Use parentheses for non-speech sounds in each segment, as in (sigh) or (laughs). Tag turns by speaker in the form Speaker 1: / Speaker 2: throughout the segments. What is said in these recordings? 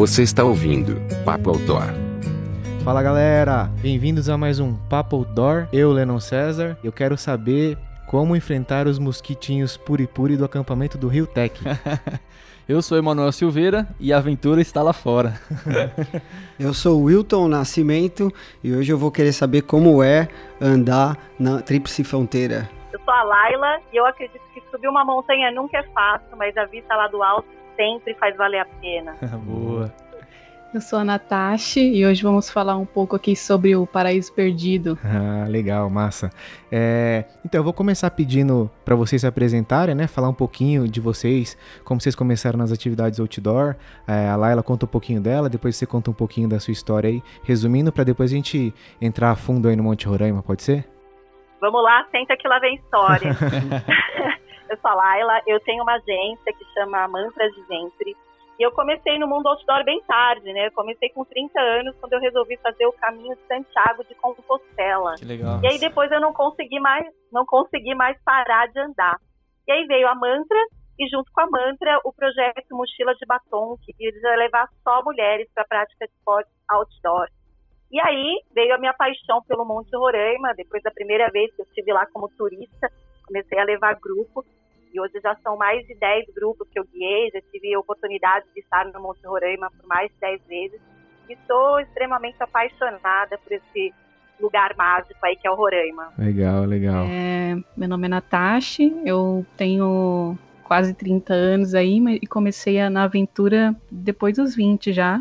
Speaker 1: Você está ouvindo Papo Outdoor.
Speaker 2: Fala galera, bem-vindos a mais um Papo Outdoor. Eu, Lennon César, eu quero saber como enfrentar os mosquitinhos puri-puri do acampamento do Rio Tech. (laughs)
Speaker 3: Eu sou Emanuel Silveira e a aventura está lá fora. (laughs)
Speaker 4: eu sou Wilton Nascimento e hoje eu vou querer saber como é andar na Tríplice Fronteira.
Speaker 5: Eu sou a Laila e eu acredito que subir uma montanha nunca é fácil, mas a vista lá do alto sempre faz valer a pena. (laughs)
Speaker 2: Boa.
Speaker 6: Eu sou a Natasha e hoje vamos falar um pouco aqui sobre o Paraíso Perdido. (laughs)
Speaker 2: Ah, legal, massa. É, então eu vou começar pedindo para vocês se apresentarem, né? Falar um pouquinho de vocês, como vocês começaram nas atividades outdoor. É, a Laila conta um pouquinho dela, depois você conta um pouquinho da sua história aí, resumindo para depois a gente entrar a fundo aí no Monte Roraima, pode ser?
Speaker 5: Vamos lá, senta que lá vem história. (laughs) eu sou a Laila, eu tenho uma agência que chama Mantras de Ventre e eu comecei no mundo outdoor bem tarde, né? Eu comecei com 30 anos, quando eu resolvi fazer o caminho de Santiago de Compostela.
Speaker 3: Que legal.
Speaker 5: E aí depois eu não consegui mais, não consegui mais parar de andar. E aí veio a Mantra, e junto com a Mantra, o projeto Mochila de Batom, que ia levar só mulheres para a prática de esportes outdoor. E aí veio a minha paixão pelo Monte Roraima, depois da primeira vez que eu estive lá como turista, comecei a levar grupo e hoje já são mais de 10 grupos que eu guiei, já tive a oportunidade de estar no Monte Roraima por mais de 10 vezes. E estou extremamente apaixonada por esse lugar mágico aí que é o Roraima.
Speaker 2: Legal, legal.
Speaker 6: É, meu nome é Natasha, eu tenho quase 30 anos aí e comecei a, na aventura depois dos 20 já,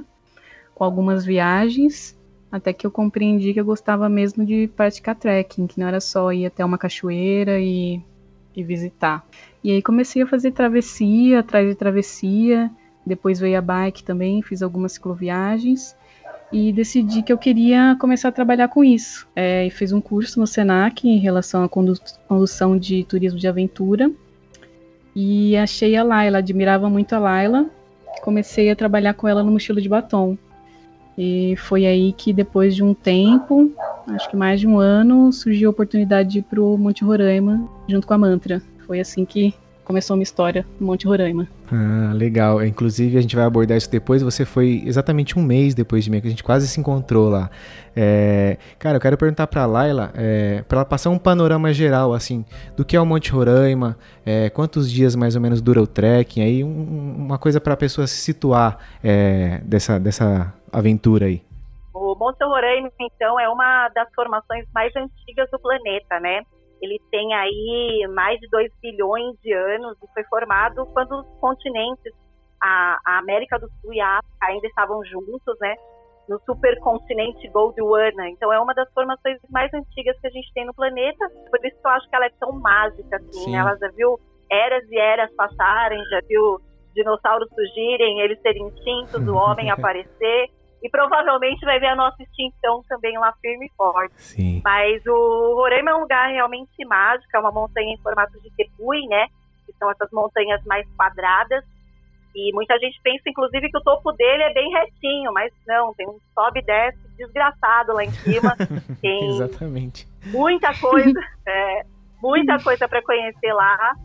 Speaker 6: com algumas viagens, até que eu compreendi que eu gostava mesmo de praticar trekking, que não era só ir até uma cachoeira e, e visitar. E aí comecei a fazer travessia, atrás de travessia. Depois veio a bike também, fiz algumas cicloviagens. E decidi que eu queria começar a trabalhar com isso. É, e fiz um curso no Senac em relação à condução de turismo de aventura. E achei a Laila, admirava muito a Laila. Comecei a trabalhar com ela no mochila de batom. E foi aí que depois de um tempo, acho que mais de um ano, surgiu a oportunidade de ir pro Monte Roraima junto com a Mantra. Foi assim que começou uma história no Monte Roraima.
Speaker 2: Ah, legal. Inclusive, a gente vai abordar isso depois. Você foi exatamente um mês depois de mim, que a gente quase se encontrou lá. É, cara, eu quero perguntar para a Laila, é, para ela passar um panorama geral, assim, do que é o Monte Roraima, é, quantos dias mais ou menos dura o trekking, aí um, uma coisa para a pessoa se situar é, dessa, dessa aventura aí.
Speaker 5: O Monte Roraima, então, é uma das formações mais antigas do planeta, né? Ele tem aí mais de 2 bilhões de anos e foi formado quando os continentes, a, a América do Sul e a África ainda estavam juntos, né? No supercontinente Gondwana. Então é uma das formações mais antigas que a gente tem no planeta. Por isso que eu acho que ela é tão mágica, assim. Né? Ela já viu eras e eras passarem, já viu dinossauros surgirem, eles serem extintos, o (laughs) homem aparecer e provavelmente vai ver a nossa extinção também lá firme e forte.
Speaker 2: Sim.
Speaker 5: Mas o Roraima é um lugar realmente mágico, é uma montanha em formato de tepui, né? Que são essas montanhas mais quadradas. E muita gente pensa, inclusive, que o topo dele é bem retinho, mas não, tem um sobe e desce desgraçado lá em cima. (laughs) Tem
Speaker 2: Exatamente.
Speaker 5: Muita coisa, (laughs) é, muita coisa para conhecer lá.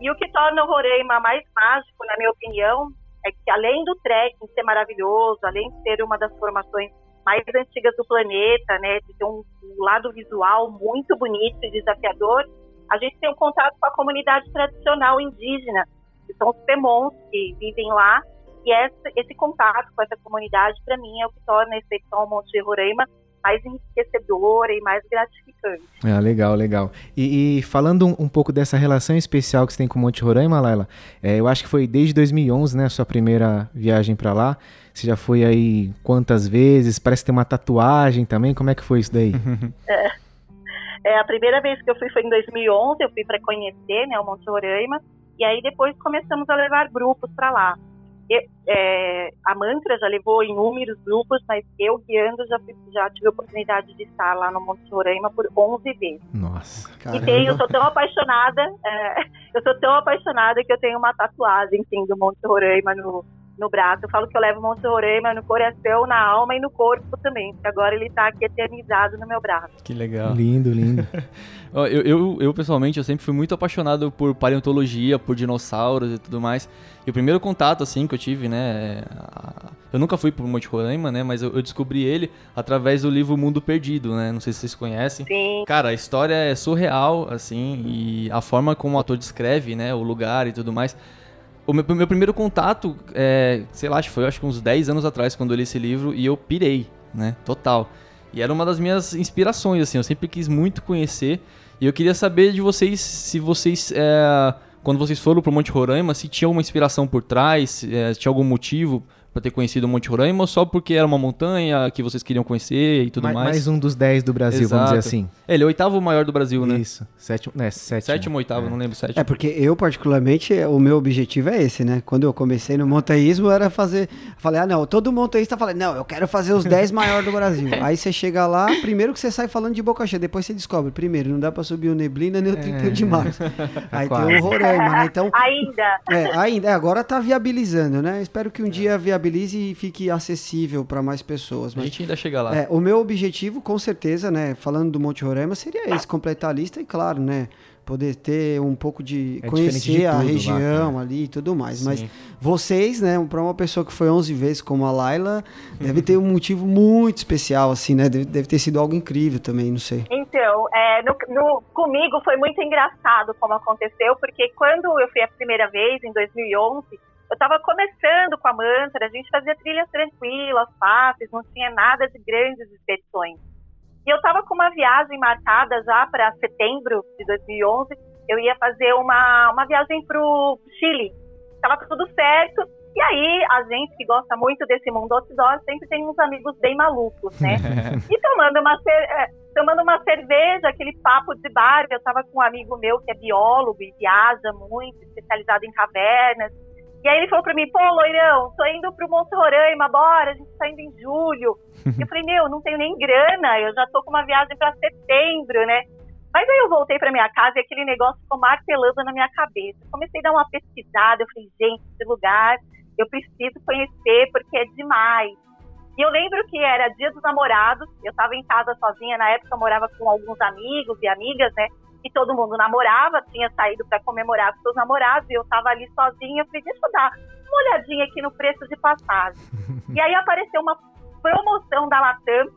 Speaker 5: E o que torna o Roraima mais mágico, na minha opinião, é que além do trekking ser maravilhoso, além de ser uma das formações mais antigas do planeta, né, de ter um, um lado visual muito bonito e desafiador, a gente tem um contato com a comunidade tradicional indígena, que são os Pemons que vivem lá, e esse, esse contato com essa comunidade, para mim, é o que torna a expedição ao Monte de Roraima mais enriquecedora e mais gratificante.
Speaker 2: Ah, legal, legal. E, e falando um, um, pouco dessa relação especial que você tem com o Monte Roraima, Laila, é, eu acho que foi desde 2011, né, a sua primeira viagem para lá. Você já foi aí quantas vezes? Parece ter uma tatuagem também. Como é que foi isso daí? (laughs)
Speaker 5: é, é, a primeira vez que eu fui foi em 2011. Eu fui para conhecer, né, o Monte Roraima. E aí depois começamos a levar grupos para lá é, a Mantra já levou inúmeros grupos, mas eu guiando já, já tive a oportunidade de estar lá no Monte Roraima por 11 vezes.
Speaker 2: Nossa,
Speaker 5: caramba. E tenho, eu sou tão apaixonada, é, (laughs) eu sou tão apaixonada que eu tenho uma tatuagem, sim, do Monte Roraima no, no braço. Eu falo que eu levo Monte Roraima no coração, na alma e no corpo também. Porque agora ele tá aqui eternizado no meu braço.
Speaker 3: Que legal.
Speaker 2: Lindo, lindo. (laughs)
Speaker 3: Eu, eu, eu, pessoalmente, eu sempre fui muito apaixonado por paleontologia, por dinossauros e tudo mais. E o primeiro contato, assim, que eu tive, né... a- Eu nunca fui pro Monte Roraima, né? Mas eu, eu descobri ele através do livro Mundo Perdido, né? Não sei se vocês conhecem.
Speaker 5: Sim,
Speaker 3: Cara, a história é surreal, assim, e a forma como o ator descreve, né, o lugar e tudo mais. O meu, meu primeiro contato, é, sei lá, acho que foi acho que uns 10 anos atrás, quando eu li esse livro, e eu pirei, né, total. E era uma das minhas inspirações, assim, eu sempre quis muito conhecer, e eu queria saber de vocês, se vocês, é, quando vocês foram pro Monte Roraima, se tinha alguma inspiração por trás, se, é, se tinha algum motivo para ter conhecido o Monte Roraima, ou só porque era uma montanha que vocês queriam conhecer e tudo
Speaker 2: Mais,
Speaker 3: mais?
Speaker 2: mais um dos 10 do Brasil, vamos dizer
Speaker 3: Exato.
Speaker 2: assim.
Speaker 3: É, ele é o oitavo maior do Brasil, né?
Speaker 2: Isso. Sétimo, né, sétimo.
Speaker 3: Sétimo ou oitavo, não lembro, sétimo.
Speaker 4: É, porque eu, particularmente, o meu objetivo é esse, né? Quando eu comecei no montanhismo, era fazer. Falei, ah, não, todo montanhista fala, não, eu quero fazer os 10 maiores do Brasil. (laughs) Aí você chega lá, primeiro que você sai falando de boca cheia, depois você descobre, primeiro, não dá pra subir o Neblina nem o 31 de março. (laughs) Aí
Speaker 2: quase.
Speaker 4: tem o Roraima, né? Então,
Speaker 5: ainda.
Speaker 4: é, ainda, é, agora tá viabilizando, né? Espero que um dia viabilize e fique acessível para mais pessoas.
Speaker 3: A
Speaker 4: Mas
Speaker 3: gente ainda chega lá.
Speaker 4: é, o meu objetivo, com certeza, né, falando do Monte Roraima, seria esse, completar a lista e, claro, né, poder ter um pouco de
Speaker 2: É
Speaker 4: conhecer
Speaker 2: de
Speaker 4: a
Speaker 2: tudo lá,
Speaker 4: região ali e tudo mais. Mas
Speaker 3: Sim.
Speaker 4: vocês, né, para uma pessoa que foi 11 vezes como a Laila, deve ter um motivo muito especial, assim, né? Deve, deve ter sido algo incrível também, não sei.
Speaker 5: Então, é, no, no- comigo foi muito engraçado como aconteceu, porque quando eu fui a primeira vez, em 2011, eu estava começando com a Mantra, a gente fazia trilhas tranquilas, fáceis, não tinha nada de grandes expedições. E eu estava com uma viagem marcada já para setembro de 2011, eu ia fazer uma, uma viagem para o Chile. Estava tudo certo, e aí a gente que gosta muito desse mundo outdoor sempre tem uns amigos bem malucos, né? (laughs) E tomando uma, é, tomando uma cerveja, aquele papo de bar. Eu tava com um amigo meu que é biólogo e viaja muito, especializado em cavernas. E aí ele falou pra mim, pô, loirão, tô indo pro Monte Roraima, bora, a gente tá indo em julho. (laughs) eu falei, meu, não tenho nem grana, eu já tô com uma viagem pra setembro, né? Mas aí eu voltei pra minha casa e aquele negócio ficou martelando na minha cabeça. Comecei a dar uma pesquisada, eu falei, gente, esse lugar eu preciso conhecer porque é demais. E eu lembro que era dia dos namorados, eu estava em casa sozinha, na época eu morava com alguns amigos e amigas, né? E todo mundo namorava, tinha saído para comemorar com seus namorados, e eu estava ali sozinha, eu falei, deixa eu dar uma olhadinha aqui no preço de passagem. (laughs) e aí apareceu uma promoção da Latam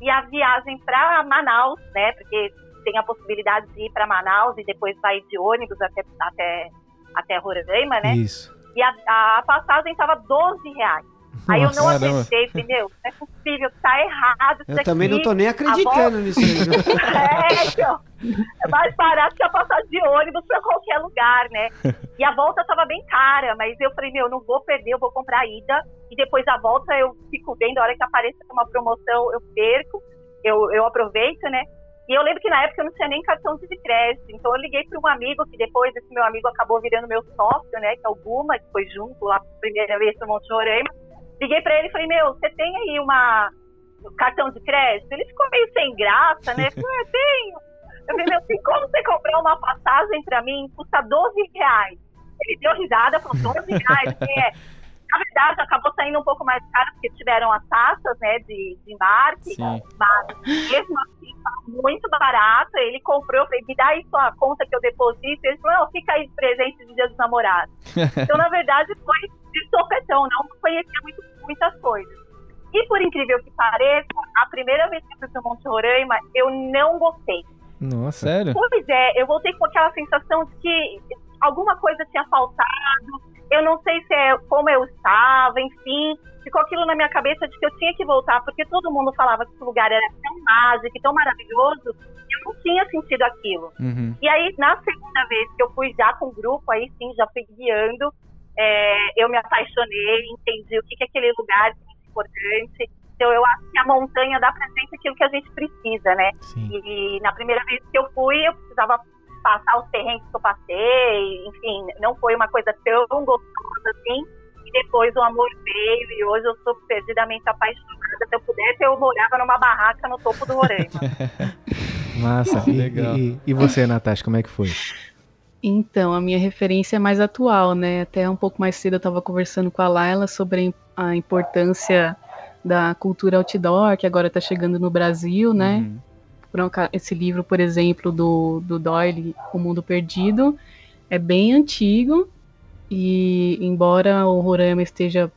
Speaker 5: e a viagem para Manaus, né? Porque tem a possibilidade de ir para Manaus e depois vai de ônibus até, até, até Roraima, né?
Speaker 2: Isso.
Speaker 5: E a, a passagem estava 12 reais. Aí eu não
Speaker 3: caramba.
Speaker 5: acreditei, meu, não é possível, tá errado isso
Speaker 4: Eu também não tô nem acreditando nisso aí. (laughs)
Speaker 5: É, então, é mais barato que a passagem de ônibus pra qualquer lugar, né? E a volta tava bem cara, mas eu falei, meu, não vou perder, eu vou comprar a ida. E depois a volta eu fico vendo, a hora que aparece uma promoção, eu perco, eu, eu aproveito, né? E eu lembro que na época eu não tinha nem cartão de crédito. Então eu liguei para um amigo, que depois esse meu amigo acabou virando meu sócio, né? Que é o Guma, que foi junto lá pela primeira vez pro Monte Roraima. Liguei para ele e falei, meu, você tem aí uma um cartão de crédito? Ele ficou meio sem graça, né? Eu falei, "Ah, tenho. Eu falei, meu, tem como você comprar uma passagem para mim? Custa 12 reais. Ele deu risada, falou, 12 reais? Eu é. Na verdade, acabou saindo um pouco mais caro, porque tiveram as taxas, né, de, de embarque.
Speaker 3: Sim.
Speaker 5: Mas, mesmo assim, tá muito barato. Ele comprou, eu falei, me dá aí sua conta que eu deposito. Ele falou, não, fica aí de presente de dia dos namorados. (laughs) então, na verdade, foi de sopetão, não conhecia muito, muitas coisas. E por incrível que pareça, a primeira vez que eu fui pro Monte Roraima, eu não gostei.
Speaker 2: Nossa.
Speaker 3: Sério?
Speaker 5: Pois é, eu voltei com aquela sensação de que alguma coisa tinha faltado. Eu não sei se é como eu estava, enfim. Ficou aquilo na minha cabeça de que eu tinha que voltar, porque todo mundo falava que esse lugar era tão mágico, e tão maravilhoso, eu não tinha sentido aquilo.
Speaker 3: Uhum.
Speaker 5: E aí, na segunda vez que eu fui já com o grupo, aí sim, já fui guiando, é, eu me apaixonei, entendi o que, que aquele lugar é importante. Então, eu acho que a montanha dá pra gente aquilo que a gente precisa, né?
Speaker 2: Sim.
Speaker 5: E na primeira vez que eu fui, eu precisava passar os terrenos que eu passei, enfim, não foi uma coisa tão gostosa assim. E depois o amor veio e hoje eu sou perdidamente apaixonada. Se eu pudesse, eu morava numa barraca no topo do Roraima. (laughs)
Speaker 2: Massa. E,
Speaker 3: Legal.
Speaker 2: e- e você, Natasha, como é que foi?
Speaker 6: Então, a minha referência é mais atual, né? Até um pouco mais cedo eu estava conversando com a Laila sobre a importância da cultura outdoor, que agora está chegando no Brasil, né? Uhum. Esse livro, por exemplo, do, do Doyle, O Mundo Perdido, é bem antigo, e embora o Roraima esteja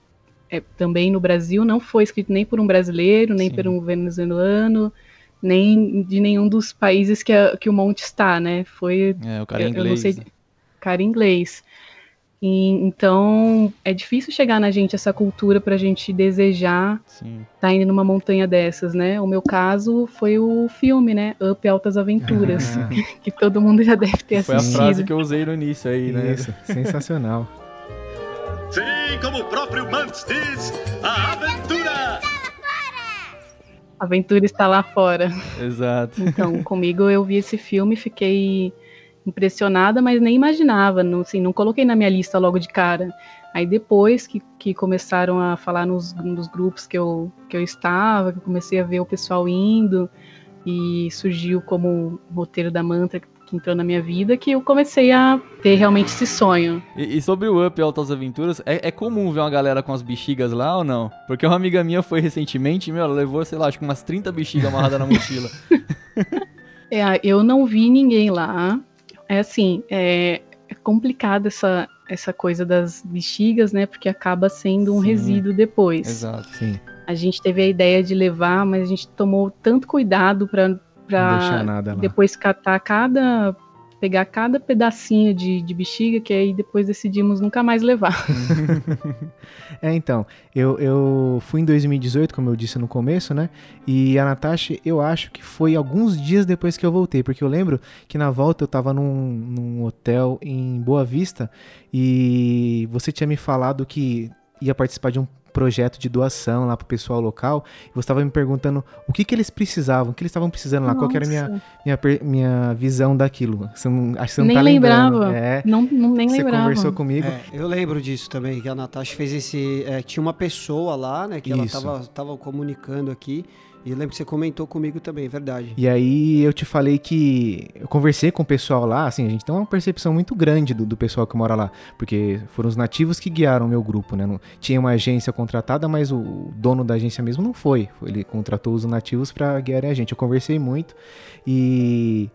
Speaker 6: é, também no Brasil, não foi escrito nem por um brasileiro, nem Sim. por um venezuelano, nem de nenhum dos países que, a, que o monte está, né? Foi.
Speaker 3: É, o cara eu, inglês. Eu não sei, né?
Speaker 6: cara inglês. E, então é difícil chegar na gente essa cultura para a gente desejar estar tá indo numa montanha dessas, né? O meu caso foi o filme, né? Up Altas Aventuras, (laughs) (laughs) que todo mundo já deve ter
Speaker 3: foi
Speaker 6: assistido.
Speaker 3: Foi a frase que eu usei no início aí, né?
Speaker 2: Isso, sensacional.
Speaker 7: Sim, como o próprio Mantis diz, a aventura
Speaker 6: aventura está lá fora.
Speaker 3: Exato.
Speaker 6: Então, comigo eu vi esse filme, fiquei impressionada, mas nem imaginava, não, assim, não coloquei na minha lista logo de cara. Aí depois que, que começaram a falar nos, nos grupos que eu, que eu estava, que eu comecei a ver o pessoal indo, e surgiu como roteiro da mantra que entrou na minha vida que eu comecei a ter realmente esse sonho.
Speaker 3: E, e sobre o Up Altas Aventuras, é, é, comum ver uma galera com as bexigas lá ou não? Porque uma amiga minha foi recentemente, meu, ela levou, sei lá, acho que umas 30 bexigas amarradas na mochila. (laughs)
Speaker 6: é, eu não vi ninguém lá. É assim, é, é complicado essa, essa coisa das bexigas, né? Porque acaba sendo um sim, resíduo depois.
Speaker 3: Exato, sim.
Speaker 6: A gente teve a ideia de levar, mas a gente tomou tanto cuidado para pra depois catar cada. pegar cada pedacinho de, de bexiga, que aí depois decidimos nunca mais levar. (laughs) (laughs)
Speaker 2: é, então, eu, eu fui em 2018, como eu disse no começo, né? E a Natasha, eu acho que foi alguns dias depois que eu voltei, porque eu lembro que na volta eu tava num, num hotel em Boa Vista e você tinha me falado que ia participar de um projeto de doação lá pro pessoal local. E você estava me perguntando o que, que eles precisavam, o que eles estavam precisando lá, Nossa. qual era a minha, minha, minha visão daquilo. Você não, acho que você não
Speaker 6: nem
Speaker 2: tá
Speaker 6: lembrava. É, não, não, nem
Speaker 2: você
Speaker 6: lembrava.
Speaker 2: Você conversou comigo.
Speaker 4: É, eu lembro disso também, que a Natasha fez esse... É, tinha uma pessoa lá, né, que Isso. ela tava, tava comunicando aqui. E eu lembro que você comentou comigo também, é verdade.
Speaker 2: E aí eu te falei que eu conversei com o pessoal lá, assim, a gente tem uma percepção muito grande do, do pessoal que mora lá, porque foram os nativos que guiaram o meu grupo, né? Não, tinha uma agência contratada, mas o dono da agência mesmo não foi. Ele contratou os nativos para guiarem a gente. Eu conversei muito e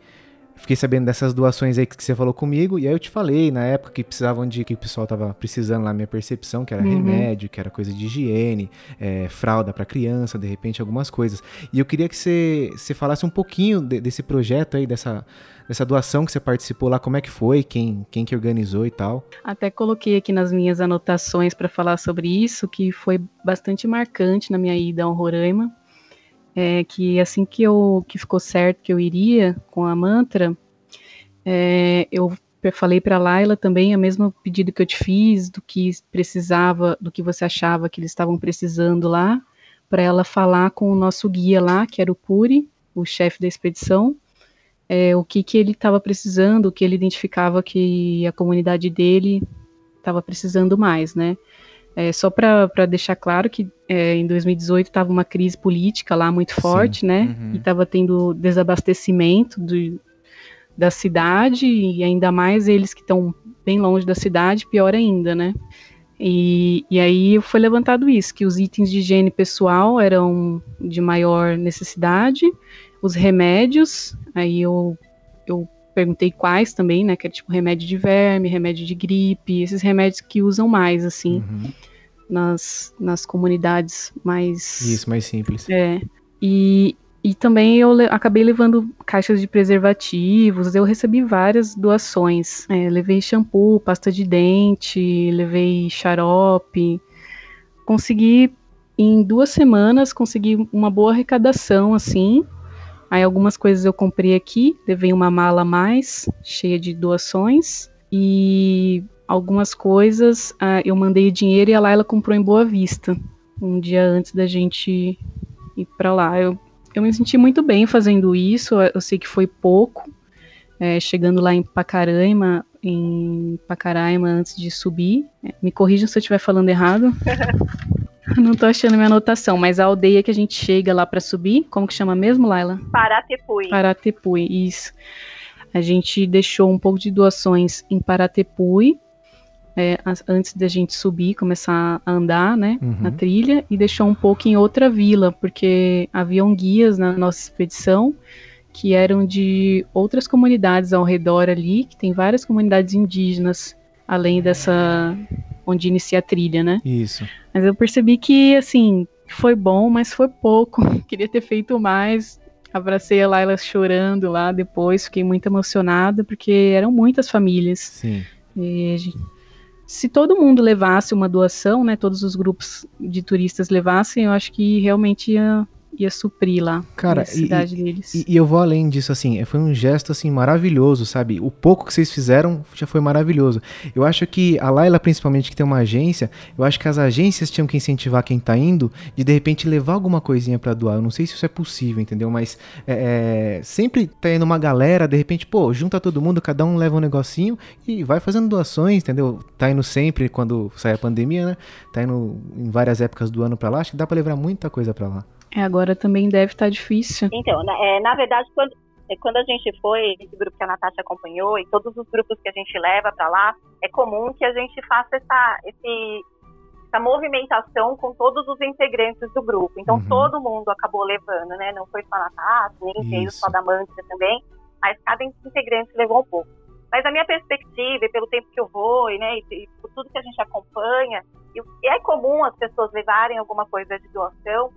Speaker 2: fiquei sabendo dessas doações aí que você falou comigo, e aí eu te falei na época que precisavam de que o pessoal tava precisando lá, minha percepção, que era uhum. remédio, que era coisa de higiene, é, fralda para criança, de repente algumas coisas. E eu queria que você, você falasse um pouquinho de, desse projeto aí, dessa, dessa doação que você participou lá, como é que foi, quem, quem que organizou e tal.
Speaker 6: Até coloquei aqui nas minhas anotações para falar sobre isso, que foi bastante marcante na minha ida ao Roraima é, que assim que eu que ficou certo que eu iria com a mantra, é, eu falei para Laila também o mesmo pedido que eu te fiz do que precisava, do que você achava que eles estavam precisando lá, para ela falar com o nosso guia lá, que era o Puri, o chefe da expedição, é, o que que ele estava precisando, o que ele identificava que a comunidade dele estava precisando mais, né? É, só para deixar claro que é, em 2018 estava uma crise política lá muito forte, Sim. né? Uhum. E estava tendo desabastecimento do, da cidade, e ainda mais eles que estão bem longe da cidade, pior ainda, né? E, e aí foi levantado isso, que os itens de higiene pessoal eram de maior necessidade, os remédios, aí eu, eu perguntei quais também, né? Que é tipo remédio de verme, remédio de gripe, esses remédios que usam mais, assim, uhum. nas, nas comunidades mais.
Speaker 2: Isso, mais simples.
Speaker 6: É. E, e também eu le acabei levando caixas de preservativos, eu recebi várias doações. É, levei shampoo, pasta de dente, levei xarope. Consegui, em duas semanas, consegui uma boa arrecadação, assim, Aí algumas coisas eu comprei aqui, levei uma mala a mais, cheia de doações. E algumas coisas uh, eu mandei dinheiro e a Laila comprou em Boa Vista, um dia antes da gente ir para lá. Eu, eu me senti muito bem fazendo isso, eu sei que foi pouco. É, chegando lá em Pacaraima, em Pacaraima antes de subir. É, me corrijam se eu estiver falando errado. (laughs) Não tô achando minha anotação, mas a aldeia que a gente chega lá para subir, como que chama mesmo, Laila?
Speaker 5: Paratepui.
Speaker 6: Paratepui, isso. A gente deixou um pouco de doações em Paratepui, é, antes da gente subir, começar a andar, né, uhum. na trilha, e deixou um pouco em outra vila, porque haviam guias na nossa expedição que eram de outras comunidades ao redor ali, que tem várias comunidades indígenas, além dessa onde inicia a trilha, né?
Speaker 2: Isso.
Speaker 6: Mas eu percebi que, assim, foi bom, mas foi pouco. (laughs) Queria ter feito mais. Abracei a Laila chorando lá depois, fiquei muito emocionada, porque eram muitas famílias.
Speaker 2: Sim.
Speaker 6: E, se todo mundo levasse uma doação, né, todos os grupos de turistas levassem, eu acho que realmente ia ia suprir lá
Speaker 2: Cara, a cidade e, deles. E, e, eu vou além disso, assim, foi um gesto, assim, maravilhoso, sabe? O pouco que vocês fizeram já foi maravilhoso. Eu acho que a Laila, principalmente, que tem uma agência, eu acho que as agências tinham que incentivar quem tá indo de, de repente, levar alguma coisinha para doar. Eu não sei se isso é possível, entendeu? Mas é, é, sempre tá indo uma galera, de repente, pô, junta todo mundo, cada um leva um negocinho e vai fazendo doações, entendeu? Tá indo sempre quando sai a pandemia, né? Tá indo em várias épocas do ano para lá, acho que dá para levar muita coisa para lá.
Speaker 6: É, agora também deve estar tá difícil.
Speaker 5: Então, na, é, na verdade, quando, é, quando a gente foi, esse grupo que a Natasha acompanhou, e todos os grupos que a gente leva para lá, é comum que a gente faça essa, esse, essa movimentação com todos os integrantes do grupo. Então, uhum. todo mundo acabou levando, né? Não foi só a Natasha, nem veio só da Mantia também, mas cada integrante levou um pouco. Mas a minha perspectiva, e pelo tempo que eu vou, e, né, e, por tudo que a gente acompanha, e é comum as pessoas levarem alguma coisa de doação,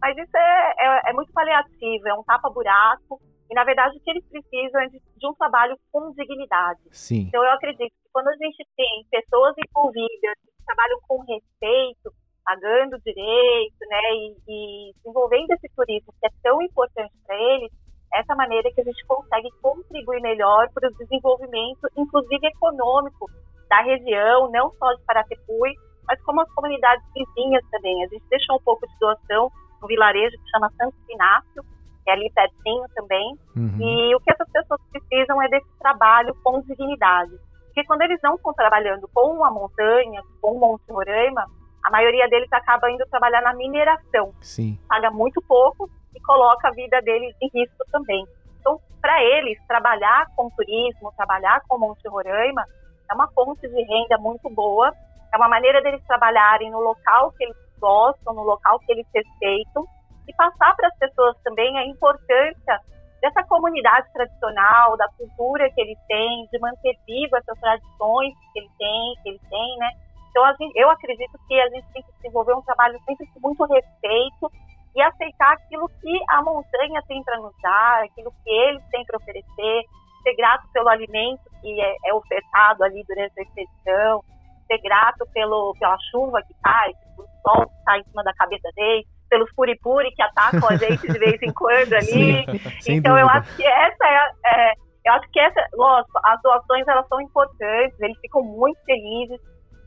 Speaker 5: mas isso é, é, é muito paliativo, é um tapa-buraco. E, na verdade, o que eles precisam é de, de, um trabalho com dignidade.
Speaker 2: Sim.
Speaker 5: Então, eu acredito que quando a gente tem pessoas envolvidas que trabalham com respeito, pagando direito, né, e, e desenvolvendo esse turismo que é tão importante para eles, essa maneira que a gente consegue contribuir melhor para o desenvolvimento, inclusive econômico, da região, não só de Paratepui, mas como as comunidades vizinhas também. A gente deixou um pouco de doação um vilarejo que chama Santo Inácio, que é ali pertinho também. Uhum. E o que essas pessoas precisam é desse trabalho com dignidade. Porque quando eles não estão trabalhando com a montanha, com o Monte Roraima, a maioria deles acaba indo trabalhar na mineração.
Speaker 2: Sim.
Speaker 5: Paga muito pouco e coloca a vida deles em risco também. Então, para eles, trabalhar com turismo, trabalhar com Monte Roraima, é uma fonte de renda muito boa, é uma maneira deles trabalharem no local que eles gostam, no local que eles respeitam, e passar para as pessoas também a importância dessa comunidade tradicional, da cultura que eles têm, de manter viva essas tradições que eles têm, que eles têm, né? Então, gente, eu acredito que a gente tem que desenvolver um trabalho sempre com muito respeito e aceitar aquilo que a montanha tem para nos dar, aquilo que eles têm para oferecer, ser grato pelo alimento que é, é ofertado ali durante a expedição, ser grato pelo, pela chuva que cai, pelo sol que cai em cima da cabeça dele, pelos puripuri que atacam a (laughs) gente de vez em quando ali. Sim, então eu acho que essa é, é, eu acho que essa, lógico, as doações elas são importantes, eles ficam muito felizes,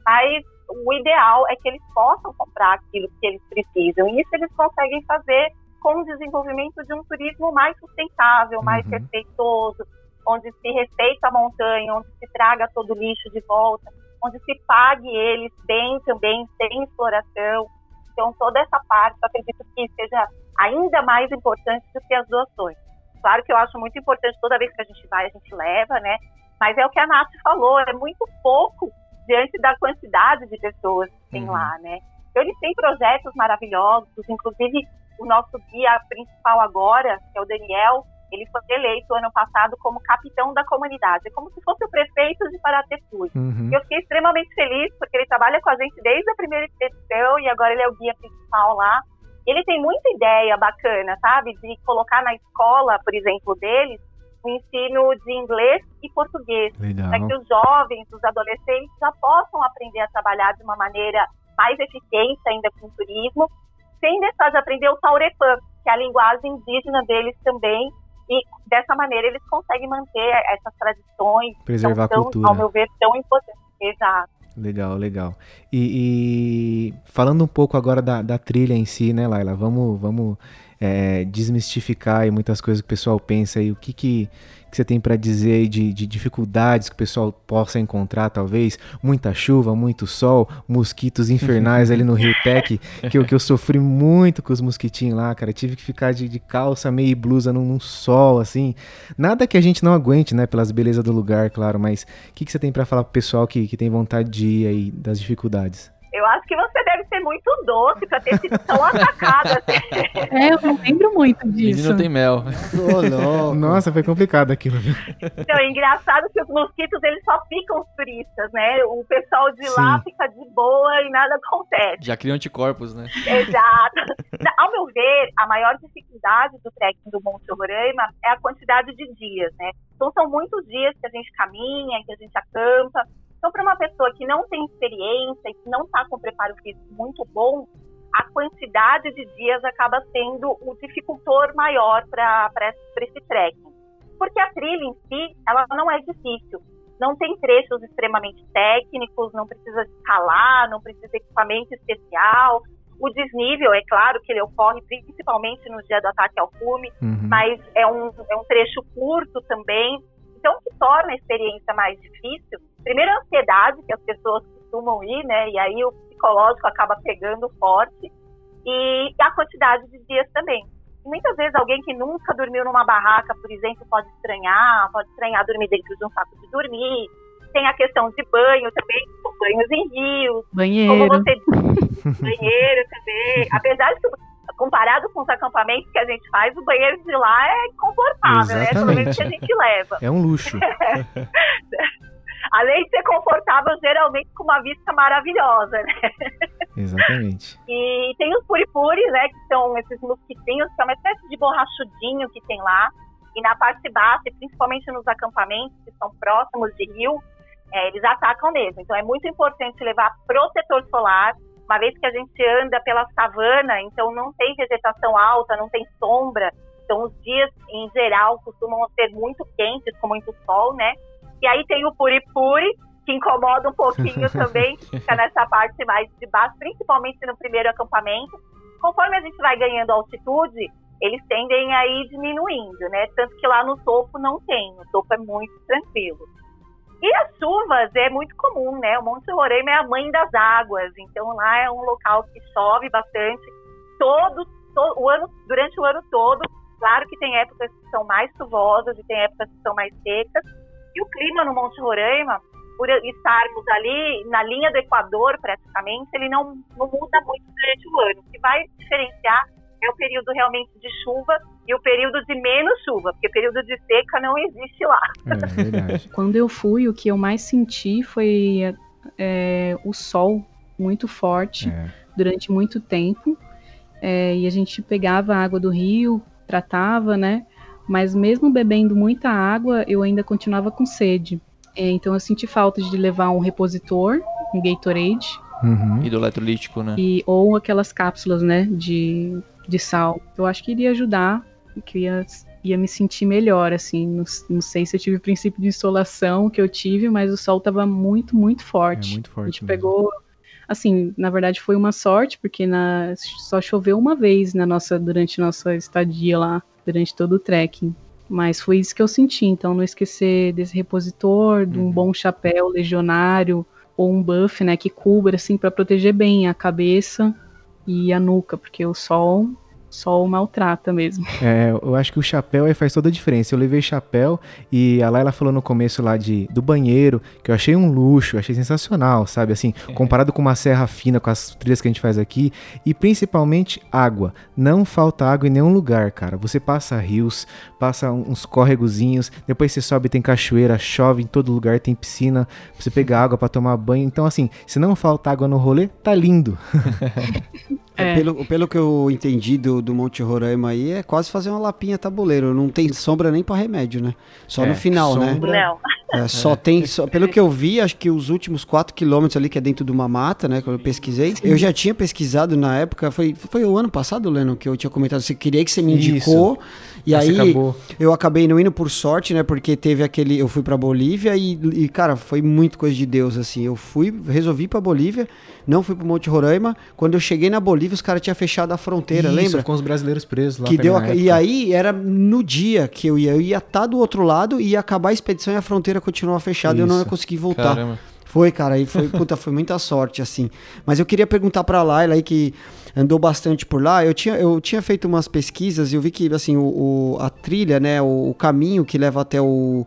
Speaker 5: mas o ideal é que eles possam comprar aquilo que eles precisam. E isso eles conseguem fazer com o desenvolvimento de um turismo mais sustentável, mais uhum. respeitoso, onde se respeita a montanha, onde se traga todo o lixo de volta onde se pague eles bem também, sem exploração. Então, toda essa parte, eu acredito que seja ainda mais importante do que as doações. Claro que eu acho muito importante, toda vez que a gente vai, a gente leva, né? Mas é o que a Nath falou, é muito pouco diante da quantidade de pessoas que tem uhum. lá, né? Então, eles têm projetos maravilhosos, inclusive o nosso guia principal agora, que é o Daniel, ele foi eleito ano passado como capitão da comunidade, é como se fosse o prefeito de Paratepui. Uhum. Eu fiquei extremamente feliz porque ele trabalha com a gente desde a primeira expedição e agora ele é o guia principal lá. Ele tem muita ideia bacana, sabe, de colocar na escola, por exemplo, deles, o ensino de inglês e português, para que os jovens, os adolescentes já possam aprender a trabalhar de uma maneira mais eficiente ainda com o turismo, sem deixar de aprender o Taurepã, que é a linguagem indígena deles também, e dessa maneira eles conseguem manter essas tradições.
Speaker 2: Preservar
Speaker 5: tão,
Speaker 2: a cultura.
Speaker 5: Ao meu ver, tão importantes. Exato.
Speaker 2: Legal, legal. E, e, falando um pouco agora da, da, trilha em si, né, Laila? Vamos, vamos é, desmistificar muitas coisas que o pessoal pensa aí, o que que, que você tem para dizer de, de dificuldades que o pessoal possa encontrar, talvez? Muita chuva, muito sol, mosquitos infernais ali no Rio Tech, que eu, que eu sofri muito com os mosquitinhos lá, cara. Tive que ficar de, de calça, meia e blusa num, num sol, assim. Nada que a gente não aguente, né? Pelas belezas do lugar, claro, mas o que, que você tem para falar pro pessoal que, que tem vontade de ir aí das dificuldades?
Speaker 5: Eu acho que você deve ser muito doce pra ter sido tão atacado assim.
Speaker 6: É, eu não lembro muito disso.
Speaker 3: Menino tem mel.
Speaker 4: Louco.
Speaker 2: Nossa, foi complicado aquilo?
Speaker 5: Então, é engraçado que os mosquitos, eles só ficam turistas, né? O pessoal de lá
Speaker 2: Sim.
Speaker 5: fica de boa e nada acontece.
Speaker 3: Já criam anticorpos, né?
Speaker 5: Exato. Ao meu ver, a maior dificuldade do trekking do Monte Roraima é a quantidade de dias, né? Então, são muitos dias que a gente caminha, que a gente acampa. Então, para uma pessoa que não tem experiência e que não está com preparo físico muito bom, a quantidade de dias acaba sendo o dificultor maior para esse trekking. Porque a trilha em si, ela não é difícil. Não tem trechos extremamente técnicos, não precisa escalar, não precisa de equipamento especial. O desnível, é claro que ele ocorre principalmente no dia do ataque ao cume,
Speaker 2: Uhum.
Speaker 5: mas é um, é um trecho curto também. Então, o que torna a experiência mais difícil, primeiro a ansiedade, que as pessoas costumam ir, né? E aí o psicológico acaba pegando forte, e a quantidade de dias também. Muitas vezes alguém que nunca dormiu numa barraca, por exemplo, pode estranhar, pode estranhar dormir dentro de um saco de dormir. Tem a questão de banho também, banhos em rios, como
Speaker 6: Banheiro.
Speaker 5: você disse, banheiro também. (laughs) Apesar de que, comparado com os acampamentos que a gente faz, o banheiro de lá é confortável, né? Pelo menos que a gente leva.
Speaker 2: É um luxo. (laughs)
Speaker 5: Além de ser confortável, geralmente com uma vista maravilhosa, né?
Speaker 2: Exatamente.
Speaker 5: E tem os puripuri, né? Que são esses mosquitinhos, que é uma espécie de borrachudinho que tem lá. E na parte baixa, e principalmente nos acampamentos que são próximos de rio, é, eles atacam mesmo. Então é muito importante levar protetor solar, uma vez que a gente anda pela savana, então não tem vegetação alta, não tem sombra. Então os dias, em geral, costumam ser muito quentes, com muito sol, né? E aí tem o puripuri, que incomoda um pouquinho (laughs) também, fica nessa parte mais de baixo, principalmente no primeiro acampamento. Conforme a gente vai ganhando altitude, eles tendem a ir diminuindo, né? Tanto que lá no topo não tem, o topo é muito tranquilo. E as chuvas é muito comum, né? O Monte Roraima é a mãe das águas, então lá é um local que chove bastante todo, to- o ano, durante o ano todo. Claro que tem épocas que são mais chuvosas e tem épocas que são mais secas. E o clima no Monte Roraima, por estarmos ali na linha do Equador praticamente, ele não, não muda muito durante o ano. O que vai diferenciar é o período realmente de chuva e o período de menos chuva, porque o período de seca não existe lá.
Speaker 2: É verdade. (laughs)
Speaker 6: Quando eu fui, o que eu mais senti foi é, o sol muito forte
Speaker 2: É.
Speaker 6: durante muito tempo. É, e a gente pegava a água do rio, tratava, né? Mas mesmo bebendo muita água, eu ainda continuava com sede. É, então eu senti falta de levar um repositor, um Gatorade,
Speaker 2: Uhum.
Speaker 3: E do eletrolítico, né?
Speaker 6: e, ou aquelas cápsulas, né, de, de sal. Eu acho que iria ajudar, que eu ia, ia me sentir melhor, assim. Não, não sei se eu tive o princípio de insolação que eu tive, mas o sol estava muito, muito
Speaker 2: É
Speaker 6: forte.
Speaker 2: muito
Speaker 6: A
Speaker 2: forte.
Speaker 6: gente
Speaker 2: mesmo.
Speaker 6: pegou, assim, na verdade foi uma sorte, porque na, só choveu uma vez na nossa, durante nossa estadia lá, durante todo o trekking. Mas foi isso que eu senti, então não esquecer desse repositor, de um
Speaker 3: Uhum.
Speaker 6: bom chapéu legionário, ou um buff, né, que cubra, assim, para proteger bem a cabeça e a nuca, porque o sol, sol maltrata mesmo. (laughs)
Speaker 2: É, eu acho que o chapéu aí faz toda a diferença. Eu levei chapéu e a Laila falou no começo lá de, do banheiro, que eu achei um luxo, achei sensacional, sabe? Assim, comparado com uma serra fina, com as trilhas que a gente faz aqui, e principalmente água. Não falta água em nenhum lugar, cara. Você passa rios, passa uns córregozinhos, depois você sobe, tem cachoeira, chove em todo lugar, tem piscina, pra você pegar água pra tomar banho. Então, assim, se não falta água no rolê, tá lindo. (laughs)
Speaker 4: É,
Speaker 6: É.
Speaker 4: Pelo, pelo que eu entendi do, do Monte Roraima aí, é quase fazer uma lapinha tabuleiro. Não tem sombra nem pra remédio, né? Só
Speaker 2: É,
Speaker 4: no final, né?
Speaker 2: sombra-
Speaker 5: Não.
Speaker 4: É, só tem, só, pelo que eu vi, acho que os últimos 4 quilômetros ali, que é dentro de uma mata, né? Quando eu pesquisei. Eu já tinha pesquisado na época, foi, foi o ano passado, Leno, que eu tinha comentado. Você queria que você me indicou. E
Speaker 2: Mas
Speaker 4: aí
Speaker 2: acabou.
Speaker 4: eu acabei não indo por sorte, né? Porque teve aquele. Eu fui pra Bolívia e, e, cara, foi muito coisa de Deus, assim. Eu fui, resolvi ir pra Bolívia, não fui pro Monte Roraima. Quando eu cheguei na Bolívia, os caras tinham fechado a fronteira,
Speaker 2: Isso,
Speaker 4: lembra?
Speaker 2: com os brasileiros presos lá.
Speaker 4: Que deu a- e aí era no dia que eu ia, eu ia estar do outro lado e ia acabar a expedição e a fronteira continuar fechada e eu não ia
Speaker 2: Isso.
Speaker 4: conseguir voltar.
Speaker 3: Caramba.
Speaker 4: Foi, cara, aí foi, puta, foi muita sorte, assim. Mas eu queria perguntar pra Laila aí, que andou bastante por lá. Eu tinha, eu tinha feito umas pesquisas e eu vi que, assim, o, o- a trilha, né, o, o caminho que leva até o,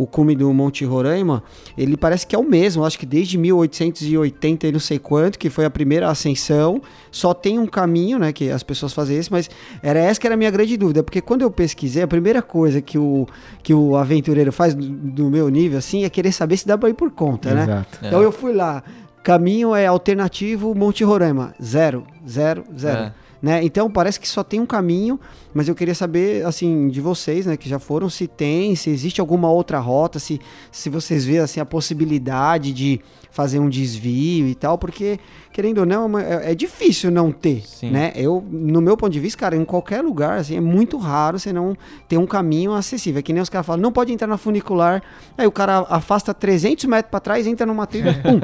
Speaker 4: o cume do Monte Roraima, ele parece que é o mesmo, acho que desde 1880 e não sei quanto, que foi a primeira ascensão, só tem um caminho, né, que as pessoas fazem esse, mas era essa que era a minha grande dúvida, porque quando eu pesquisei, a primeira coisa que o, que o aventureiro faz do, do meu nível, assim, é querer saber se dá pra ir por conta, né?
Speaker 2: Exato.
Speaker 3: É.
Speaker 4: Então eu fui lá, caminho é alternativo Monte Roraima, zero, zero, zero.
Speaker 3: É.
Speaker 4: Né? Então parece que só tem um caminho, mas eu queria saber assim de vocês, né, que já foram, se tem, se existe alguma outra rota, se, se vocês vêem assim a possibilidade de fazer um desvio e tal, porque querendo ou não é é, é difícil não ter,
Speaker 3: Sim.
Speaker 4: né? Eu no meu ponto de vista, cara, em qualquer lugar assim é muito raro você não ter um caminho acessível. É que nem os caras falam, não pode entrar na funicular, aí o cara afasta 300 metros para trás, entra numa trilha, (laughs) pum,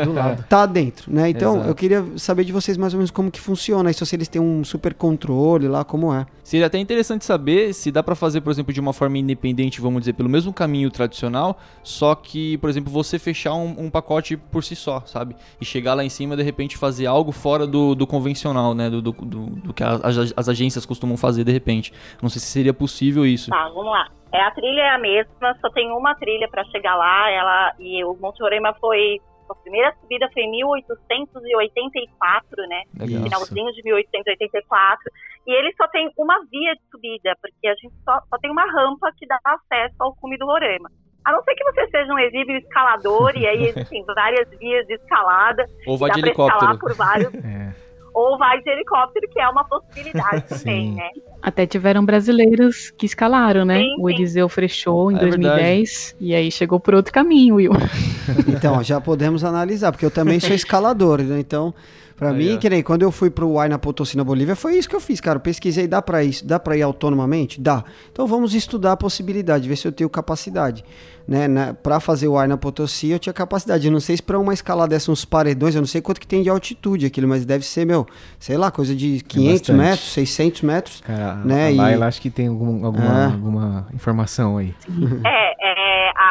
Speaker 4: tá dentro, né? Então
Speaker 3: Exato.
Speaker 4: eu queria saber de vocês mais ou menos como que funciona, isso se eles têm um super controle lá, como é.
Speaker 3: Seria até interessante saber se dá pra fazer, por exemplo, de uma forma independente, vamos dizer, pelo mesmo caminho tradicional, só que, por exemplo, você fechar um, um pacote por si só, sabe? E chegar lá em cima, de repente, fazer algo fora do, do convencional, né? Do, do, do- do que a- as, as agências costumam fazer, de repente. Não sei se seria possível isso.
Speaker 5: Tá, vamos lá. É, a trilha é a mesma, só tem uma trilha para chegar lá. Ela e o Monte Roraima foi a primeira subida foi em 1884, né?
Speaker 3: Legal.
Speaker 5: Finalzinho de 1884. E ele só tem uma via de subida, porque a gente só, só tem uma rampa que dá acesso ao cume do Roraima. A não ser que você seja um exímio escalador, e aí (laughs) existem várias vias de escalada,
Speaker 3: Ou vai de
Speaker 5: escalar
Speaker 3: helicóptero.
Speaker 5: por vários, (laughs)
Speaker 2: É.
Speaker 5: ou vai de helicóptero, que é uma possibilidade também, (laughs) né?
Speaker 6: Até tiveram brasileiros que escalaram, né?
Speaker 5: Sim,
Speaker 6: O
Speaker 5: sim.
Speaker 6: Eliseu Frechou em
Speaker 3: É
Speaker 6: 2010 e aí chegou por outro caminho, Will. (laughs)
Speaker 4: Então, já podemos analisar, porque eu também sou (laughs) escalador, né? Então, pra
Speaker 3: Aí,
Speaker 4: mim,
Speaker 3: ó.
Speaker 4: que nem quando eu fui pro Huayna Potosí na Bolívia, foi isso que eu fiz, cara. Eu pesquisei, dá pra ir, dá pra ir autonomamente? Dá. Então vamos estudar a possibilidade, ver se eu tenho capacidade. Né, na, pra fazer o Huayna Potosí, eu tinha capacidade. Eu não sei se pra uma escala dessa, uns paredões, eu não sei quanto que tem de altitude aquilo, mas deve ser, meu, sei lá, coisa de 500
Speaker 2: bastante.
Speaker 4: metros, 600 metros.
Speaker 2: Cara,
Speaker 4: Né,
Speaker 2: a
Speaker 4: e-
Speaker 2: Laila acho que tem algum- alguma,
Speaker 4: É.
Speaker 2: alguma informação aí.
Speaker 5: É, é,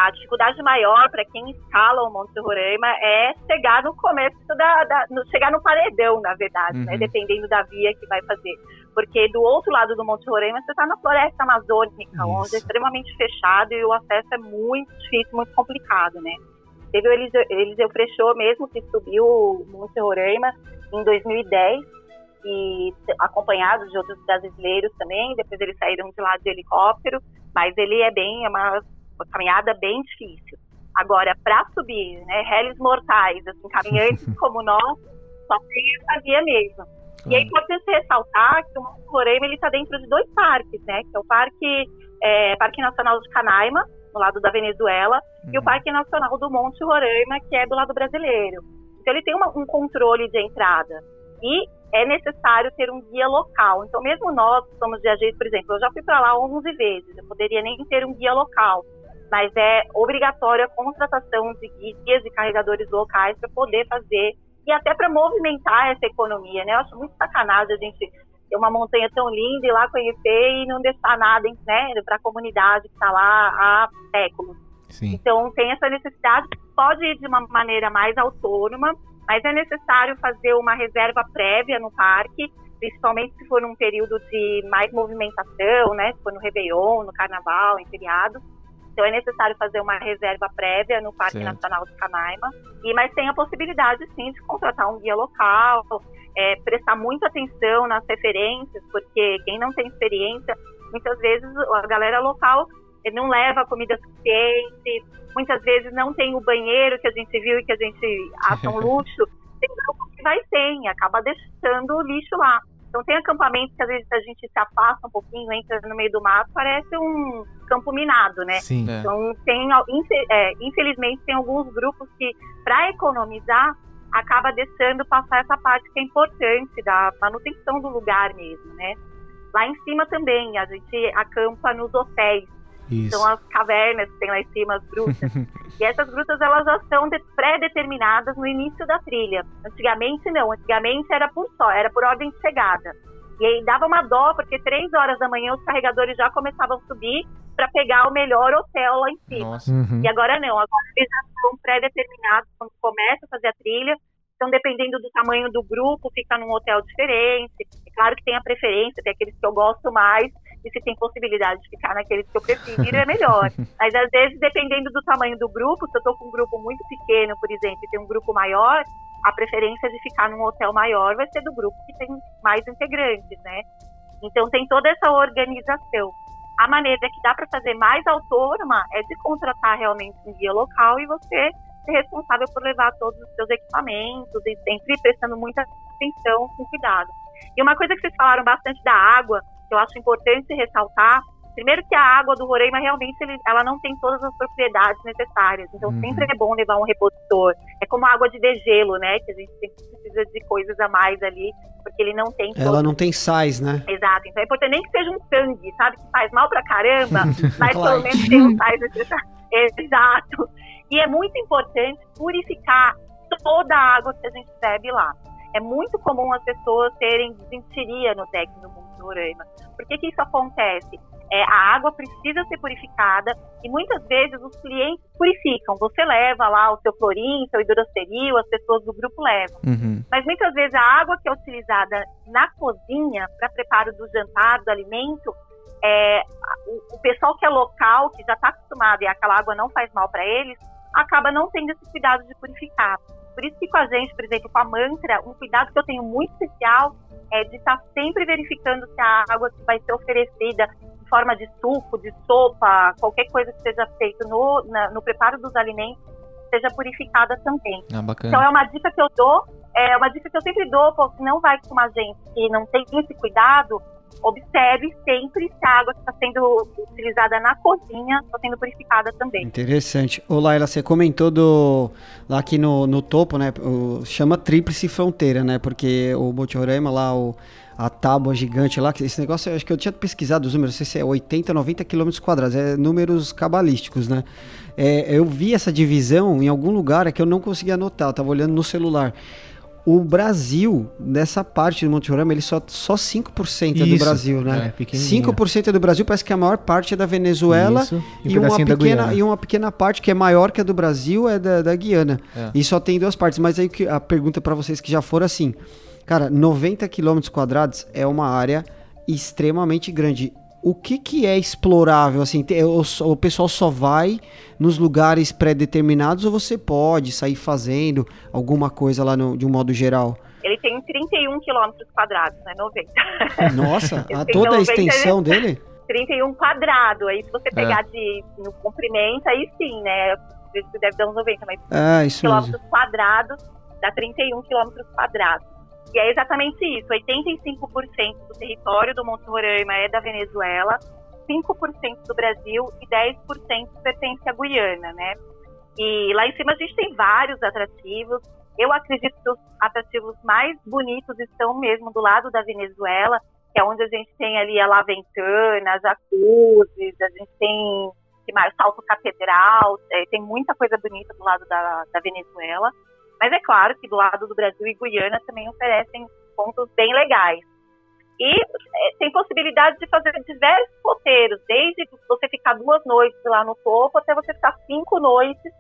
Speaker 5: a dificuldade maior para quem escala o Monte Roraima é chegar no começo da, da- no- chegar no paredão, na verdade, né?
Speaker 3: Uhum.
Speaker 5: Dependendo da via que vai fazer. Porque do outro lado do Monte Roraima você está na floresta amazônica, onde
Speaker 2: Isso.
Speaker 5: é extremamente fechado e o acesso é muito difícil, muito complicado, né? Teve o Eliseu, Eliseu Frechot mesmo, que subiu o Monte Roraima em 2010 e acompanhado de outros brasileiros também. Depois eles saíram de lá de helicóptero, mas ele é bem é uma, uma caminhada bem difícil. Agora, para subir, né, réis mortais, assim, caminhantes (laughs) como nós, só tem essa via mesmo. E é importante ressaltar que o Monte Roraima está dentro de dois parques, né? Que é o Parque, é, Parque Nacional de Canaima, no lado da Venezuela, e o Parque Nacional do Monte Roraima, que é do lado brasileiro. Então ele tem uma- um controle de entrada. E é necessário ter um guia local. Então, mesmo nós que somos viajantes, por exemplo, eu já fui para lá 11 vezes, eu poderia nem ter um guia local, mas é obrigatório a contratação de guias e carregadores locais para poder fazer e até para movimentar essa economia, né? Eu acho muito sacanagem a gente ter uma montanha tão linda e lá conhecer e não deixar nada, né, para a comunidade que está lá há séculos.
Speaker 2: Sim.
Speaker 5: Então, tem essa necessidade, pode ir de uma maneira mais autônoma, mas é necessário fazer uma reserva prévia no parque, principalmente se for num período de mais movimentação, né? Se for no Réveillon, no Carnaval, em feriado. Então, é necessário fazer uma reserva prévia no Parque
Speaker 3: Certo.
Speaker 5: Nacional de Canaima. E, mas tem a possibilidade, sim, de contratar um guia local, é, prestar muita atenção nas referências, porque quem não tem experiência, muitas vezes a galera local eh, não leva comida suficiente, muitas vezes não tem o banheiro que a gente viu e que a gente acha um (laughs) luxo, tem algo que vai sem, acaba deixando o lixo lá. Então tem acampamentos que às vezes a gente se afasta um pouquinho, entra no meio do mato, parece um campo minado, né?
Speaker 2: Sim.
Speaker 3: É.
Speaker 5: Então tem, é, infelizmente, tem alguns grupos que, para economizar, acaba deixando passar essa parte que é importante da manutenção do lugar mesmo, né? Lá em cima também, a gente acampa nos hotéis.
Speaker 2: Isso.
Speaker 5: São as cavernas que tem lá em cima, as grutas. (laughs) e essas grutas, elas já são de- pré-determinadas no início da trilha. Antigamente, não. Antigamente era por só, era por ordem de chegada. E aí dava uma dó, porque três horas da manhã os carregadores já começavam a subir para pegar o melhor hotel lá em cima.
Speaker 3: Nossa.
Speaker 2: Uhum.
Speaker 5: E agora não, agora eles já são pré-determinados quando começa a fazer a trilha. Então, dependendo do tamanho do grupo, fica num hotel diferente. É claro que tem a preferência, tem aqueles que eu gosto mais, e se tem possibilidade de ficar naqueles que eu prefiro, é melhor. (laughs) Mas às vezes, dependendo do tamanho do grupo, se eu tô com um grupo muito pequeno, por exemplo, e tem um grupo maior, a preferência de ficar num hotel maior vai ser do grupo que tem mais integrantes, né? Então tem toda essa organização. A maneira que dá para fazer mais autônoma é de contratar realmente um guia local e você ser responsável por levar todos os seus equipamentos e sempre prestando muita atenção com cuidado. E uma coisa que vocês falaram bastante da água, eu acho importante ressaltar, primeiro que a água do Roraima realmente ele- ela não tem todas as propriedades necessárias, então
Speaker 2: Uhum.
Speaker 5: sempre é bom levar um repositor. É como a água de degelo, né, que a gente sempre precisa de coisas a mais ali, porque ele não tem
Speaker 4: Ela não tem sais, né?
Speaker 5: Exato, então é importante nem que seja um sangue, sabe? Que faz mal pra caramba, (laughs) mas pelo menos tem um sais necessários. (laughs) Exato. E é muito importante purificar toda a água que a gente bebe lá. É muito comum as pessoas terem desinteria no deck Monte Roraima. Por que, que isso acontece? É, a água precisa ser purificada e muitas vezes os clientes purificam. Você leva lá o seu clorim, seu hidrosteril, as pessoas do grupo levam.
Speaker 3: Uhum.
Speaker 5: Mas muitas vezes a água que é utilizada na cozinha para preparo do jantar, do alimento, é, o, o pessoal que é local, que já está acostumado e aquela água não faz mal para eles, acaba não tendo esse cuidado de purificar. Por isso que com a gente, por exemplo, com a mantra, um cuidado que eu tenho muito especial é de estar sempre verificando se a água que vai ser oferecida em forma de suco, de sopa, qualquer coisa que seja feito no, na- no preparo dos alimentos, seja purificada também.
Speaker 3: Ah, bacana.
Speaker 5: Então é uma dica que eu dou, é uma dica que eu sempre dou, se não vai com uma gente que não tem esse cuidado, observe sempre se a água que está sendo utilizada na cozinha está sendo purificada também.
Speaker 4: Interessante. Ô Laila, você comentou do lá aqui no, no topo, né? o- chama Tríplice Fronteira, né? Porque o Monte Roraima lá, o, a tábua gigante lá, esse negócio, acho que eu tinha pesquisado os números, não sei se é 80, 90 quilômetros quadrados, é números cabalísticos, né? É, eu vi essa divisão em algum lugar é que eu não consegui anotar, eu tava olhando no celular. O Brasil, nessa parte do Monte Roraima, ele só, só 5% é do
Speaker 2: Isso,
Speaker 4: Brasil, né?
Speaker 2: é, pequenininho.
Speaker 4: 5% é do Brasil, parece que a maior parte é da Venezuela
Speaker 2: Isso, e um
Speaker 4: e, uma
Speaker 2: pedacinho da
Speaker 4: pequena, e uma pequena parte que é maior que a do Brasil é da, da Guiana.
Speaker 3: É.
Speaker 4: E só tem duas partes. Mas aí a pergunta para vocês que já foram assim: cara, 90 quilômetros quadrados é uma área extremamente grande. O que, que é explorável? Assim, o, pessoal só vai nos lugares pré-determinados ou você pode sair fazendo alguma coisa lá no- de um modo geral?
Speaker 5: Ele tem 31 quilômetros quadrados, né? 90.
Speaker 4: Nossa, (laughs) a, toda a
Speaker 5: 90
Speaker 4: extensão (laughs) dele?
Speaker 5: 31 quadrado. Aí se você pegar de no comprimento, aí sim, né? Você deve dar uns 90, mas
Speaker 4: Ah, isso mesmo.
Speaker 5: quilômetros quadrados dá 31 quilômetros quadrados. E é exatamente isso, 85% do território do Monte Roraima é da Venezuela, 5% do Brasil e 10% pertence à Guiana, né? E lá em cima a gente tem vários atrativos. Eu acredito que os atrativos mais bonitos estão mesmo do lado da Venezuela, que é onde a gente tem ali a La Ventana, jacuzzi, a gente tem que mais, salto catedral, é, tem muita coisa bonita do lado da, da Venezuela. Mas é claro que do lado do Brasil e Guiana também oferecem pontos bem legais. E é, tem possibilidade de fazer diversos roteiros, desde você ficar duas noites lá no topo até você ficar cinco noites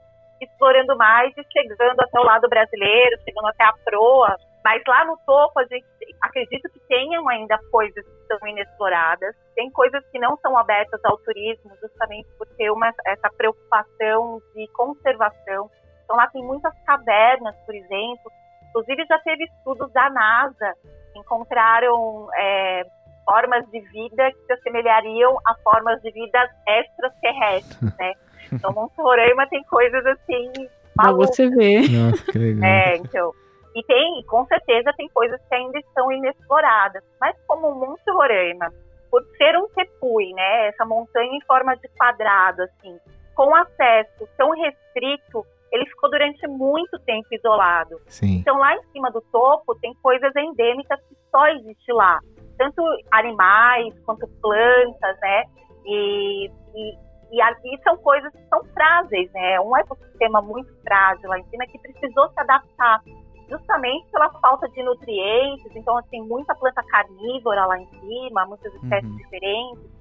Speaker 5: explorando mais e chegando até o lado brasileiro, chegando até a proa. Mas lá no topo, a gente acredito que tenham ainda coisas que estão inexploradas, tem coisas que não são abertas ao turismo, justamente por ter essa preocupação de conservação. Então lá tem muitas cavernas, por exemplo. Inclusive já teve estudos da NASA que encontraram é, formas de vida que se assemelhariam a formas de vida extraterrestres, (laughs) né? Então Monte Roraima tem coisas assim
Speaker 6: Pra você ver.
Speaker 2: Nossa, que legal.
Speaker 5: É, então. E tem, com certeza, tem coisas que ainda estão inexploradas. Mas como o Monte Roraima, por ser um tepui, né, essa montanha em forma de quadrado, assim, com acesso tão restrito, ele ficou durante muito tempo isolado.
Speaker 2: Sim.
Speaker 5: Então, lá em cima do topo, tem coisas endêmicas que só existe lá. Tanto animais quanto plantas, né? E, e, e ali são coisas que são frágeis, né? Um ecossistema muito frágil lá em cima que precisou se adaptar justamente pela falta de nutrientes. Então, assim, muita planta carnívora lá em cima, muitas espécies
Speaker 3: Uhum.
Speaker 5: diferentes.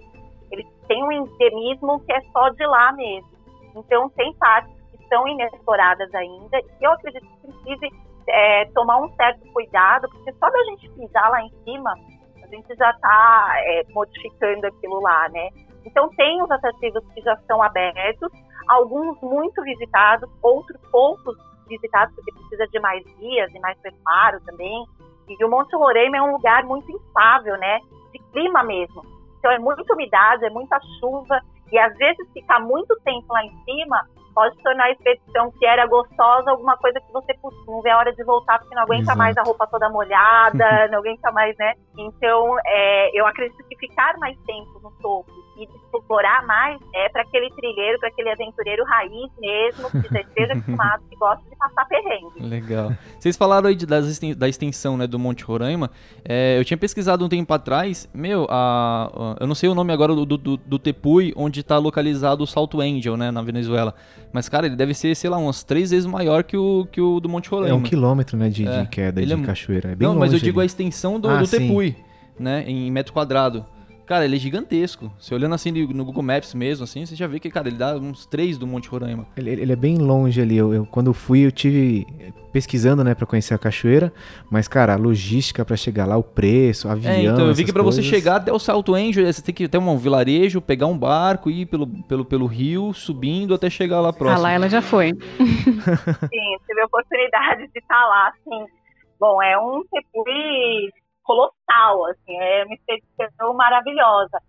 Speaker 5: Eles têm um endemismo que é só de lá mesmo. Então, tem partes que são inexploradas ainda. E eu acredito que precise é, tomar um certo cuidado, porque só da gente pisar lá em cima, a gente já está modificando aquilo lá, né? Então, tem os atrativos que já estão abertos, alguns muito visitados, outros poucos visitados, porque precisa de mais dias e mais preparo também. E o Monte Roraima é um lugar muito instável, né? De clima mesmo. Então, é muita umidade, é muita chuva, e às vezes ficar muito tempo lá em cima pode tornar a expedição que era gostosa alguma coisa que você não vê a hora de voltar porque não aguenta
Speaker 2: Exato.
Speaker 5: mais a roupa toda molhada, (laughs) não aguenta mais, né? Então, é, eu acredito que ficar mais tempo no topo e explorar mais é para aquele trilheiro, para aquele aventureiro raiz mesmo, que (laughs) já esteja acostumado, que gosta de passar perrengue.
Speaker 3: Legal. Vocês falaram aí de- das da extensão né, do Monte Roraima. É, eu tinha pesquisado um tempo atrás, meu, a, a- eu não sei o nome agora do, do, do Tepui, onde está localizado o Salto Angel, né, na Venezuela. Mas, cara, ele deve ser, sei lá, umas três vezes maior que o, que o do Monte Roraima.
Speaker 2: É um quilômetro, né, de, de
Speaker 3: É,
Speaker 2: queda
Speaker 3: ele
Speaker 2: de
Speaker 3: é mu-
Speaker 2: cachoeira. É bem
Speaker 3: não, mas eu
Speaker 2: longe
Speaker 3: digo a
Speaker 2: ali.
Speaker 3: extensão do,
Speaker 2: Ah,
Speaker 3: do
Speaker 2: sim.
Speaker 3: Tepui, né, em metro quadrado. Cara, ele é gigantesco. Você olhando assim no Google Maps mesmo, assim, você já vê que, cara, ele dá uns três do Monte Roraima.
Speaker 2: Ele, ele é bem longe ali. Eu, eu- quando eu fui, eu tive pesquisando, né, pra conhecer a cachoeira. Mas, cara, a logística pra chegar lá, o preço, avião.
Speaker 3: É, então eu vi
Speaker 2: essas
Speaker 3: que pra você chegar até o Salto Angel, você tem que ter um vilarejo, pegar um barco, ir pelo, pelo, pelo rio, subindo até chegar lá próximo.
Speaker 6: Laila já foi. (laughs)
Speaker 5: Sim, tive a oportunidade de estar lá, assim. Bom, é um tepui colossal, assim, é uma expedição maravilhosa.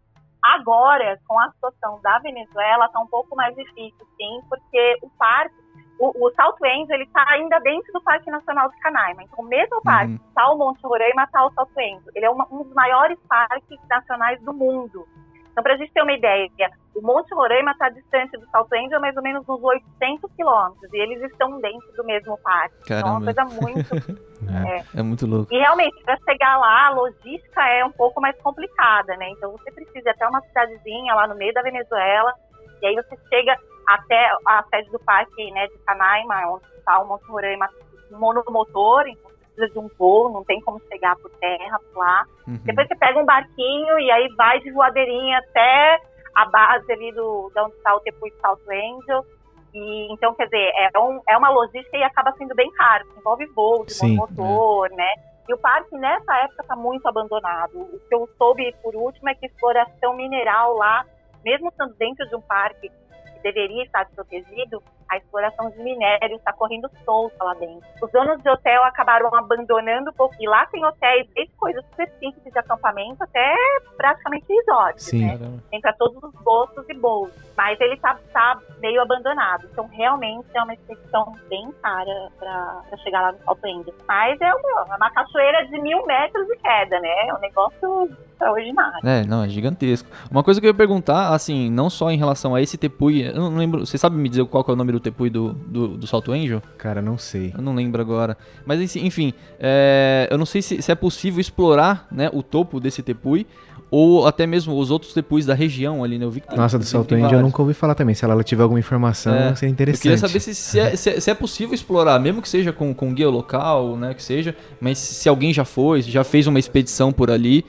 Speaker 5: Agora, com a situação da Venezuela, tá um pouco mais difícil, sim, porque o parque, o, o Salto Angel, ele tá ainda dentro do Parque Nacional de Canaima. Então, o mesmo parque,
Speaker 3: Uhum.
Speaker 5: tá o Monte Roraima, tá o Salto Angel. Ele é uma- um dos maiores parques nacionais do mundo. Então, para a gente ter uma ideia, o Monte Roraima está distante do Salto Angel mais ou menos uns 800 quilômetros, e eles estão dentro do mesmo parque. Então, é
Speaker 3: Caramba.
Speaker 5: uma coisa muito (laughs)
Speaker 3: É muito louco.
Speaker 5: e realmente, para chegar lá, a logística é um pouco mais complicada, né? Então você precisa ir até uma cidadezinha lá no meio da Venezuela, e aí você chega até a sede do parque né, de Canaima, onde está o Monte Roraima monomotor, então precisa de um voo, não tem como chegar por terra por lá.
Speaker 3: Uhum.
Speaker 5: Depois você pega um barquinho e aí vai de voadeirinha até a base ali do, de onde está o Tepui South Angel. E, então, quer dizer, é, um, é uma logística e acaba sendo bem caro. Envolve voo de
Speaker 2: Sim,
Speaker 5: motor, né? E o parque, nessa época, está muito abandonado. O que eu soube, por último, é que exploração mineral lá, mesmo estando dentro de um parque que deveria estar protegido, a exploração de minério está correndo solta lá dentro. Os donos de hotel acabaram abandonando um pouco. E lá tem hotéis, desde coisas super simples de acampamento até praticamente exóticos,
Speaker 2: Sim.
Speaker 5: né? Tem para todos os gostos e bolsos. Mas ele tá, tá meio abandonado. Então, realmente é uma expedição bem cara para chegar lá no Índio. Mas é uma, uma cachoeira de mil metros de queda, né? É um negócio extraordinário.
Speaker 3: É, não, é gigantesco. Uma coisa que eu ia perguntar, assim, não só em relação a esse Tepui, eu não lembro, você sabe me dizer qual é o nome do Tepui do, do, do Salto Angel?
Speaker 2: Cara, não sei.
Speaker 3: Eu não lembro agora. Mas enfim, é, eu não sei se, se é possível explorar né, o topo desse Tepui ou até mesmo os outros Tepuis da região ali, né? Eu vi que tem,
Speaker 2: Nossa, do Salto Angel eu nunca ouvi falar também. Se ela tiver alguma informação,
Speaker 3: É,
Speaker 2: seria
Speaker 3: Eu
Speaker 2: interessante.
Speaker 3: queria saber se, se, é, se é- se é possível explorar, mesmo que seja com, com guia local, né, que seja, mas se alguém já foi, já fez uma expedição por ali,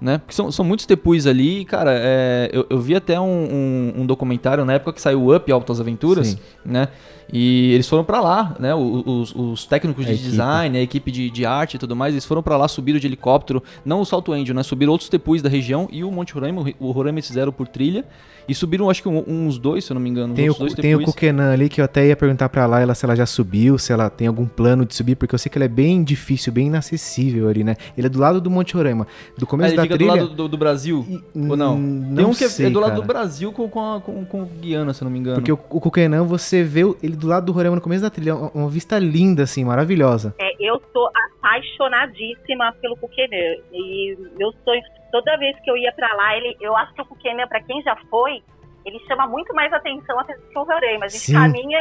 Speaker 3: né, porque são, são muitos tepuis ali, cara, é, eu, eu vi até um, um, um documentário na época que saiu o Up Altas Aventuras,
Speaker 2: Sim.
Speaker 3: né, e eles foram pra lá, né, os, os técnicos de
Speaker 2: A
Speaker 3: design, a equipe de, de arte e tudo mais, eles foram pra lá, subiram de helicóptero, não o Salto Angel, né, subiram outros tepuis da região e o Monte Roraima, o- Roraima eles fizeram por trilha, e subiram acho que um- uns dois, se eu não me engano,
Speaker 2: Tem o,
Speaker 3: dois
Speaker 2: tem o. Kukenan ali que eu até ia perguntar pra Laila se ela já subiu, se ela tem algum plano de subir, porque eu sei que ele é bem difícil, bem inacessível ali, né? Ele é do lado do Monte Roraima. Do
Speaker 3: Ah,
Speaker 2: começo
Speaker 3: ele
Speaker 2: da
Speaker 3: fica
Speaker 2: trilha.
Speaker 3: do lado do, do Brasil?
Speaker 2: E-
Speaker 3: Ou não?
Speaker 2: hum,
Speaker 3: Tem um que é-
Speaker 2: sei,
Speaker 3: é do lado
Speaker 2: cara.
Speaker 3: do Brasil com, com, a- com, com Guiana, se eu não me engano.
Speaker 2: Porque o, o Kukenan, você vê ele do lado do Roraima no começo da trilha, uma, uma vista linda, assim, maravilhosa.
Speaker 5: É, eu sou apaixonadíssima pelo Kukenan. E meu sonho, toda vez que eu ia pra lá, ele, eu acho que o Kukenan, pra quem já foi, ele chama muito mais atenção até do que o Roraima. A gente
Speaker 2: Sim.
Speaker 5: caminha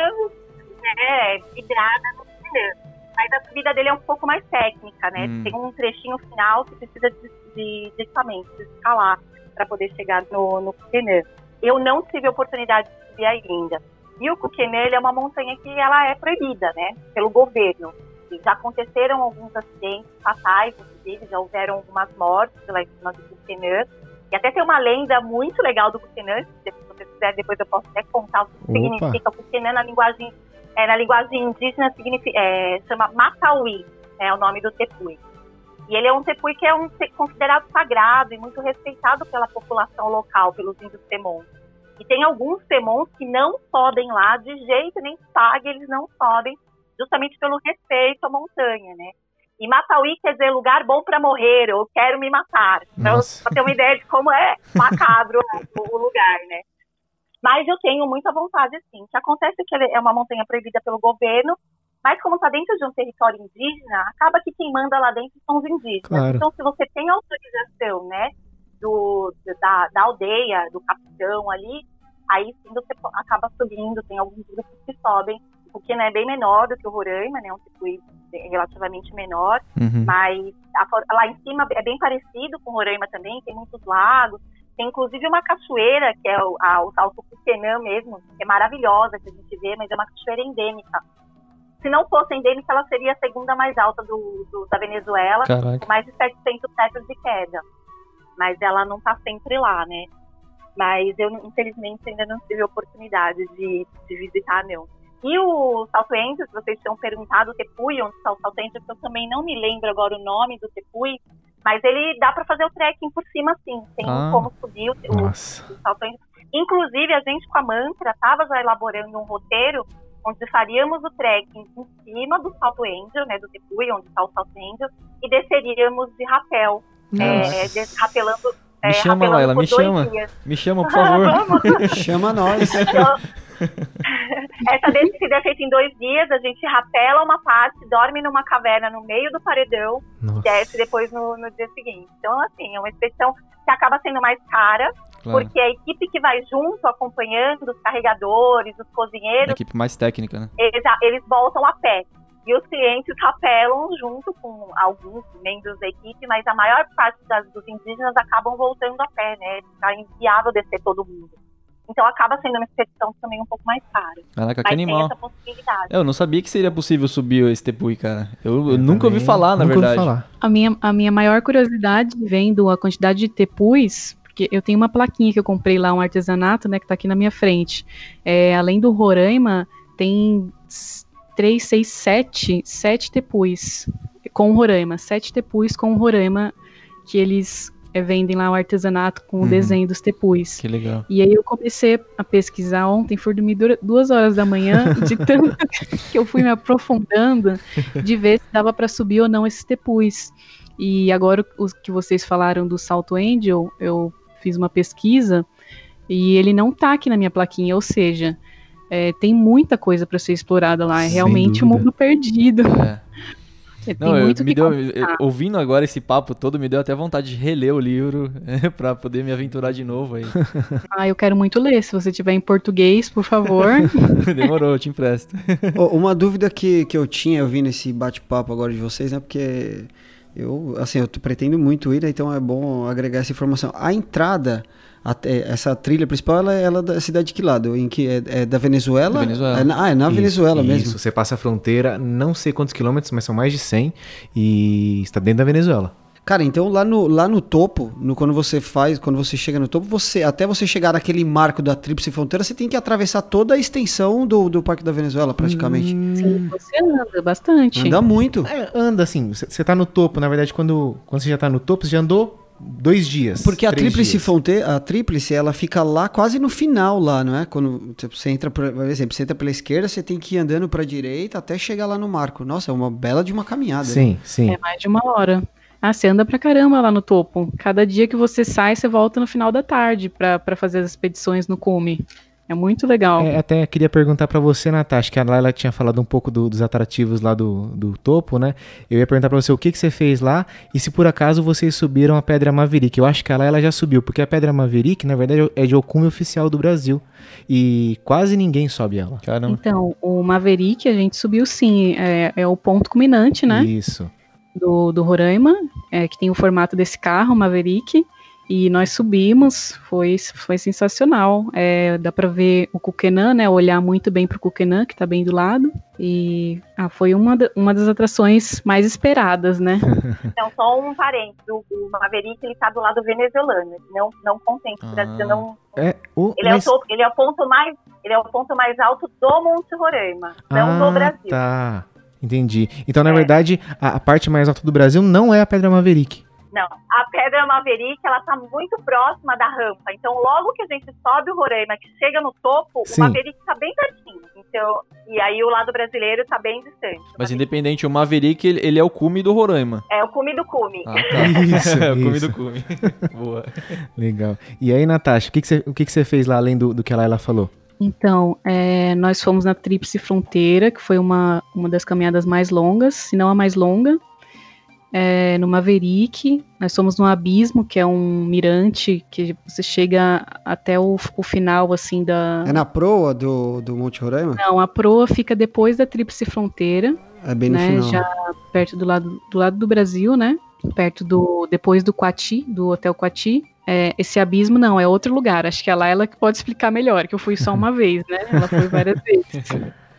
Speaker 5: né, vidrada no Kukenan. Mas a subida dele é um pouco mais técnica, né?
Speaker 3: Hum.
Speaker 5: Tem um trechinho final que precisa de, de, de equipamento, de escalar para poder chegar no, no. Eu não tive a oportunidade de subir ainda. E o ele é uma montanha que ela é proibida, né? Pelo governo. E já aconteceram alguns acidentes fatais, inclusive, já houveram algumas mortes lá em cima do. E até tem uma lenda muito legal do Kukenan, se você quiser, depois eu posso até contar o que
Speaker 2: Opa.
Speaker 5: significa. Kukenan na linguagem, é, na linguagem indígena significa, é, chama Matauí, é o nome do tepui. E ele é um tepui que é um considerado sagrado e muito respeitado pela população local, pelos índios temons. E tem alguns temons que não sobem lá de jeito nem pague, eles não sobem, justamente pelo respeito à montanha, né? E Matauí quer dizer lugar bom para morrer, eu quero me matar. Então, pra ter uma ideia de como é macabro (laughs) o, lugar, né? Mas eu tenho muita vontade, sim. O que acontece é que é uma montanha proibida pelo governo, mas como está dentro de um território indígena, acaba que quem manda lá dentro são os indígenas.
Speaker 2: Claro.
Speaker 5: Então, se você tem autorização, né, do, da, da aldeia, do capitão ali, aí sim você acaba subindo, tem alguns grupos que sobem, o que é bem menor do que o Roraima, né, um circuito relativamente menor,
Speaker 3: Uhum.
Speaker 5: mas a lá em cima é bem parecido com Roraima também, tem muitos lagos, tem inclusive uma cachoeira, que é o, a, o Salto mesmo, que é maravilhosa, que a gente vê, mas é uma cachoeira endêmica. Se não fosse endêmica, ela seria a segunda mais alta do, do- da Venezuela,
Speaker 3: Caraca.
Speaker 5: com mais de 700 metros de queda. Mas ela não está sempre lá, né? Mas eu, infelizmente, ainda não tive a oportunidade de, de visitar, não. E o Salto Entes, vocês tinham perguntado o Tepui, onde está o Salto Entes, eu também não me lembro agora o nome do Tepui, mas ele dá para fazer o trekking por cima, sim. Tem
Speaker 3: Ah.
Speaker 5: como subir o,
Speaker 2: Nossa.
Speaker 5: o. Inclusive, a gente com a Mantra estava já elaborando um roteiro onde faríamos o trekking em cima do Salto Angel, né, do Tepui, onde está o Salto Angel, e desceríamos de rapel, é,
Speaker 2: Nossa.
Speaker 5: de- rapelando,
Speaker 3: Me
Speaker 5: é,
Speaker 3: chama,
Speaker 5: rapelando
Speaker 3: Laila, me chama.
Speaker 5: dias.
Speaker 3: Me chama, por favor. (laughs) (laughs)
Speaker 4: Chama nós.
Speaker 5: Então, (laughs) essa descida é feita em dois dias, a gente rapela uma parte, dorme numa caverna no meio do paredão,
Speaker 2: Nossa.
Speaker 5: desce depois no, no dia seguinte. Então, assim, é uma expedição que acaba sendo mais cara,
Speaker 3: Claro.
Speaker 5: porque a equipe que vai junto, acompanhando, os carregadores, os cozinheiros,
Speaker 3: equipe mais técnica, né?
Speaker 5: eles, eles voltam a pé. E os clientes rapelam junto com alguns membros da equipe, mas a maior parte das, dos indígenas acabam voltando a pé, né? Fica inviável descer todo mundo. Então acaba sendo uma expedição também um pouco mais cara.
Speaker 3: Caraca, que animal.
Speaker 5: essa possibilidade.
Speaker 3: Eu não sabia que seria possível subir esse Tepui, cara. Eu, eu
Speaker 2: Eu
Speaker 3: nunca ouvi falar, na
Speaker 2: nunca ouvi
Speaker 3: verdade.
Speaker 2: falar.
Speaker 6: A minha, a minha maior curiosidade vendo a quantidade de tepus, porque eu tenho uma plaquinha que eu comprei lá, um artesanato, né, que tá aqui na minha frente. É, além do Roraima, tem três, seis, sete, sete tepus com Roraima. Sete tepus com Roraima que eles é, vendem lá o artesanato com
Speaker 3: Uhum.
Speaker 6: o desenho dos tepus.
Speaker 3: Que legal.
Speaker 6: E aí eu comecei a pesquisar ontem, fui dormir duas horas da manhã, de (laughs) tanto que eu fui me aprofundando de ver se dava para subir ou não esses tepus. E agora os que vocês falaram do Salto Angel, eu fiz uma pesquisa e ele não tá aqui na minha plaquinha, ou seja, é, tem muita coisa para ser explorada lá. É
Speaker 2: Sem
Speaker 6: realmente um
Speaker 2: dúvida.
Speaker 6: mundo perdido.
Speaker 3: É. (laughs)
Speaker 6: É, tem
Speaker 3: Não, eu,
Speaker 6: muito
Speaker 3: me
Speaker 6: que
Speaker 3: deu, eu- ouvindo agora esse papo todo, me deu até vontade de reler o livro (laughs) pra poder me aventurar de novo aí. (laughs)
Speaker 6: Ah, eu quero muito ler. Se você tiver em português, por favor.
Speaker 3: Demorou, eu te empresto.
Speaker 4: Ô, Uma dúvida que, que eu tinha, eu vi nesse bate-papo agora de vocês, né? Porque eu, assim, eu pretendo muito ir, né, então é bom agregar essa informação. A entrada, até essa trilha principal, ela, ela é da cidade de que lado? Em que é, é da Venezuela?
Speaker 3: Da Venezuela.
Speaker 4: É na- ah, é na
Speaker 2: Isso,
Speaker 4: Venezuela
Speaker 2: isso,
Speaker 4: mesmo.
Speaker 2: Você passa a fronteira, não sei quantos quilômetros, mas são mais de 100 e está dentro da Venezuela.
Speaker 4: Cara, então lá no, lá no topo, no, quando você faz, quando você chega no topo, você até você chegar naquele marco da Tríplice Fronteira, você tem que atravessar toda a extensão do, do Parque da Venezuela, praticamente.
Speaker 6: Sim, você anda bastante.
Speaker 4: Anda muito.
Speaker 2: É, anda assim, você você tá no topo, na verdade, quando, quando você já tá no topo, você já andou dois dias.
Speaker 4: Porque a tríplice
Speaker 2: dias.
Speaker 4: fronteira, a tríplice, ela fica lá quase no final lá, não é? Quando tipo, você entra, por exemplo, você entra pela esquerda, você tem que ir andando pra direita até chegar lá no marco. Nossa, é uma bela de uma caminhada. né?
Speaker 2: Sim, sim.
Speaker 6: É mais de uma hora. Ah, você anda pra caramba lá no topo. Cada dia que você sai, você volta no final da tarde pra fazer as expedições no cume. É muito legal.
Speaker 2: É, até queria perguntar pra você, Natasha, que a Laila tinha falado um pouco do- dos atrativos lá do, do topo, né? Eu ia perguntar pra você o que, que você fez lá e se por acaso vocês subiram a Pedra Maverick. Eu acho que a Laila já subiu, porque a Pedra Maverick, na verdade, é de ocume oficial do Brasil. E quase ninguém sobe ela.
Speaker 3: Caramba.
Speaker 6: Então, o Maverick a gente subiu sim. É, é o ponto culminante, né?
Speaker 2: Isso.
Speaker 6: do, do Roraima, é, que tem o formato desse carro, Maverick, e nós subimos, foi, foi sensacional. É, dá para ver o Kukenan, né? Olhar muito bem pro Kukenan, que tá bem do lado. E ah, foi uma, da- uma das atrações mais esperadas, né? (laughs)
Speaker 5: Então, só um parênteses, o, o Maverick, ele tá do lado venezuelano, não, não contente, o Brasil
Speaker 3: Ah.
Speaker 5: não...
Speaker 2: É, o,
Speaker 5: Ele,
Speaker 2: mas-
Speaker 5: é o ele é o ponto mais... Ele é o ponto mais alto do Monte Roraima, não
Speaker 2: ah,
Speaker 5: do Brasil.
Speaker 2: Tá. Entendi. Então, na
Speaker 5: É.
Speaker 2: verdade, a, a parte mais alta do Brasil não é a Pedra Maverick.
Speaker 5: Não, a Pedra Maverick, ela tá muito próxima da rampa. Então, logo que a gente sobe o Roraima, que chega no topo,
Speaker 2: Sim.
Speaker 5: o Maverick tá bem pertinho. Então, e aí o lado brasileiro tá bem distante.
Speaker 3: Mas
Speaker 5: Maverick
Speaker 3: independente, o Maverick, ele, ele é o cume do Roraima.
Speaker 5: É o cume do cume.
Speaker 3: Ah, (laughs) tá.
Speaker 2: Isso, (laughs)
Speaker 3: é o cume
Speaker 2: isso.
Speaker 3: do cume. (laughs) Boa.
Speaker 2: Legal. E aí, Natasha, o que, que, você, o que, que você fez lá além do, do que a Laila falou?
Speaker 6: Então, é, nós fomos na Tríplice Fronteira, que foi uma, uma das caminhadas mais longas, se não a mais longa. É, no Maverick, nós fomos no Abismo, que é um mirante que você chega até o, o final, assim, da...
Speaker 4: É na proa do, do Monte Roraima?
Speaker 6: Não, a proa fica depois da Tríplice Fronteira,
Speaker 4: É bem no
Speaker 6: né,
Speaker 4: final.
Speaker 6: já perto do lado, do lado do Brasil, né? Perto do. Depois do Quati, do Hotel Quati. É, esse abismo não, é outro lugar. Acho que é a Laila que pode explicar melhor, que eu fui só uma (laughs) vez, né? Ela foi várias vezes.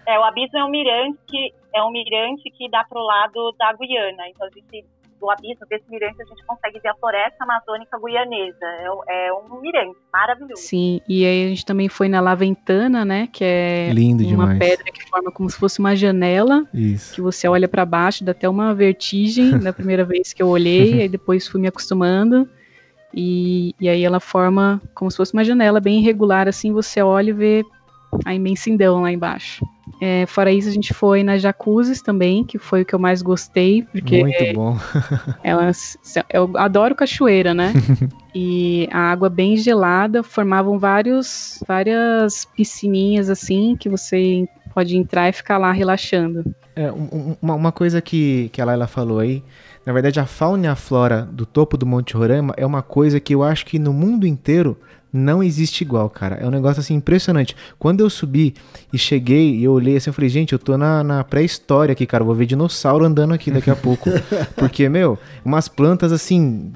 Speaker 5: É, o Abismo é um mirante, que- é um mirante que dá pro lado da Guiana. Então, a gente, do Abismo desse mirante, a gente consegue ver a floresta amazônica guianesa. É, um- é um mirante maravilhoso.
Speaker 6: Sim, e aí a gente também foi na Laventana, né? Que é
Speaker 2: Lindo
Speaker 6: uma
Speaker 2: demais.
Speaker 6: pedra que forma como se fosse uma janela,
Speaker 2: Isso.
Speaker 6: que você olha pra baixo, dá até uma vertigem da primeira (laughs) vez que eu olhei, aí depois fui me acostumando. E, e aí ela forma como se fosse uma janela bem irregular, assim, você olha e vê a imensidão lá embaixo. É, fora isso, a gente foi nas jacuzzis também, que foi o que eu mais gostei, porque
Speaker 2: Muito bom. (laughs)
Speaker 6: elas, eu adoro cachoeira, né? (laughs) e a água bem gelada formavam vários, várias piscininhas assim que você pode entrar e ficar lá relaxando.
Speaker 2: É, um- um- uma, uma coisa que, que a Laila falou aí, na verdade a fauna e a flora do topo do Monte Roraima é uma coisa que eu acho que no mundo inteiro não existe igual, cara. É um negócio assim impressionante. Quando eu subi e cheguei e eu olhei assim, eu falei, gente, eu tô na, na pré-história aqui, cara. Eu vou ver dinossauro andando aqui daqui a pouco. (laughs) Porque, meu, umas plantas assim,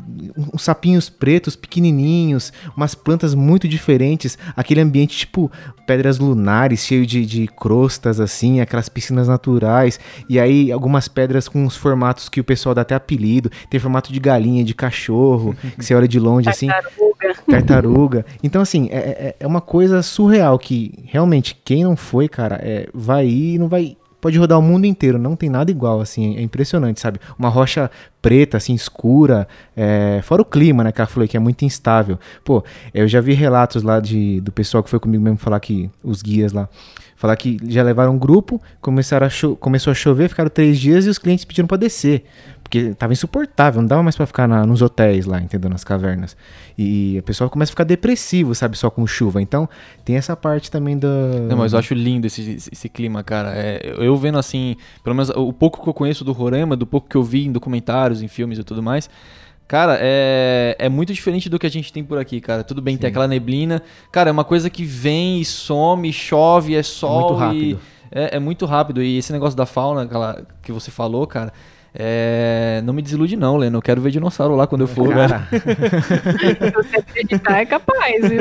Speaker 2: uns sapinhos pretos pequenininhos, umas plantas muito diferentes, aquele ambiente tipo pedras lunares, cheio de, de crostas assim, aquelas piscinas naturais, e aí algumas pedras com uns formatos que o pessoal dá até apelido, tem formato de galinha, de cachorro, (laughs) que você olha de longe assim,
Speaker 6: Tartaruga.
Speaker 2: tartaruga. Então, assim, é, é- é uma coisa surreal que realmente quem não foi, cara, é, vai ir e não vai. Pode rodar o mundo inteiro, não tem nada igual, assim, é impressionante, sabe? Uma rocha preta, assim, escura, é, fora o clima, né, que ela falou que é muito instável. Pô, eu já vi relatos lá de, do pessoal que foi comigo mesmo falar que, os guias lá, falar que já levaram um grupo, começaram a começou a chover, ficaram três dias e os clientes pediram pra descer. Porque tava insuportável, não dava mais pra ficar na- nos hotéis lá, entendeu? Nas cavernas. E a pessoa começa a ficar depressivo, sabe? Só com chuva. Então, tem essa parte também da.
Speaker 3: Não, mas eu acho lindo esse, esse clima, cara. É, eu vendo assim, pelo menos o pouco que eu conheço do Roraima, do pouco que eu vi em documentários, em filmes e tudo mais. Cara, é, é muito diferente do que a gente tem por aqui, cara. Tudo bem, tem aquela neblina. Cara, é uma coisa que vem e some, chove, é sol.
Speaker 2: Muito rápido.
Speaker 3: É, é muito rápido. E esse negócio da fauna aquela, que você falou, cara. É, não me desilude, não, Leno. Eu quero ver dinossauro lá quando eu for, velho. (laughs)
Speaker 6: Se você acreditar, é capaz, viu?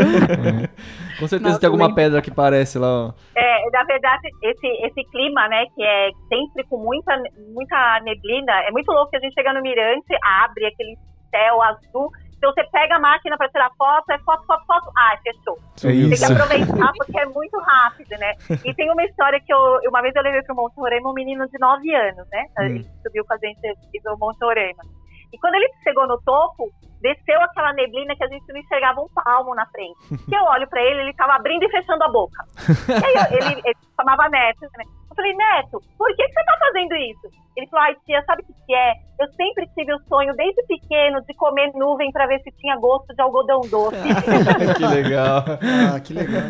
Speaker 3: Com certeza
Speaker 6: Não,
Speaker 3: tem alguma pedra que parece lá, ó.
Speaker 5: É, na verdade, esse, esse clima, né, que é sempre com muita, muita neblina, é muito louco que a gente chega no mirante, abre aquele céu azul. Se você pega a máquina para tirar foto, é foto, foto, foto. Ah, fechou.
Speaker 2: é
Speaker 5: Tem que aproveitar porque é muito rápido, né? E tem uma história que eu, uma vez eu levei pro Monte Roraima um menino de 9 anos, né? Ele subiu com a gente e o Monte Roraima. E quando ele chegou no topo, desceu aquela neblina que a gente não enxergava um palmo na frente. Se (laughs) eu olho pra ele, ele tava abrindo e fechando a boca. E aí ele, ele chamava Neto, né? Eu falei, Neto, por que, que você tá fazendo isso? Ele falou, ai tia, sabe o que, que é? Eu sempre tive o sonho, desde pequeno, de comer nuvem para ver se tinha gosto de algodão doce. (laughs)
Speaker 2: que legal.
Speaker 4: Ah, que legal.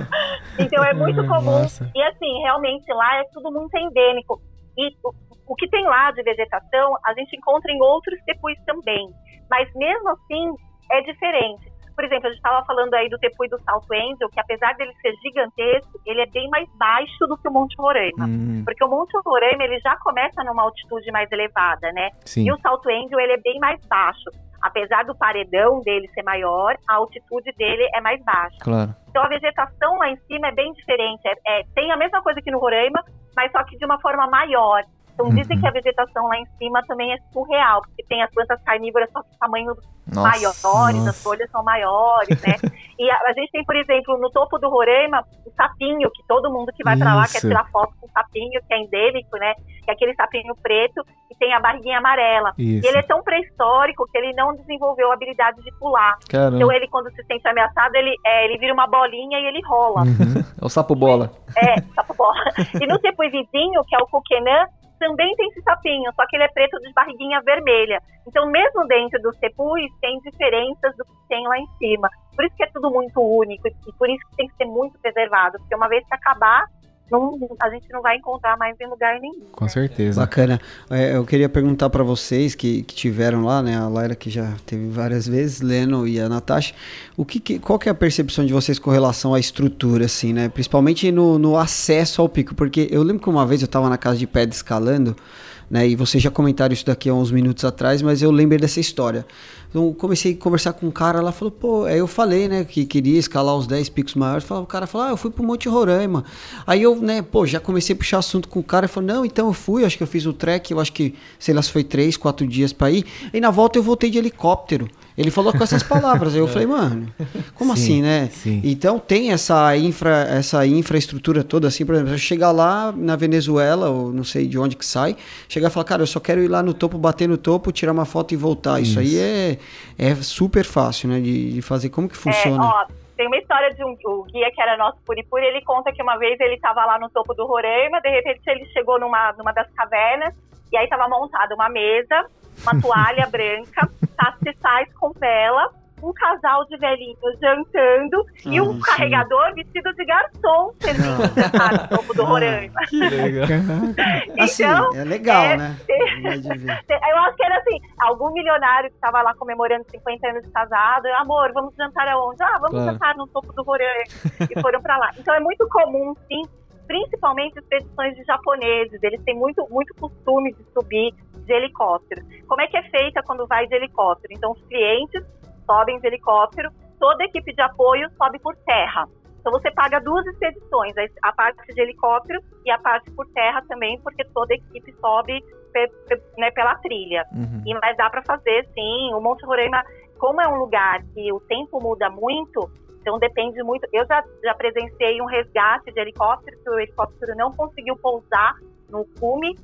Speaker 5: então é muito
Speaker 2: Ah,
Speaker 5: comum.
Speaker 2: nossa.
Speaker 5: E assim, realmente lá é tudo muito endêmico. E o, o que tem lá de vegetação, a gente encontra em outros tepuis também. Mas mesmo assim, é diferente. Por exemplo, a gente estava falando aí do tepui do Salto Angel, que apesar dele ser gigantesco, ele é bem mais baixo do que o Monte Roraima.
Speaker 2: Hum,
Speaker 5: Porque o Monte Roraima, ele já começa numa altitude mais elevada, né?
Speaker 2: sim.
Speaker 5: E o Salto Angel, ele é bem mais baixo. Apesar do paredão dele ser maior, a altitude dele é mais baixa.
Speaker 3: Claro.
Speaker 5: Então a vegetação lá em cima é bem diferente. É, é- tem a mesma coisa que no Roraima, mas só que de uma forma maior. Então dizem
Speaker 2: Uhum.
Speaker 5: que a vegetação lá em cima também é surreal, porque tem as plantas carnívoras só que tamanho
Speaker 3: Nossa.
Speaker 5: maiores, as
Speaker 2: nossa.
Speaker 5: folhas são maiores, né? (laughs) e a, a gente tem, por exemplo, no topo do Roraima, o sapinho, que todo mundo que vai pra lá quer tirar foto com o sapinho, que é endêmico, né? Que é aquele sapinho preto que tem a barriguinha amarela.
Speaker 2: Isso.
Speaker 5: E ele é tão pré-histórico que ele não desenvolveu a habilidade de pular.
Speaker 3: Caramba.
Speaker 5: Então ele, quando se sente ameaçado, ele, é, ele vira uma bolinha e ele rola.
Speaker 2: Uhum.
Speaker 3: É o sapo bola.
Speaker 5: É, sapo bola. E no vizinho, que é o Coquenã, também tem esse sapinho, só que ele é preto de barriguinha vermelha. Então, mesmo dentro dos tepuis, tem diferenças do que tem lá em cima. Por isso que é tudo muito único e por isso que tem que ser muito preservado, porque uma vez que acabar, não- a gente não vai encontrar mais em lugar nenhum.
Speaker 2: Com certeza.
Speaker 4: Bacana. É, eu queria perguntar para vocês que, que tiveram lá, né? A Laira que já teve várias vezes, Leno e a Natasha. O que, que- qual que é a percepção de vocês com relação à estrutura, assim, né? Principalmente no, no acesso ao pico, porque eu lembro que uma vez eu estava na casa de pedra escalando, né? E vocês já comentaram isso daqui há uns minutos atrás, mas eu lembrei dessa história. Então, comecei a conversar com um cara lá, falou, pô, aí eu falei, né, que queria escalar os 10 picos maiores, falou, o cara falou, ah, eu fui pro Monte Roraima. Aí eu, né, pô, já comecei a puxar assunto com o cara, falou, não, então eu fui, acho que eu fiz o trek, eu acho que, sei lá, se foi 3, 4 dias pra ir, e na volta eu voltei de helicóptero. Ele falou com essas palavras, aí eu (laughs) falei, mano, como
Speaker 2: Sim,
Speaker 4: assim, né?
Speaker 2: sim.
Speaker 4: Então tem essa, infra, essa infraestrutura toda, assim, por exemplo, se eu chegar lá na Venezuela, ou não sei de onde que sai, chegar e falar, cara, eu só quero ir lá no topo, bater no topo, tirar uma foto e voltar. Isso, aí é, é super fácil, né, de, de fazer. Como que funciona?
Speaker 5: É, ó, tem uma história de um o guia que era nosso Puripuri, ele conta que uma vez ele estava lá no topo do Roraima, de repente ele chegou numa, numa das cavernas, e aí estava montada uma mesa, uma toalha branca, castiçais com vela, um casal de velhinhos jantando e um
Speaker 4: Ah, sim.
Speaker 5: carregador vestido de garçom servindo jantar no topo do
Speaker 4: Ah.
Speaker 5: Roraima.
Speaker 3: Que legal. (laughs)
Speaker 4: assim,
Speaker 5: então,
Speaker 4: é legal,
Speaker 5: é-
Speaker 4: né? Ver. (laughs)
Speaker 5: Eu acho que era assim, algum milionário que estava lá comemorando 50 anos de casado, amor, vamos jantar aonde? Ah, vamos
Speaker 3: Claro.
Speaker 5: jantar no topo do Roraima. E foram para lá. Então é muito comum, sim, principalmente expedições de japoneses. Eles têm muito, muito costume de subir de helicóptero. Como é que é feita quando vai de helicóptero? Então os clientes sobem de helicóptero, toda a equipe de apoio sobe por terra. Então você paga duas expedições, a- parte de helicóptero e a parte por terra também, porque toda a equipe sobe pe- pe- né, pela trilha.
Speaker 3: Uhum.
Speaker 5: E, mas dá para fazer, sim. O Monte Roraima, como é um lugar que o tempo muda muito, então depende muito. Eu já, já presenciei um resgate de helicóptero, que o helicóptero não conseguiu pousar no cume,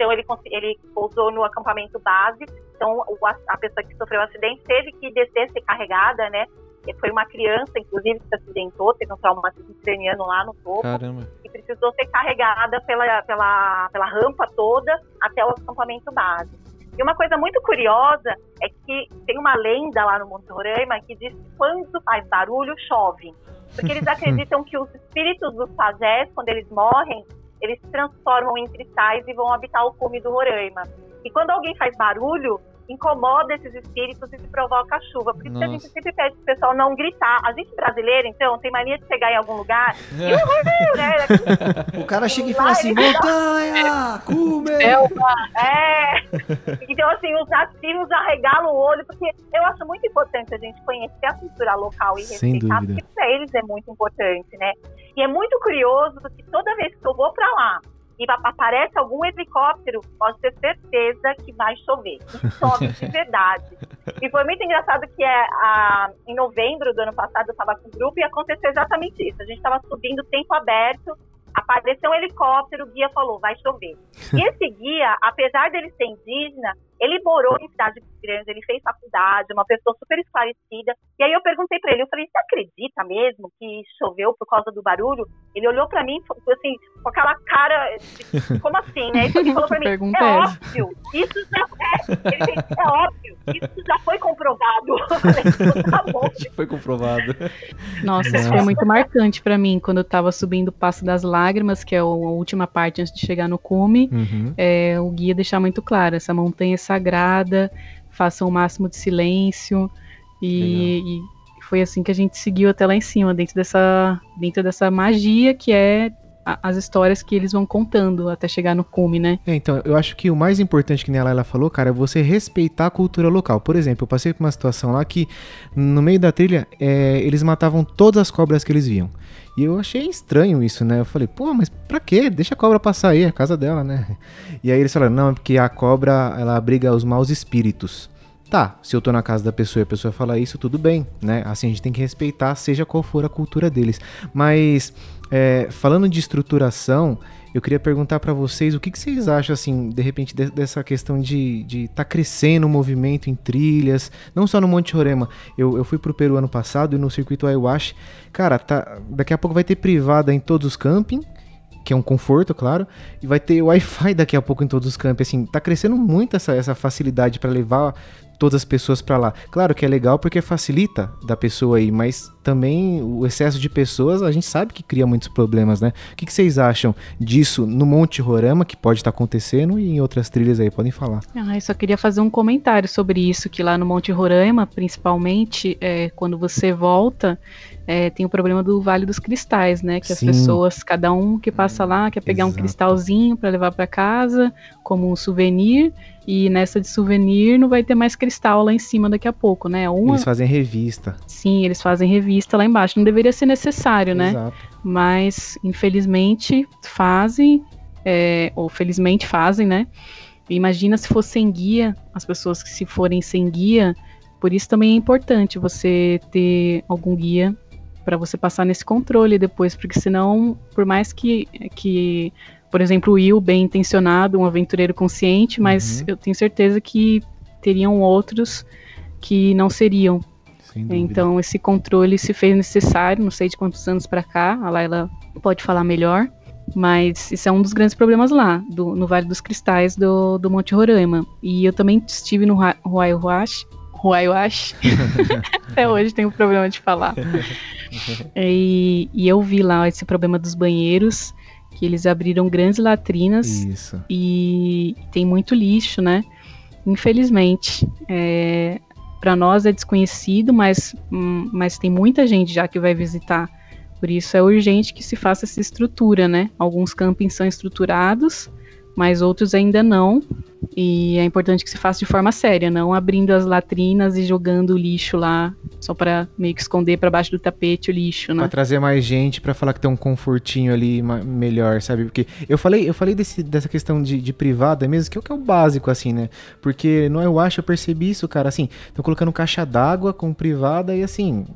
Speaker 5: então ele, ele pousou no acampamento base. Então a, pessoa que sofreu o acidente teve que descer, ser carregada, né? E Foi uma criança, inclusive, que se acidentou, teve um traumatismo craniano lá no topo
Speaker 3: Caramba.
Speaker 5: e precisou ser carregada pela, pela, pela rampa toda até o acampamento base. E uma coisa muito curiosa é que tem uma lenda lá no Monte Roraima que diz que quando faz barulho, chove. Porque eles (laughs) acreditam que os espíritos dos pajés, quando eles morrem, eles se transformam em cristais e vão habitar o cume do Roraima. E quando alguém faz barulho, incomoda esses espíritos e provoca a chuva. Por isso que a gente sempre pede pro pessoal não gritar. A gente brasileiro, então, tem mania de chegar em algum lugar e o né? (laughs)
Speaker 4: O cara chega e fala assim, montanha, cume!
Speaker 5: É. Então, assim, os nativos arregalam o olho, porque eu acho muito importante a gente conhecer a cultura local e
Speaker 2: Sem
Speaker 5: respeitar,
Speaker 2: dúvida.
Speaker 5: porque pra eles é muito importante, né? E é muito curioso que toda vez que eu vou pra lá e pa- aparece algum helicóptero, pode ter certeza que vai chover. Chove de (laughs) verdade. E foi muito engraçado que é, a, em novembro do ano passado eu estava com o grupo e aconteceu exatamente isso. A gente estava subindo tempo aberto, apareceu um helicóptero, o guia falou, vai chover. (laughs) E esse guia, apesar dele ser indígena, ele morou em cidade grande, ele fez faculdade, uma pessoa super esclarecida. E aí eu perguntei pra ele, eu falei, você acredita mesmo que choveu por causa do barulho? Ele olhou pra mim, falou assim, com aquela cara, de, (laughs) como assim, né? Ele falou pra mim,
Speaker 6: Pergunta
Speaker 5: é óbvio, isso já é, Ele fez, é óbvio, isso já foi comprovado. (laughs) Eu falei, tá bom. (laughs)
Speaker 3: Foi comprovado.
Speaker 6: Nossa, isso foi muito marcante pra mim quando eu tava subindo o Passo das Lágrimas, que é a última parte antes de chegar no cume.
Speaker 2: Uhum.
Speaker 6: É, o guia deixar muito claro, essa montanha é sagrada, façam o máximo de silêncio. E, e foi assim que a gente seguiu até lá em cima, dentro dessa, dentro dessa magia que é as histórias que eles vão contando até chegar no cume, né?
Speaker 2: É, então, eu acho que o mais importante que nem a Laila falou, cara, é você respeitar a cultura local. Por exemplo, eu passei por uma situação lá que, no meio da trilha, é, eles matavam todas as cobras que eles viam. E eu achei estranho isso, né? Eu falei, pô, mas pra quê? Deixa a cobra passar aí, é a casa dela, né? E aí eles falaram, não, é porque a cobra, ela abriga os maus espíritos. Tá, se eu tô na casa da pessoa e a pessoa fala isso, tudo bem, né? Assim, a gente tem que respeitar, seja qual for a cultura deles. Mas, é, falando de estruturação, eu queria perguntar pra vocês o que, que vocês acham, assim, de repente, de- dessa questão de de tá crescendo o movimento em trilhas, não só no Monte Roraima. Eu, eu fui pro Peru ano passado e no circuito Ayahuasca, cara, tá, daqui a pouco vai ter privada em todos os camping, que é um conforto, claro, e vai ter Wi-Fi (laughs) daqui a pouco em todos os campos. Assim, tá crescendo muito essa, essa facilidade para levar todas as pessoas para lá. Claro que é legal porque facilita da pessoa aí, mas também o excesso de pessoas a gente sabe que cria muitos problemas, né? O que, que vocês acham disso no Monte Roraima, que pode estar acontecendo, e em outras trilhas aí? Podem falar.
Speaker 6: Ah, eu só queria fazer um comentário sobre isso, que lá no Monte Roraima, principalmente, é, quando você volta, é, tem o problema do Vale dos Cristais, né? Que as
Speaker 2: Sim.
Speaker 6: pessoas, cada um que passa lá, quer pegar um
Speaker 2: Exato.
Speaker 6: cristalzinho para levar para casa, como um souvenir, e nessa de souvenir não vai ter mais cristal lá em cima daqui a pouco, né? Uma,
Speaker 2: Eles fazem revista.
Speaker 6: sim, eles fazem revista lá embaixo, não deveria ser necessário, né?
Speaker 2: Exato.
Speaker 6: mas infelizmente fazem, é, ou felizmente fazem, né? Imagina se fosse sem guia, as pessoas que se forem sem guia, por isso também é importante você ter algum guia para você passar nesse controle depois, porque senão, por mais que, que por exemplo, o Will, bem intencionado, um aventureiro consciente, mas
Speaker 2: Uhum.
Speaker 6: eu tenho certeza que teriam outros que não seriam. Então esse controle se fez necessário, não sei de quantos anos pra cá, a Laila pode falar melhor, mas isso é um dos grandes problemas lá, do- no Vale dos Cristais do, do Monte Roraima. E eu também estive no Hua- Huayhuash, Huayhuash, (laughs) até hoje tenho problema de falar. (laughs) E, e eu vi lá esse problema dos banheiros, que eles abriram grandes latrinas
Speaker 2: Isso.
Speaker 6: e tem muito lixo, né? Infelizmente, é, para nós é desconhecido, mas, hum, mas tem muita gente já que vai visitar. Por isso é urgente que se faça essa estrutura, né? Alguns campings são estruturados, mas outros ainda não. E é importante que se faça de forma séria, não abrindo as latrinas e jogando o lixo lá só para meio que esconder para baixo do tapete o lixo, né?
Speaker 2: Pra trazer mais gente, pra falar que tem um confortinho ali melhor, sabe? Porque eu falei, eu falei desse, dessa questão de, de privada mesmo, que é o que é o básico, assim, né? Porque no eu acho, eu percebi isso, cara, assim, tô colocando caixa d'água com privada e assim,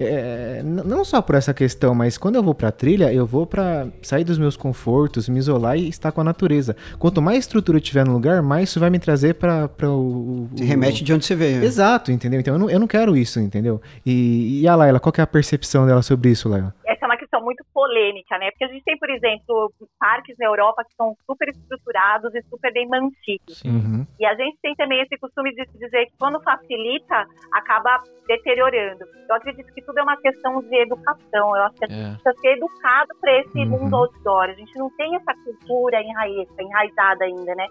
Speaker 2: é, não só por essa questão, mas quando eu vou pra trilha, eu vou pra sair dos meus confortos, me isolar e estar com a natureza. Quanto mais estrutura tiver no lugar, mais isso vai me trazer pra o,
Speaker 4: Se
Speaker 2: o-
Speaker 4: remete de onde você veio.
Speaker 2: Exato, entendeu? Então eu não, eu não quero isso, entendeu? E, e a Laila, qual que é a percepção dela sobre isso, Laila?
Speaker 5: essa é uma questão muito polêmica, né? Porque a gente tem, por exemplo, parques na Europa que são super estruturados e super bem mantidos.
Speaker 2: Uhum.
Speaker 5: E a gente tem também esse costume de dizer que quando facilita, acaba deteriorando. Eu acredito que tudo é uma questão de educação. Eu acho que a gente
Speaker 3: É.
Speaker 5: precisa ser educado para esse
Speaker 2: Uhum.
Speaker 5: mundo outdoor. A gente não tem essa cultura enraiz- enraizada ainda, né?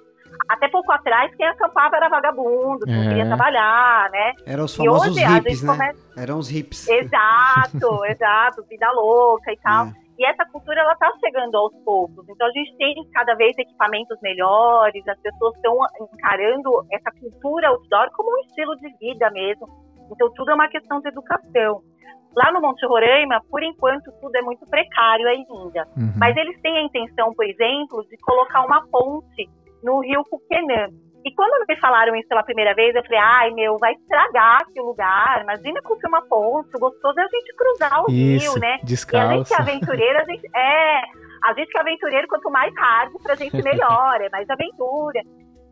Speaker 5: Até pouco atrás, quem acampava era vagabundo, não
Speaker 2: É.
Speaker 5: queria trabalhar, né?
Speaker 4: Eram os famosos
Speaker 5: hoje
Speaker 4: né?
Speaker 5: começa.
Speaker 4: Eram os hips.
Speaker 5: Exato, (laughs) exato, vida louca e tal.
Speaker 4: É.
Speaker 5: E essa cultura ela tá chegando aos poucos. Então a gente tem cada vez equipamentos melhores, as pessoas estão encarando essa cultura outdoor como um estilo de vida mesmo. Então tudo é uma questão de educação. Lá no Monte Roraima, por enquanto, tudo é muito precário ainda.
Speaker 2: Uhum.
Speaker 5: Mas eles têm a intenção, por exemplo, de colocar uma ponte no rio Cuquenã. E quando me falaram isso pela primeira vez, eu falei, ai meu, vai estragar aqui o lugar. Imagina construir uma ponte, o gostoso é a gente cruzar o
Speaker 2: Isso,
Speaker 5: rio, né? E a gente
Speaker 2: descalço.
Speaker 5: que é aventureiro, a gente é. A gente que é aventureiro, quanto mais hard pra gente melhor, é mais aventura.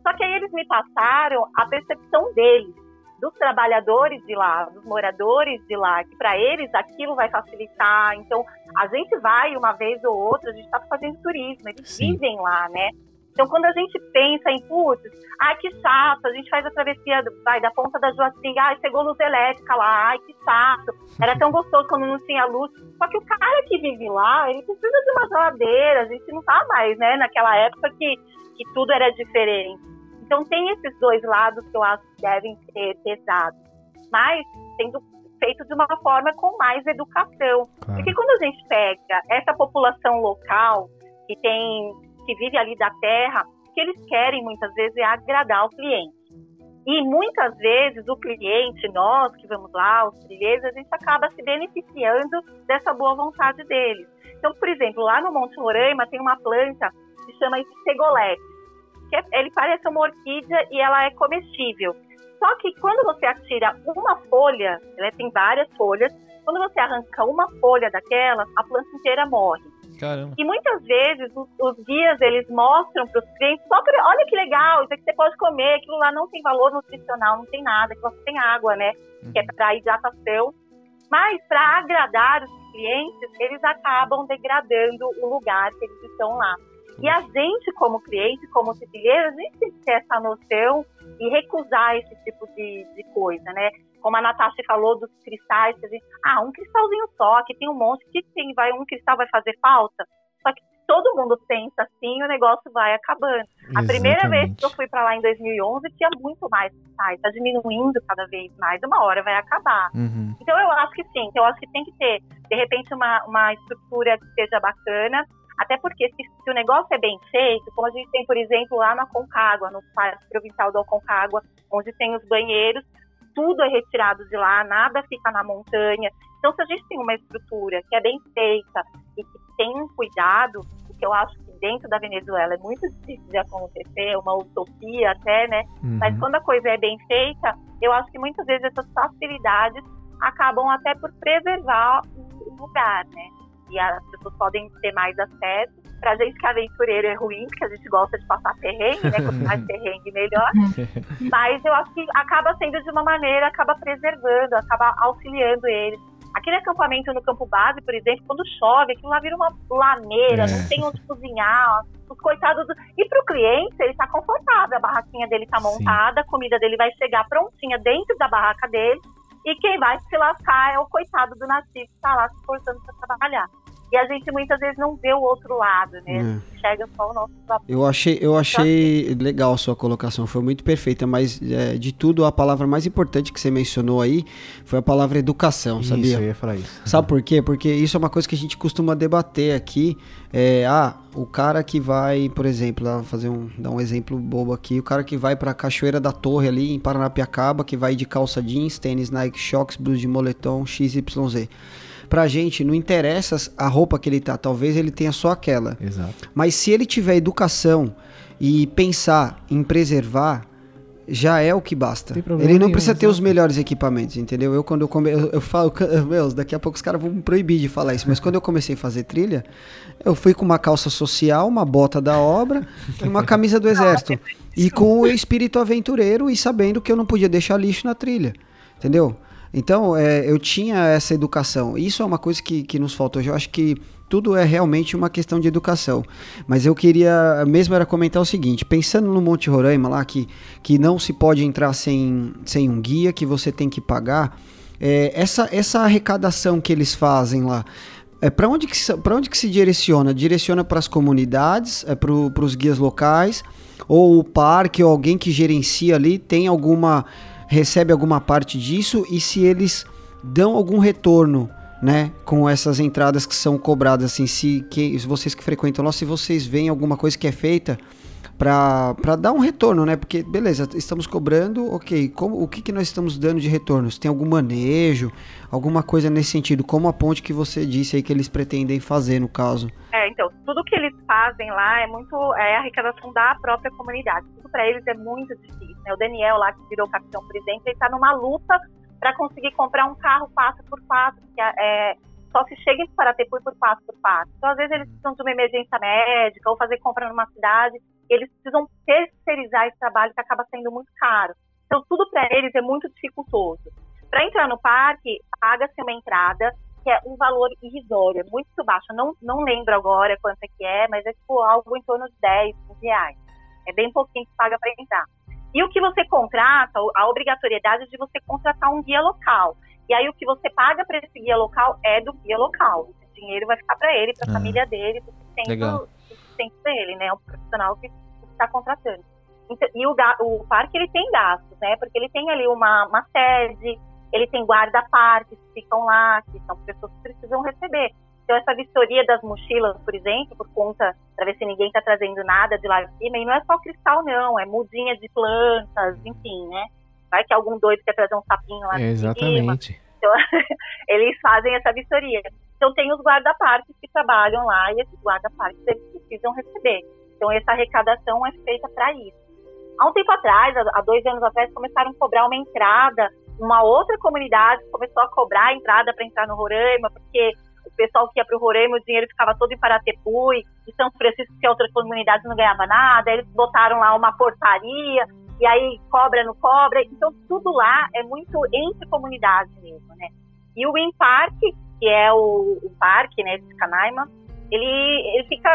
Speaker 5: Só que aí eles me passaram a percepção deles, dos trabalhadores de lá, dos moradores de lá, que para eles aquilo vai facilitar. Então, a gente vai uma vez ou outra, a gente está fazendo turismo, eles
Speaker 2: Sim.
Speaker 5: vivem lá, né? Então, quando a gente pensa em, putz, ai que chato, a gente faz a travessia, vai, da ponta da Joaçinga, ai, chegou luz elétrica lá, ai que chato, era tão gostoso quando não tinha luz. Só que o cara que vive lá, ele precisa de uma geladeira, a gente não tá mais, né, naquela época que, que tudo era diferente. Então, tem esses dois lados que eu acho que devem ser pesados. Mas, sendo feito de uma forma com mais educação.
Speaker 2: Claro.
Speaker 5: Porque quando a gente pega essa população local, que tem que vive ali da terra, o que eles querem muitas vezes é agradar o cliente. E muitas vezes o cliente, nós que vamos lá, os trilheiros, a gente acaba se beneficiando dessa boa vontade deles. Então, por exemplo, lá no Monte Roraima tem uma planta que chama estegolete, que é, ele parece uma orquídea e ela é comestível. Só que quando você atira uma folha, ela tem várias folhas, quando você arranca uma folha daquela, a planta inteira morre.
Speaker 3: Caramba.
Speaker 5: E muitas vezes os, os guias eles mostram para os clientes só pra, olha que legal, isso aqui você pode comer, aquilo lá não tem valor nutricional, não tem nada, aquilo só tem água, né? Que é para hidratação. Mas para agradar os clientes, eles acabam degradando o lugar que eles estão lá. E a gente, como cliente, como trilheiro, a gente tem que ter essa noção e recusar esse tipo de, de coisa, né? Como a Natasha falou dos cristais, que a gente, ah, um cristalzinho só, aqui tem um monte, que tem, vai, um cristal vai fazer falta? Só que todo mundo pensa assim, o negócio vai acabando. A primeira vez
Speaker 2: Exatamente.
Speaker 5: que eu fui para lá em 2011, tinha muito mais cristais, tá diminuindo cada vez mais, uma hora vai acabar.
Speaker 2: Uhum.
Speaker 5: Então eu acho que sim, eu acho que tem que ter, de repente, uma, uma estrutura que seja bacana, até porque se, se o negócio é bem feito, como a gente tem, por exemplo, lá no Aconcagua, no Parque Provincial do Aconcagua, onde tem os banheiros, tudo é retirado de lá, nada fica na montanha. Então, se a gente tem uma estrutura que é bem feita e que tem um cuidado, o que eu acho que dentro da Venezuela é muito difícil de acontecer, é uma utopia até, né?
Speaker 2: Uhum.
Speaker 5: Mas quando a coisa é bem feita, eu acho que muitas vezes essas facilidades acabam até por preservar o lugar, né? E as pessoas podem ter mais acesso. Pra gente que é aventureiro é ruim, porque a gente gosta de passar perrengue, né? Quanto mais (laughs) perrengue, melhor. (laughs) Mas eu acho que acaba sendo de uma maneira, acaba preservando, acaba auxiliando eles. Aquele acampamento no campo base, por exemplo, quando chove, aquilo lá vira uma lameira,
Speaker 2: É.
Speaker 5: não tem onde cozinhar. Os coitados. Do... E pro cliente, ele tá confortável, a barraquinha dele tá
Speaker 2: Sim.
Speaker 5: montada, a comida dele vai chegar prontinha dentro da barraca dele. E quem vai se lascar é o coitado do nativo que tá lá se esforçando para trabalhar. E a gente muitas vezes não vê o outro lado, né? A gente enxerga só o nosso próprio.
Speaker 4: Eu achei, eu achei legal a sua colocação, foi muito perfeita, mas é, de tudo a palavra mais importante que você mencionou aí foi a palavra educação,
Speaker 2: Isso,
Speaker 4: sabia?
Speaker 2: eu ia falar isso.
Speaker 4: Sabe por quê? Porque isso é uma coisa que a gente costuma debater aqui. É, ah, o cara que vai, por exemplo, fazer um, dar um exemplo bobo aqui, o cara que vai pra Cachoeira da Torre ali em Paranapiacaba, que vai de calça jeans, tênis Nike Shox, blusa de moletom XYZ. Pra gente não interessa a roupa que ele tá, talvez ele tenha só aquela.
Speaker 2: Exato.
Speaker 4: Mas se ele tiver educação e pensar em preservar, já é o que basta. Ele não
Speaker 2: nenhum,
Speaker 4: precisa ter os melhores equipamentos, entendeu? Eu quando eu come, eu, eu falo, (laughs) meus, daqui a pouco os caras vão me proibir de falar isso, mas quando eu comecei a fazer trilha, eu fui com uma calça social, uma bota da obra (laughs) e uma camisa do exército. E com o espírito aventureiro e sabendo que eu não podia deixar lixo na trilha, entendeu? Então, é, eu tinha essa educação. Isso é uma coisa que, que nos faltou. Eu acho que tudo é realmente uma questão de educação. Mas eu queria mesmo era comentar o seguinte: pensando no Monte Roraima lá, que, que não se pode entrar sem, sem um guia, que você tem que pagar, é, essa, essa arrecadação que eles fazem lá. É, para onde, que onde que se direciona? Direciona para as comunidades, é, para os guias locais, ou o parque, ou alguém que gerencia ali, tem alguma. Recebe alguma parte disso, e se eles dão algum retorno né, com essas entradas que são cobradas, assim, se, que, vocês que frequentam lá, se vocês veem alguma coisa que é feita para dar um retorno, né? Porque, beleza, estamos cobrando, ok, como, o que, que nós estamos dando de retorno? Se tem algum manejo, alguma coisa nesse sentido, como a ponte que você disse aí que eles pretendem fazer, no caso.
Speaker 5: É, então, tudo que eles fazem lá é muito é arrecadação da própria comunidade. Tudo para eles é muito difícil. Né? O Daniel lá, que virou capitão, exemplo, ele está numa luta para conseguir comprar um carro passo por passo, que é, só se chega em Paratepu por passo por passo. Então, às vezes, eles precisam de uma emergência médica ou fazer compra numa cidade, eles precisam terceirizar esse trabalho que acaba sendo muito caro. Então, tudo para eles é muito dificultoso. Para entrar no parque, paga-se uma entrada, que é um valor irrisório, é muito baixo. Eu não, não lembro agora quanto é que é, mas é tipo algo em torno de 10, 15 reais. É bem pouquinho que paga para entrar. E o que você contrata, a obrigatoriedade de você contratar um guia local. E aí o que você paga para esse guia local é do guia local. O dinheiro vai ficar para ele, para a
Speaker 3: Ah.
Speaker 5: família dele, para o
Speaker 3: Legal.
Speaker 5: Sustento, sustento dele, né? O profissional que está contratando. Então, e o, o parque ele tem gastos, né? Porque ele tem ali uma, uma sede, ele tem guarda-parques que ficam lá, que são pessoas que precisam receber. Então, essa vistoria das mochilas, por exemplo, por conta, para ver se ninguém está trazendo nada de lá de cima, e não é só cristal, não, é mudinha de plantas, enfim, né? Vai que algum doido quer trazer um sapinho lá de cima.
Speaker 2: Exatamente. (laughs)
Speaker 5: Eles fazem essa vistoria. Então, tem os guarda-parques que trabalham lá, e esses guarda-parques eles precisam receber. Então, essa arrecadação é feita para isso. Há um tempo atrás, há dois anos atrás, começaram a cobrar uma entrada. Uma outra comunidade começou a cobrar a entrada para entrar no Roraima, porque o pessoal que ia para o Roraima, o dinheiro ficava todo em Paratepu, e São Francisco, que outras comunidades não ganhava nada. Eles botaram lá uma portaria, e aí cobra, não cobra. Então, tudo lá é muito entre comunidades mesmo, né? E o Win Park, que é o, o parque né, de Canaima, ele, ele fica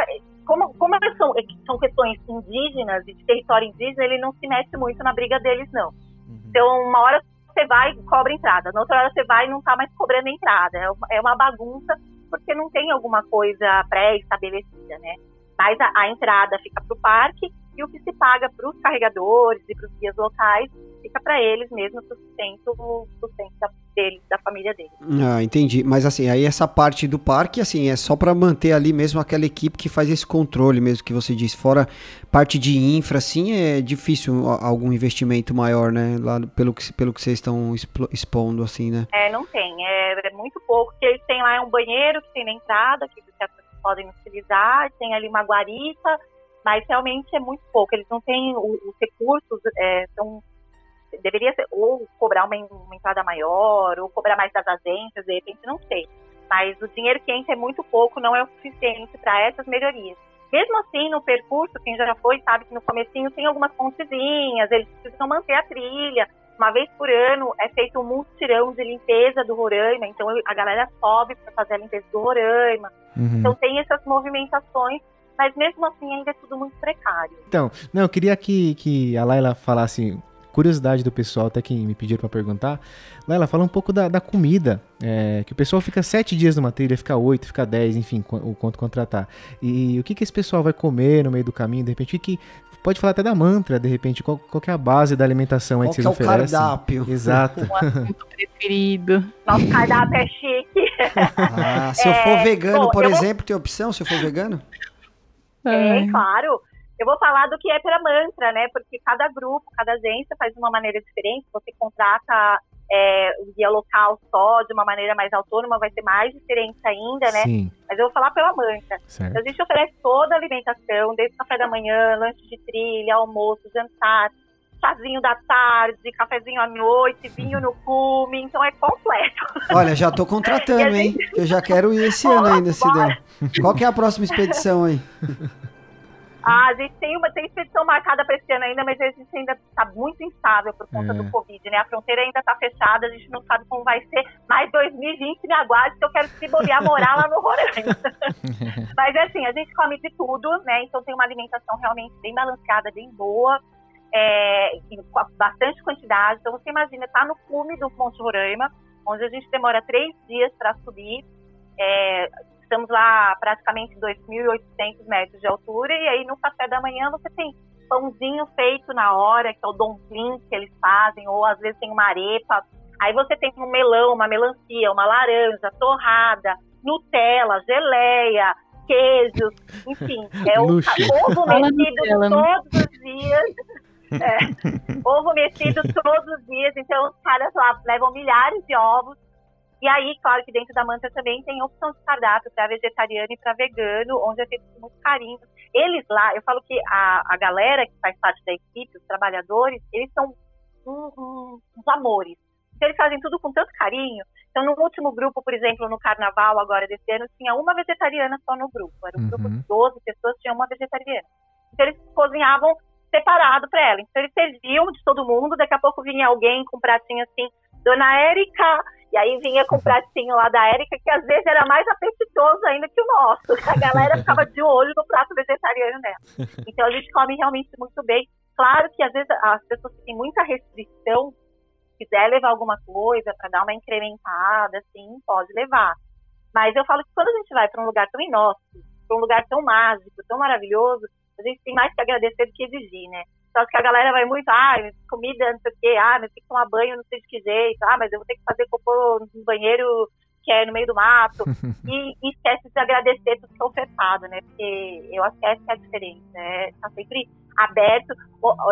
Speaker 5: como, como elas são, são questões indígenas e de território indígena, ele não se mete muito na briga deles, não.
Speaker 3: Uhum.
Speaker 5: Então, uma hora você vai e cobra entrada, na outra hora você vai e não tá mais cobrando entrada. É uma, é uma bagunça, porque não tem alguma coisa pré-estabelecida, né? Mas a, a entrada fica para o parque e o que se paga para os carregadores e para os guias locais fica para eles mesmo, para o sustento, sustento da, deles, da família deles.
Speaker 4: Ah, entendi. Mas assim, aí essa parte do parque, assim, é só pra manter ali mesmo aquela equipe que faz esse controle mesmo que você disse. Fora parte de infra, assim, é difícil algum investimento maior, né? Lá pelo que, pelo que vocês estão expondo, assim, né?
Speaker 5: É, não tem. É, é muito pouco. Que eles têm lá é um banheiro que tem na entrada, que pessoas podem utilizar, tem ali uma guarita, mas realmente é muito pouco. Eles não têm os recursos, é, são deveria ser ou cobrar uma, uma entrada maior, ou cobrar mais das agências, de repente, não sei. Mas o dinheiro que entra é muito pouco, não é o suficiente para essas melhorias. Mesmo assim, no percurso, quem já foi sabe que no comecinho tem algumas pontezinhas, eles precisam manter a trilha. Uma vez por ano é feito um multirão de limpeza do Roraima, então a galera sobe para fazer a limpeza do Roraima.
Speaker 2: Uhum.
Speaker 5: Então tem essas movimentações, mas mesmo assim ainda é tudo muito precário.
Speaker 2: Então, não, eu queria que, que a Laila falasse, curiosidade do pessoal, até que me pediram pra perguntar. Laila, fala um pouco da, da comida, é, que o pessoal fica sete dias numa trilha, fica oito, fica dez, enfim, o quanto contratar. E o que, que esse pessoal vai comer no meio do caminho, de repente, o que, pode falar até da mantra, de repente, qual, qual que é a base da alimentação aí
Speaker 4: Qual
Speaker 2: que
Speaker 4: que
Speaker 2: vocês
Speaker 4: é o
Speaker 2: oferecem?
Speaker 4: cardápio?
Speaker 2: Exato. (laughs)
Speaker 6: Um assunto preferido.
Speaker 5: Nosso cardápio é chique.
Speaker 4: Ah, se eu
Speaker 5: É,
Speaker 4: for vegano,
Speaker 5: bom,
Speaker 4: por
Speaker 5: eu vou-
Speaker 4: exemplo, tem opção se eu for vegano?
Speaker 5: É,
Speaker 6: Ai.
Speaker 5: claro. Eu vou falar do que é pela mantra, né? Porque cada grupo, cada agência faz de uma maneira diferente. Você contrata é, o guia local só de uma maneira mais autônoma, vai ser mais diferente ainda, né?
Speaker 2: Sim,
Speaker 5: Mas eu vou falar pela mantra.
Speaker 2: certo.
Speaker 5: A gente oferece toda a alimentação, desde café da manhã, lanche de trilha, almoço, jantar, chazinho da tarde, cafezinho à noite, vinho no cume, então é completo.
Speaker 4: Olha, já tô contratando, (laughs) hein? Eu já quero ir esse ano ainda, se der. Qual que é a próxima expedição aí?
Speaker 5: Ah, a gente tem uma tem expedição marcada para esse ano ainda, mas a gente ainda está muito instável por conta
Speaker 2: É.
Speaker 5: do Covid, né? A fronteira ainda está fechada, a gente não sabe como vai ser. Mas 2020 me aguarde que eu quero se bobear morar lá no Roraima. (laughs) mas é assim, a gente come de tudo, né? Então tem uma alimentação realmente bem balanceada, bem boa. É, e com bastante quantidade. Então você imagina, tá no cume do Monte Roraima, onde a gente demora três dias para subir. É, estamos lá praticamente 2.800 metros de altura e aí no café da manhã você tem pãozinho feito na hora, que é o dumpling que eles fazem, ou às vezes tem uma arepa. Aí você tem um melão, uma melancia, uma laranja, torrada, Nutella, geleia, queijos, enfim, é o
Speaker 2: Luxo.
Speaker 5: ovo
Speaker 6: Fala
Speaker 5: mexido todos os dias. É, ovo mexido (laughs) todos os dias, então os caras lá levam milhares de ovos. E aí, claro que dentro da manta também tem opção de cardápio para vegetariano e para vegano, onde é feito com muito carinho. Eles lá, eu falo que a, a galera que faz parte da equipe, os trabalhadores, eles são um- um- uns amores. Então, eles fazem tudo com tanto carinho. Então, no último grupo, por exemplo, no carnaval agora desse ano, tinha uma vegetariana só no grupo. Era um grupo
Speaker 2: Uhum.
Speaker 5: de 12 pessoas, tinha uma vegetariana. Então, eles cozinhavam separado para ela. Então, eles serviam de todo mundo. Daqui a pouco vinha alguém com um pratinho assim, Dona Érica, E aí vinha com o (laughs) pratinho lá da Érica, que às vezes era mais apetitoso ainda que o nosso. A galera ficava de olho no prato vegetariano dela. Então a gente come realmente muito bem. Claro que às vezes as pessoas têm muita restrição, quiser levar alguma coisa para dar uma incrementada, assim, pode levar. Mas eu falo que quando a gente vai para um lugar tão inóspito, para um lugar tão mágico, tão maravilhoso, a gente tem mais que agradecer do que exigir, né? Só que a galera vai muito, ah, comida, não sei o quê, ah, mas tem que tomar banho, não sei de que jeito, ah, mas eu vou ter que fazer cocô no banheiro que é no meio do mato, (laughs) e, e, esquece de agradecer tudo que é ofertado, né? Porque eu acho que essa é a diferença, né? Tá sempre aberto.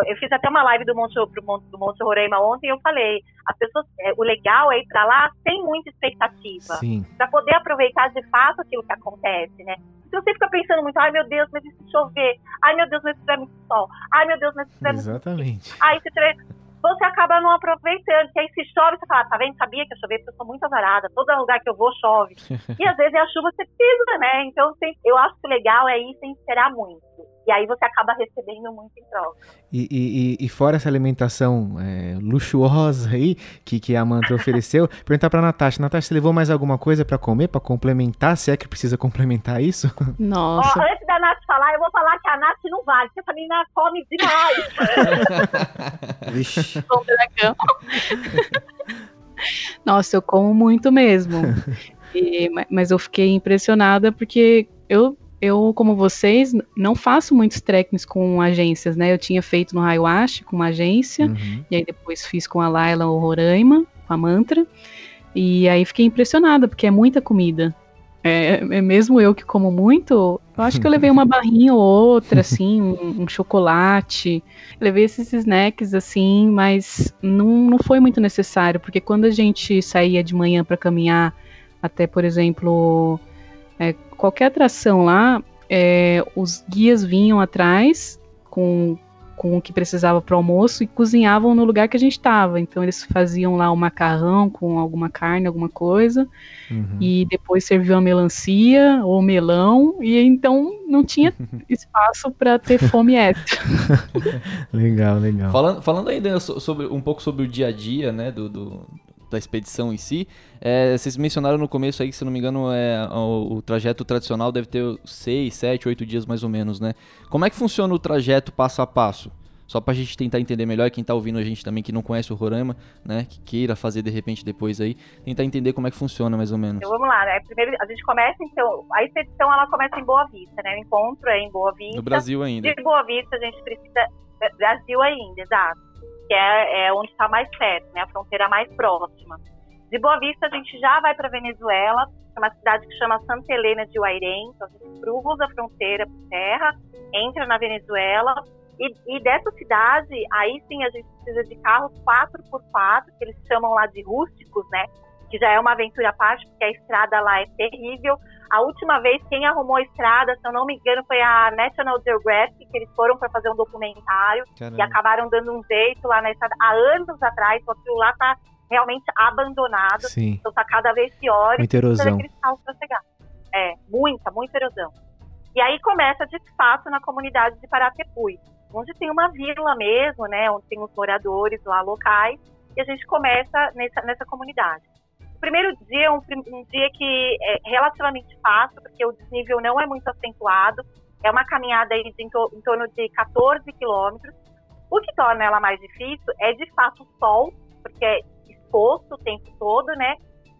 Speaker 5: Eu fiz até uma live do Monte, do Monte, do Monte Roraima ontem e eu falei, as pessoas, é, o legal é ir para lá sem muita expectativa, para poder aproveitar de fato aquilo que acontece, né? Se você fica pensando muito, ai meu Deus, mas e se chover? Ai meu Deus, mas se tiver muito sol? Ai meu Deus, mas se tiver
Speaker 2: Exatamente.
Speaker 5: muito... Ai, se tiver você acaba não aproveitando. Que aí se chove, você fala, tá vendo? Sabia que ia chover, porque eu sou muito azarada. Todo lugar que eu vou chove. (laughs) e às vezes é a chuva você pisa, né? Então eu acho que o legal é ir sem esperar muito. E aí você acaba recebendo muito em troca.
Speaker 2: E, e, e fora essa alimentação é, luxuosa aí que, que a Mantra ofereceu, (laughs) perguntar pra Natasha, Natasha, você levou mais alguma coisa para comer, para complementar? Se é que precisa complementar isso? (laughs)
Speaker 6: Nossa.
Speaker 5: Ó, antes da Nath falar, eu vou falar que a Nath não vale, porque essa menina come demais. (laughs)
Speaker 2: Vixe.
Speaker 6: Nossa, eu como muito mesmo. E, mas eu fiquei impressionada porque eu eu, como vocês, não faço muitos trekkings com agências, né? Eu tinha feito no Haiwashi com uma agência, uhum. e aí depois fiz com a Laila o Roraima, com a Mantra, e aí fiquei impressionada, porque é muita comida. É, é mesmo eu que como muito, eu acho que eu levei uma (laughs) barrinha ou outra, assim, um, um chocolate, levei esses snacks, assim, mas não, não foi muito necessário, porque quando a gente saía de manhã para caminhar, até, por exemplo, é, qualquer atração lá, é, os guias vinham atrás com, com o que precisava para o almoço e cozinhavam no lugar que a gente estava. Então eles faziam lá o macarrão com alguma carne, alguma coisa, uhum. e depois serviam a melancia ou melão, e então não tinha (laughs) espaço para ter fome extra. (laughs)
Speaker 2: legal, legal.
Speaker 3: Falando, falando ainda sobre, um pouco sobre o dia a dia, né, do, do da expedição em si. É, vocês mencionaram no começo aí que, se não me engano, é, o, o, trajeto tradicional deve ter 6, 7, 8 dias mais ou menos, né? Como é que funciona o trajeto passo a passo? Só pra gente tentar entender melhor, quem tá ouvindo a gente também que não conhece o Roraima, né? Que queira fazer de repente depois aí, tentar entender como é que funciona mais ou menos.
Speaker 5: Então vamos lá, né? Primeiro a gente começa então, a expedição ela começa em Boa Vista, né? O encontro é em Boa Vista.
Speaker 3: No Brasil ainda.
Speaker 5: De Boa Vista a gente precisa. Brasil ainda, exato que é, é onde está mais perto, né, a fronteira mais próxima. De Boa Vista, a gente já vai para Venezuela, é uma cidade que chama Santa Helena de Uairém, então a gente cruza a fronteira por terra, entra na Venezuela, e, e, dessa cidade, aí sim a gente precisa de carros 4x4, que eles chamam lá de rústicos, né, que já é uma aventura à parte, porque a estrada lá é terrível, a última vez quem arrumou a estrada, se eu não me engano, foi a National Geographic, que eles foram para fazer um documentário Caramba. e acabaram dando um jeito lá na estrada há anos atrás, só que lá tá realmente abandonado.
Speaker 2: Sim.
Speaker 5: Então tá cada vez pior.
Speaker 2: Muita erosão.
Speaker 5: É, muita, muita erosão. E aí começa de fato na comunidade de Paratepui, onde tem uma vila mesmo, né, onde tem os moradores lá locais, e a gente começa nessa, nessa comunidade. Primeiro dia é um, um dia que é relativamente fácil, porque o desnível não é muito acentuado. É uma caminhada aí de, em, to, em torno de 14 quilômetros. O que torna ela mais difícil é, de fato, o sol, porque é exposto o tempo todo, né?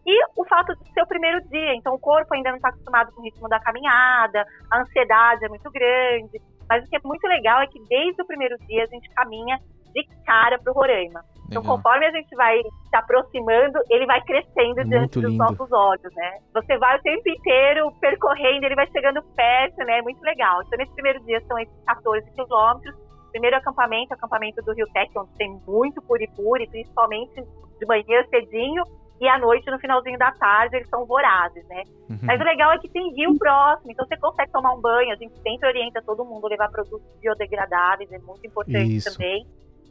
Speaker 5: E o fato de ser o primeiro dia, então o corpo ainda não está acostumado com o ritmo da caminhada, a ansiedade é muito grande. Mas o que é muito legal é que desde o primeiro dia a gente caminha de cara para o Roraima. Então, conforme a gente vai se aproximando, ele vai crescendo diante dos nossos olhos, né? Você vai o tempo inteiro percorrendo, ele vai chegando perto, né? É muito legal. Então, nesse primeiro dia são esses 14 quilômetros. Primeiro acampamento, acampamento do Rio Tec, onde tem muito puripuri, principalmente de manhã cedinho, e à noite, no finalzinho da tarde, eles são vorazes, né? Uhum. Mas o legal é que tem rio próximo, então você consegue tomar um banho. A gente sempre orienta todo mundo a levar produtos biodegradáveis, é muito importante Isso. também.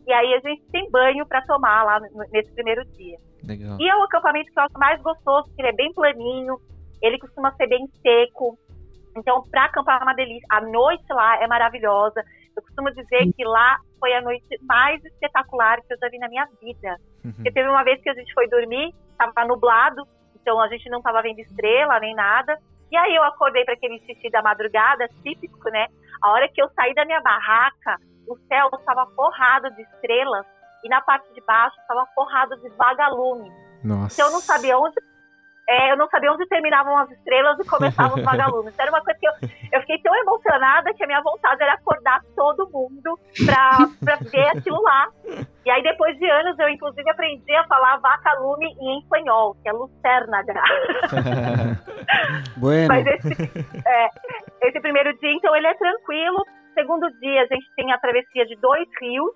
Speaker 5: E aí a gente tem banho para tomar lá nesse primeiro dia.
Speaker 3: Legal.
Speaker 5: E é o acampamento que eu acho mais gostoso, porque ele é bem planinho, ele costuma ser bem seco. Então, para acampar é uma delícia. A noite lá é maravilhosa. Eu costumo dizer que lá foi a noite mais espetacular que eu já vi na minha vida. Porque teve uma vez que a gente foi dormir, estava nublado, então a gente não estava vendo estrela nem nada. E aí eu acordei para aquele xixi da madrugada, típico, né? A hora que eu saí da minha barraca, o céu estava forrado de estrelas e na parte de baixo estava forrado de vagalumes.
Speaker 2: Nossa.
Speaker 5: Então eu não sabia onde é, eu não sabia onde terminavam as estrelas e começavam os (laughs) vagalumes. Era uma coisa que eu, eu fiquei tão emocionada que a minha vontade era acordar todo mundo pra, pra ver aquilo lá. E aí, depois de anos, eu inclusive aprendi a falar vacalume em espanhol, que é lucérnaga. (laughs)
Speaker 4: Bueno.
Speaker 5: Mas esse, é, esse primeiro dia, então, ele é tranquilo. Segundo dia, a gente tem a travessia de dois rios.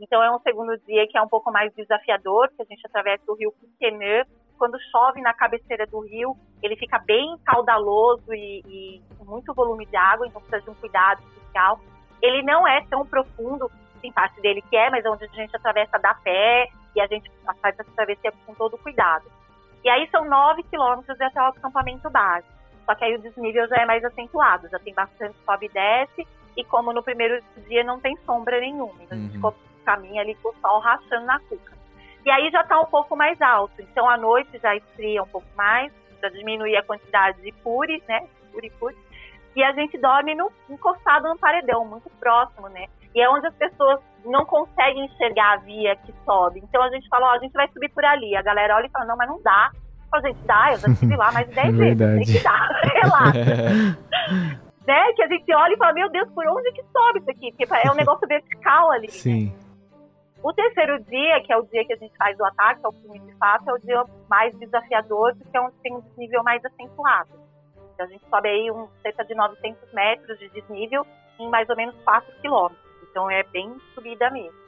Speaker 5: Então, é um segundo dia que é um pouco mais desafiador, que a gente atravessa o rio Cuquenã. Quando chove na cabeceira do rio, ele fica bem caudaloso e, e com muito volume de água, então precisa de um cuidado especial. Ele não é tão profundo, tem parte dele que é, mas é onde a gente atravessa da pé e a gente faz essa travessia com todo cuidado. E aí são nove quilômetros até o acampamento base. Só que aí o desnível já é mais acentuado, já tem bastante sobe e desce, e como no primeiro dia não tem sombra nenhuma, então a gente
Speaker 3: Uhum.
Speaker 5: caminha ali com o sol rachando na cuca. E aí já está um pouco mais alto, então à noite já esfria um pouco mais, já diminui a quantidade de puri, né? Puri, puri. E a gente dorme no, encostado no paredão, muito próximo, né? E é onde as pessoas não conseguem enxergar a via que sobe. Então a gente fala, ó, a gente vai subir por ali. A galera olha e fala, não, mas não dá. A gente dá, eu já estive lá mais de 10 (laughs) vezes. Tem que dar, (laughs) relaxa. (laughs) né? Que a gente olha e fala, meu Deus, por onde que sobe isso aqui? Porque é um negócio vertical ali.
Speaker 2: Sim.
Speaker 5: O terceiro dia, que é o dia que a gente faz o ataque, é o crime de fato, é o dia mais desafiador, porque é onde tem um desnível mais acentuado. Então, a gente sobe aí um, cerca de 900 metros de desnível em mais ou menos 4 quilômetros. Então, é bem subida mesmo.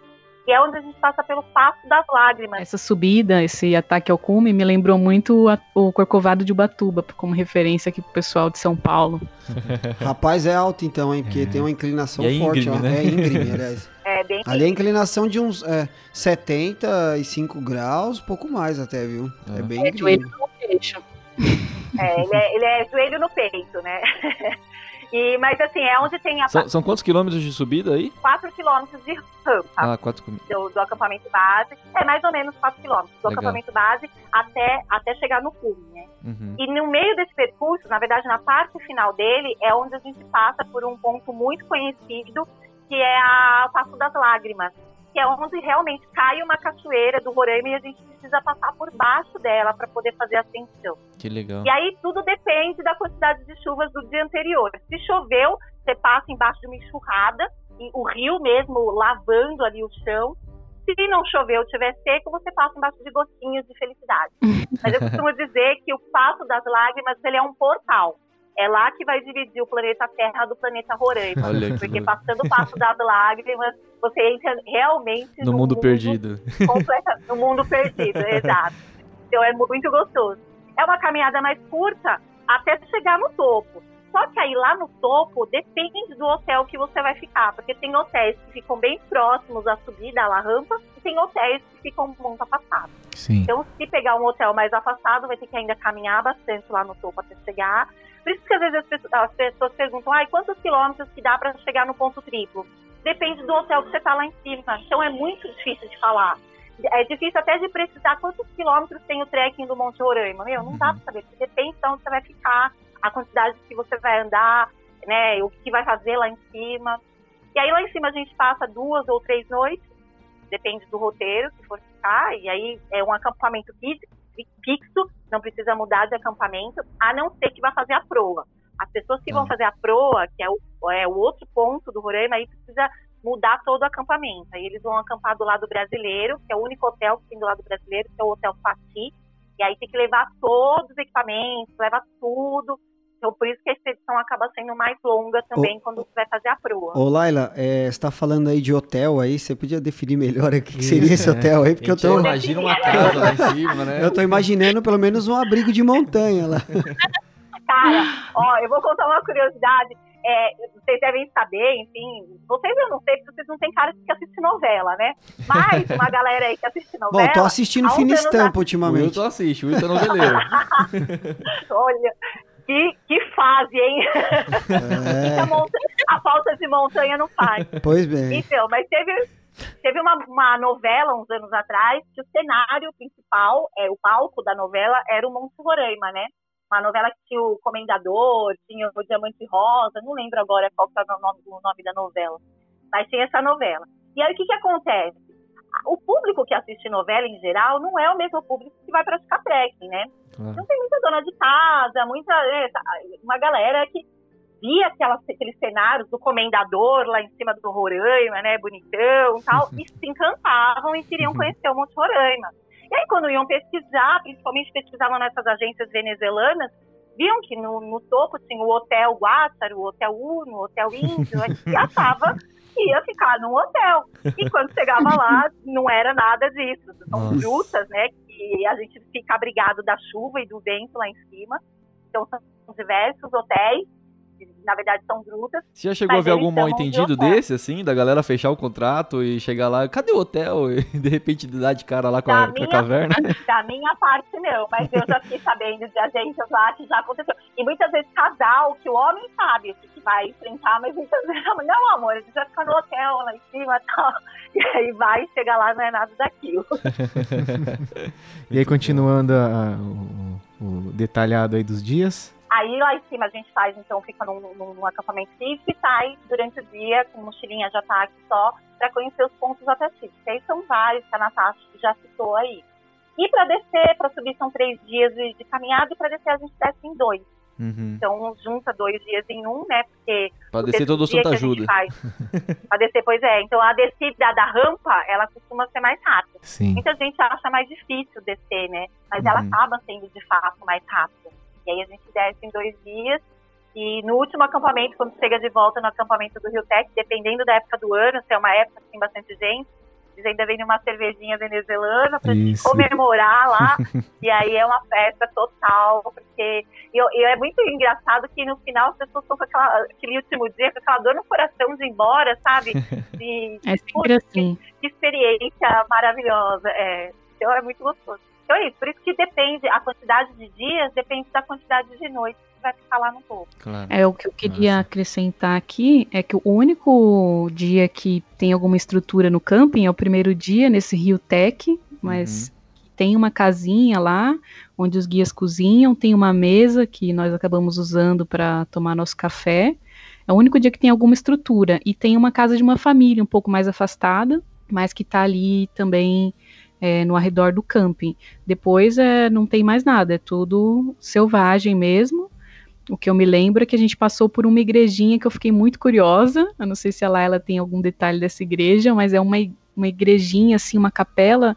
Speaker 5: E é onde a gente passa pelo Passo das Lágrimas.
Speaker 6: Essa subida, esse ataque ao cume, me lembrou muito a- o Corcovado de Ubatuba, como referência aqui pro pessoal de São Paulo. (laughs)
Speaker 4: Rapaz, é alto então, hein? Porque tem uma inclinação
Speaker 3: é
Speaker 4: forte.
Speaker 3: íngreme,
Speaker 4: ó.
Speaker 3: né?
Speaker 4: É íngreme, (laughs) aliás.
Speaker 5: É bem
Speaker 4: Ali a inclinação de uns é, 75 graus, pouco mais até, viu? É,
Speaker 3: É.
Speaker 4: bem
Speaker 6: É, joelho
Speaker 4: íngreme.
Speaker 6: no queixo.
Speaker 5: é, ele, é, ele é joelho no peito, né? (laughs) E, mas assim, é onde tem a
Speaker 3: São, são quantos quilômetros de subida aí?
Speaker 5: 4 quilômetros de rampa.
Speaker 3: Ah, quatro quilômetros.
Speaker 5: do, do acampamento base, é mais ou menos 4 quilômetros do
Speaker 3: Legal.
Speaker 5: acampamento base até, até chegar no cume, né?
Speaker 3: Uhum.
Speaker 5: E no meio desse percurso, na verdade, na parte final dele, é onde a gente passa por um ponto muito conhecido, que é a o Passo das Lágrimas, que é onde realmente cai uma cachoeira do Roraima e a gente precisa passar por baixo dela para poder fazer a ascensão.
Speaker 3: Que legal.
Speaker 5: E aí tudo depende da quantidade de chuvas do dia anterior. Se choveu, você passa embaixo de uma enxurrada, e o rio mesmo lavando ali o chão. Se não choveu, tiver seco, você passa embaixo de gotinhos de felicidade. (laughs) Mas eu costumo dizer que o Passo das Lágrimas ele é um portal. É lá que vai dividir o planeta Terra do planeta Roraima. Porque passando o Passo das Lágrimas, você entra realmente
Speaker 3: No
Speaker 5: num
Speaker 3: mundo perdido.
Speaker 5: completa- no mundo perdido, (laughs) exato. Então é muito gostoso. É uma caminhada mais curta até chegar no topo. Só que aí lá no topo depende do hotel que você vai ficar, porque tem hotéis que ficam bem próximos à subida, à rampa, e tem hotéis que ficam muito afastados.
Speaker 2: Sim.
Speaker 5: Então, se pegar um hotel mais afastado, vai ter que ainda caminhar bastante lá no topo até chegar. Por isso que às vezes as pessoas, as pessoas perguntam, ai, quantos quilômetros que dá para chegar no ponto triplo? Depende do hotel que você está lá em cima. Então é muito difícil de falar. É difícil até de precisar quantos quilômetros tem o trekking do Monte Roraima. Meu, não dá para saber, porque depende de onde você vai ficar, a quantidade que você vai andar, né, o que vai fazer lá em cima. E aí lá em cima a gente passa duas ou três noites, depende do roteiro que for ficar, e aí é um acampamento fí- fixo, não precisa mudar de acampamento, a não ser que vá fazer a proa. As pessoas que vão
Speaker 3: Ah.
Speaker 5: fazer a proa, que é o, é o outro ponto do Roraima, aí precisa mudar todo o acampamento. Aí eles vão acampar do lado brasileiro, que é o único hotel que tem do lado brasileiro, que é o Hotel Fati, e aí tem que levar todos os equipamentos, leva tudo. Então, por isso que a expedição acaba sendo mais longa também quando você vai fazer a proa.
Speaker 4: Ô, Laila, é, você tá falando aí de hotel aí, você podia definir melhor o que, que seria esse hotel aí, porque eu tô,
Speaker 3: Imagina uma casa lá em cima, né?
Speaker 4: eu tô imaginando pelo menos um abrigo de montanha lá. (laughs)
Speaker 5: Cara, ó, eu vou contar uma curiosidade. É, vocês devem saber, enfim, vocês eu não sei, porque vocês não têm cara de que assiste novela, né? Mas uma (laughs) galera aí que assiste novela.
Speaker 4: Bom, tô assistindo
Speaker 3: O
Speaker 4: ultimamente.
Speaker 3: Wilton assiste, o Wilton é noveleiro. (laughs)
Speaker 5: Olha, Que, que fase, hein?
Speaker 4: É. (laughs)
Speaker 5: a, montanha- a falta de montanha não faz.
Speaker 4: Pois bem.
Speaker 5: Então, mas teve, teve uma, uma novela uns anos atrás que o cenário principal, é, o palco da novela, era o Monte Roraima, né? Uma novela que tinha o Comendador, tinha o Diamante Rosa, não lembro agora qual que era o nome, o nome da novela, mas tinha essa novela. E aí o que, que acontece? O público que assiste novela em geral não é o mesmo público que vai praticar trekking, né?
Speaker 2: Claro.
Speaker 5: Então tem muita dona de casa, muita é, tá, uma galera que via aquelas, aqueles cenários do comendador lá em cima do Roraima, né, bonitão e tal, (laughs) e se encantavam e queriam conhecer o Monte Roraima. E aí quando iam pesquisar, principalmente pesquisavam nessas agências venezuelanas, viam que no, no topo tinha o Hotel Guátaro, o Hotel Uno, o Hotel (laughs) Índio, e achava ia ficar num hotel. E (laughs) quando chegava lá, não era nada disso. São
Speaker 2: Nossa.
Speaker 5: grutas, né, que a gente fica abrigado da chuva e do vento lá em cima. Então são diversos hotéis, que, na verdade são grutas.
Speaker 3: Você já chegou a ver algum mal
Speaker 5: de
Speaker 3: entendido
Speaker 5: hotel.
Speaker 3: desse, assim? Da galera fechar o contrato e chegar lá, cadê o hotel? E (laughs) de repente dar de cara lá com a, com a
Speaker 5: minha-
Speaker 3: caverna. (laughs)
Speaker 5: Da minha parte, não, mas eu já fiquei sabendo de agências lá que já aconteceu. E muitas vezes casal, que o homem sabe o que que vai enfrentar, mas muitas vezes não, amor, a gente vai ficar no hotel lá em cima e tal. (laughs) E aí vai, chega lá, não é nada daquilo.
Speaker 2: E aí, continuando a- o, o detalhado aí dos dias.
Speaker 5: Aí lá em cima a gente faz, então, fica num, num- acampamento físico e sai durante o dia com mochilinha já tá aqui só para conhecer os pontos atrativos. Que aí são vários que a Natasha já citou aí. E para descer, para subir são três dias de, de caminhada e para descer a gente desce em dois.
Speaker 3: Uhum.
Speaker 5: Então junta dois dias em um, né? Porque
Speaker 3: Pra
Speaker 5: o
Speaker 3: descer todo o Santa Ajuda.
Speaker 5: faz Pra descer, pois é. Então a descida da rampa, ela costuma ser mais rápida.
Speaker 2: Sim.
Speaker 5: Muita gente acha mais difícil descer, né? Mas ela
Speaker 3: Uhum.
Speaker 5: acaba sendo de fato mais rápida. E aí a gente desce em dois dias. E no último acampamento, quando chega de volta no acampamento do Rio Tec, dependendo da época do ano, se é uma época que tem bastante gente, eles ainda vendem uma cervejinha venezuelana pra gente
Speaker 2: Isso.
Speaker 5: comemorar lá. (laughs) e aí é uma festa total, porque e eu- e é muito engraçado que no final as pessoas estão com aquela, aquele último dia, com aquela dor no coração de ir embora, sabe? (laughs) De,
Speaker 6: É sempre assim.
Speaker 5: que experiência maravilhosa. É. Então é muito gostoso. Então é isso, por isso que depende, a quantidade de dias depende da quantidade de noites que vai ficar lá no topo.
Speaker 3: Claro.
Speaker 6: É o que eu queria
Speaker 2: Nossa.
Speaker 6: acrescentar aqui é que o único dia que tem alguma estrutura no camping é o primeiro dia nesse Rio Tech, mas tem uma casinha lá onde os guias cozinham, tem uma mesa que nós acabamos usando para tomar nosso café. É o único dia que tem alguma estrutura e tem uma casa de uma família um pouco mais afastada, mas que está ali também é, no arredor do camping. Depois é, não tem mais nada, é tudo selvagem mesmo. O que eu me lembro é que a gente passou por uma igrejinha que eu fiquei muito curiosa. Eu não sei se a Laila tem algum detalhe dessa igreja, mas é uma, uma igrejinha, assim, uma capela,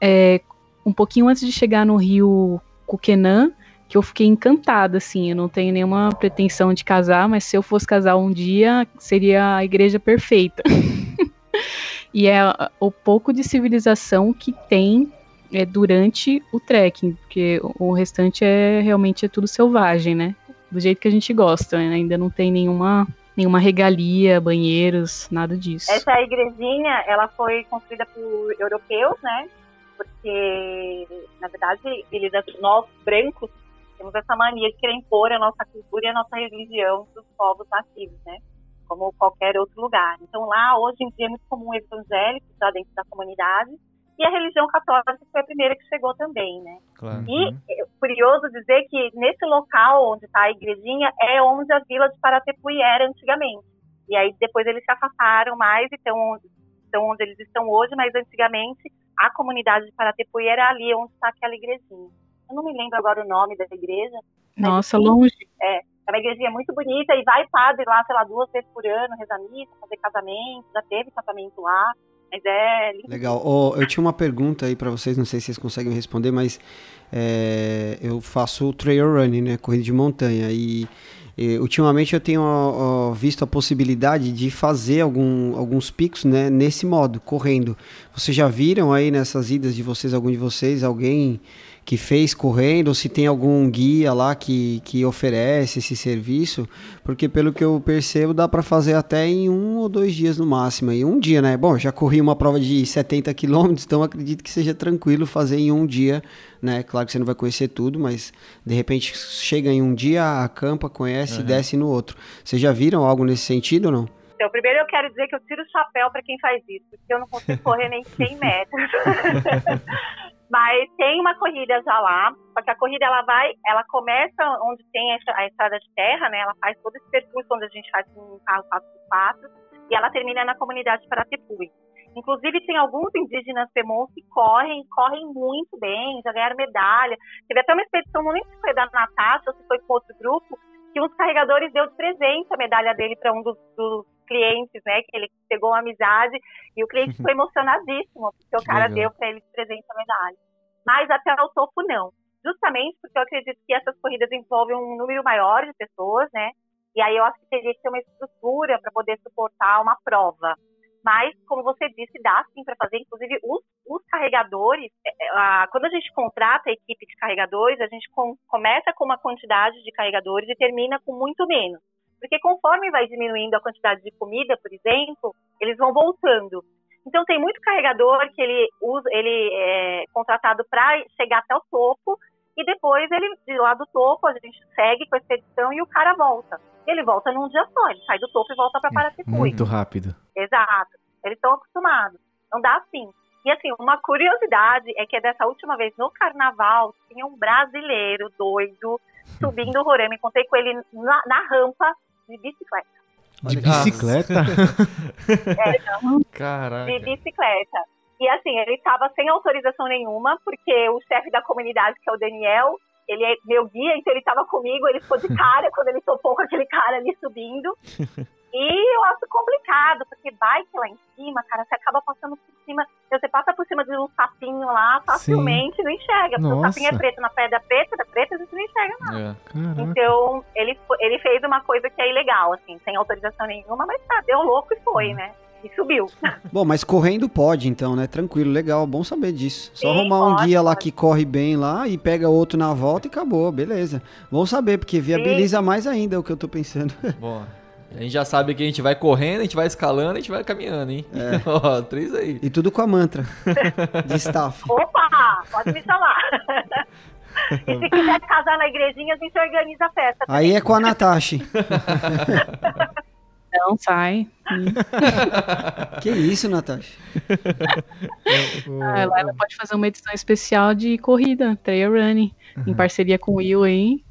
Speaker 6: é, um pouquinho antes de chegar no rio Cuquenã, que eu fiquei encantada, assim. Eu não tenho nenhuma pretensão de casar, mas se eu fosse casar um dia, seria a igreja perfeita. (laughs) e é o pouco de civilização que tem é, durante o trekking, porque o restante é realmente é tudo selvagem, né? Do jeito que a gente gosta, né? ainda não tem nenhuma nenhuma regalia, banheiros, nada disso.
Speaker 5: Essa igrejinha, ela foi construída por europeus, né? Porque, na verdade, eles, nós brancos, temos essa mania de querer impor a nossa cultura e a nossa religião dos povos nativos, né? Como qualquer outro lugar. Então, lá, hoje em dia, é muito comum evangélicos lá dentro da comunidade. E a religião católica foi a primeira que chegou também, né?
Speaker 3: Claro.
Speaker 5: E é curioso dizer que nesse local onde está a igrejinha é onde a vila de Paratepuí era antigamente. E aí depois eles se afastaram mais e estão, estão onde eles estão hoje, mas antigamente a comunidade de Paratepuí era ali onde está aquela igrejinha. Eu não me lembro agora o nome da igreja.
Speaker 6: Nossa,
Speaker 5: enfim.
Speaker 6: longe.
Speaker 5: É uma igrejinha muito bonita e vai padre lá, sei lá, duas vezes por ano, rezar missa, fazer casamento, já teve casamento lá. Mas é lindo.
Speaker 4: Legal. Ó, eu tinha uma pergunta aí pra vocês, não sei se vocês conseguem responder, mas é, eu faço trail running, né, corrida de montanha e, ultimamente eu tenho ó, visto a possibilidade de fazer algum, alguns picos, né, nesse modo, correndo. Vocês já viram aí nessas idas de vocês, algum de vocês, alguém que fez correndo, ou se tem algum guia lá que, que oferece esse serviço, porque pelo que eu percebo dá para fazer até em um ou dois dias no máximo. E um dia, né? Bom, já corri uma prova de 70 quilômetros, então acredito que seja tranquilo fazer em um dia, né? Claro que você não vai conhecer tudo, mas de repente chega em um dia, acampa, conhece e desce no outro. Vocês já viram algo nesse sentido ou não?
Speaker 5: Então, primeiro eu quero dizer que eu tiro o chapéu para quem faz isso, porque eu não consigo correr nem 100 metros. (laughs) Mas tem uma corrida já lá, só que a corrida ela vai, ela começa onde tem a estra- a estrada de terra, né? Ela faz todo esse percurso onde a gente faz um carro 4x4 e ela termina na comunidade de Paratepui. Inclusive tem alguns indígenas Pemons que correm, correm muito bem, já ganharam medalha. Teve até uma expedição, não lembro se foi da Natasha ou se foi com outro grupo, que dos carregadores deu de presente a medalha dele para um dos, dos clientes, né? Que ele pegou uma amizade e o cliente (laughs) ficou emocionadíssimo, porque o cara deu para ele de presente a medalha. Mas até o topo não. Justamente porque eu acredito que essas corridas envolvem um número maior de pessoas, né? E aí eu acho que teria que ter uma estrutura para poder suportar uma prova. Mas, como você disse, dá sim para fazer. Inclusive, os, os carregadores, é, é, a- quando a gente contrata a equipe de carregadores, a gente com- começa com uma quantidade de carregadores e termina com muito menos. Porque conforme vai diminuindo a quantidade de comida, por exemplo, eles vão voltando. Então, tem muito carregador que ele usa, ele é contratado para chegar até o topo e depois ele de lá do topo a gente segue com a expedição e o cara volta. Ele volta num dia só, ele sai do topo e volta para Paratepui.
Speaker 2: Muito rápido.
Speaker 5: Exato. Eles estão acostumados. Não dá assim. E assim, uma curiosidade é que dessa última vez no carnaval tinha um brasileiro doido subindo o (laughs) Roraima. Encontrei com ele na, na rampa de bicicleta.
Speaker 2: De bicicleta? (laughs)
Speaker 3: Caraca.
Speaker 5: De bicicleta. E assim, ele estava sem autorização nenhuma, porque o chefe da comunidade, que é o Daniel, ele é meu guia, então ele estava comigo, ele ficou de cara quando ele topou com aquele cara ali subindo. (laughs) E eu acho complicado, porque bike lá em cima, cara, você acaba passando por cima, você passa por cima de um sapinho lá, facilmente não enxerga, porque o
Speaker 2: Nossa.
Speaker 5: sapinho é preto na pedra preta, da preta a gente não enxerga nada.
Speaker 3: É.
Speaker 5: Então, ele, ele fez uma coisa que é ilegal, assim, sem autorização nenhuma, mas tá, deu louco e foi, né? E subiu. (laughs)
Speaker 4: Bom, mas correndo pode então, né? Tranquilo, legal, bom saber disso. Só
Speaker 5: Sim,
Speaker 4: arrumar um
Speaker 5: pode,
Speaker 4: guia lá
Speaker 5: pode.
Speaker 4: que corre bem lá e pega outro na volta e acabou, beleza. Bom saber, porque viabiliza mais ainda o que eu tô pensando. (laughs)
Speaker 3: Bom, a gente já sabe que a gente vai correndo, a gente vai escalando, a gente vai caminhando, hein? (laughs) Ó, três aí.
Speaker 4: E tudo com a mantra (laughs) de staff.
Speaker 5: Opa, pode me chamar. (laughs) e se quiser casar na igrejinha, a gente organiza a festa.
Speaker 4: Aí é com a Natasha.
Speaker 6: Não, sai.
Speaker 4: Que isso, Natasha?
Speaker 6: Ah, ela, ela pode fazer uma edição especial de corrida, trail running, em parceria com o Will aí.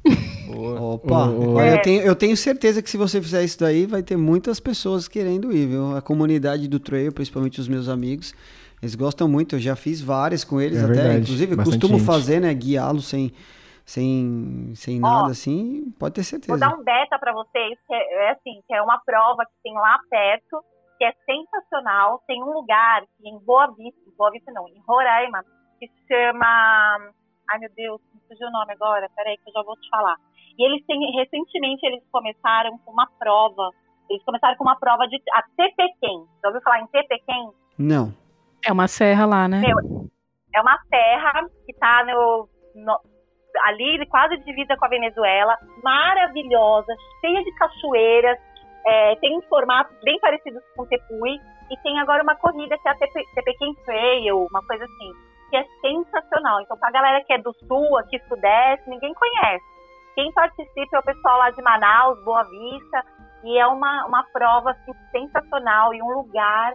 Speaker 4: Opa, olha,
Speaker 5: É.
Speaker 4: eu, tenho, eu tenho certeza que se você fizer isso daí, vai ter muitas pessoas querendo ir, viu? A comunidade do trail, principalmente os meus amigos, eles gostam muito. Eu já fiz várias com eles
Speaker 2: É
Speaker 4: até.
Speaker 2: verdade,
Speaker 4: Inclusive, costumo
Speaker 2: gente.
Speaker 4: fazer, né? Guiá-los sem, sem, sem
Speaker 5: Ó,
Speaker 4: nada assim. Pode ter
Speaker 5: Vou
Speaker 4: certeza.
Speaker 5: dar um beta pra vocês, que é, é assim, que é uma prova que tem lá perto, que é sensacional. Tem um lugar que em Boa Vista, Boa Vista não, em Roraima, que se chama. Ai meu Deus, fugiu o nome agora, peraí que eu já vou te falar. E eles têm, recentemente eles começaram com uma prova. Eles começaram com uma prova de a Tepequém. Já ouviu falar em Tepequém?
Speaker 4: Não.
Speaker 6: É uma serra lá, né?
Speaker 5: Meu, é uma terra que está no, no- ali quase divisa com a Venezuela, maravilhosa, cheia de cachoeiras, é, tem um formato bem parecido com o Tepui e tem agora uma corrida que é a Tepe, Tepequém Trail, uma coisa assim, que é sensacional. Então, pra galera que é do sul, aqui sudeste, ninguém conhece. Quem participa é o pessoal lá de Manaus, Boa Vista, e é uma, uma prova assim, sensacional e um lugar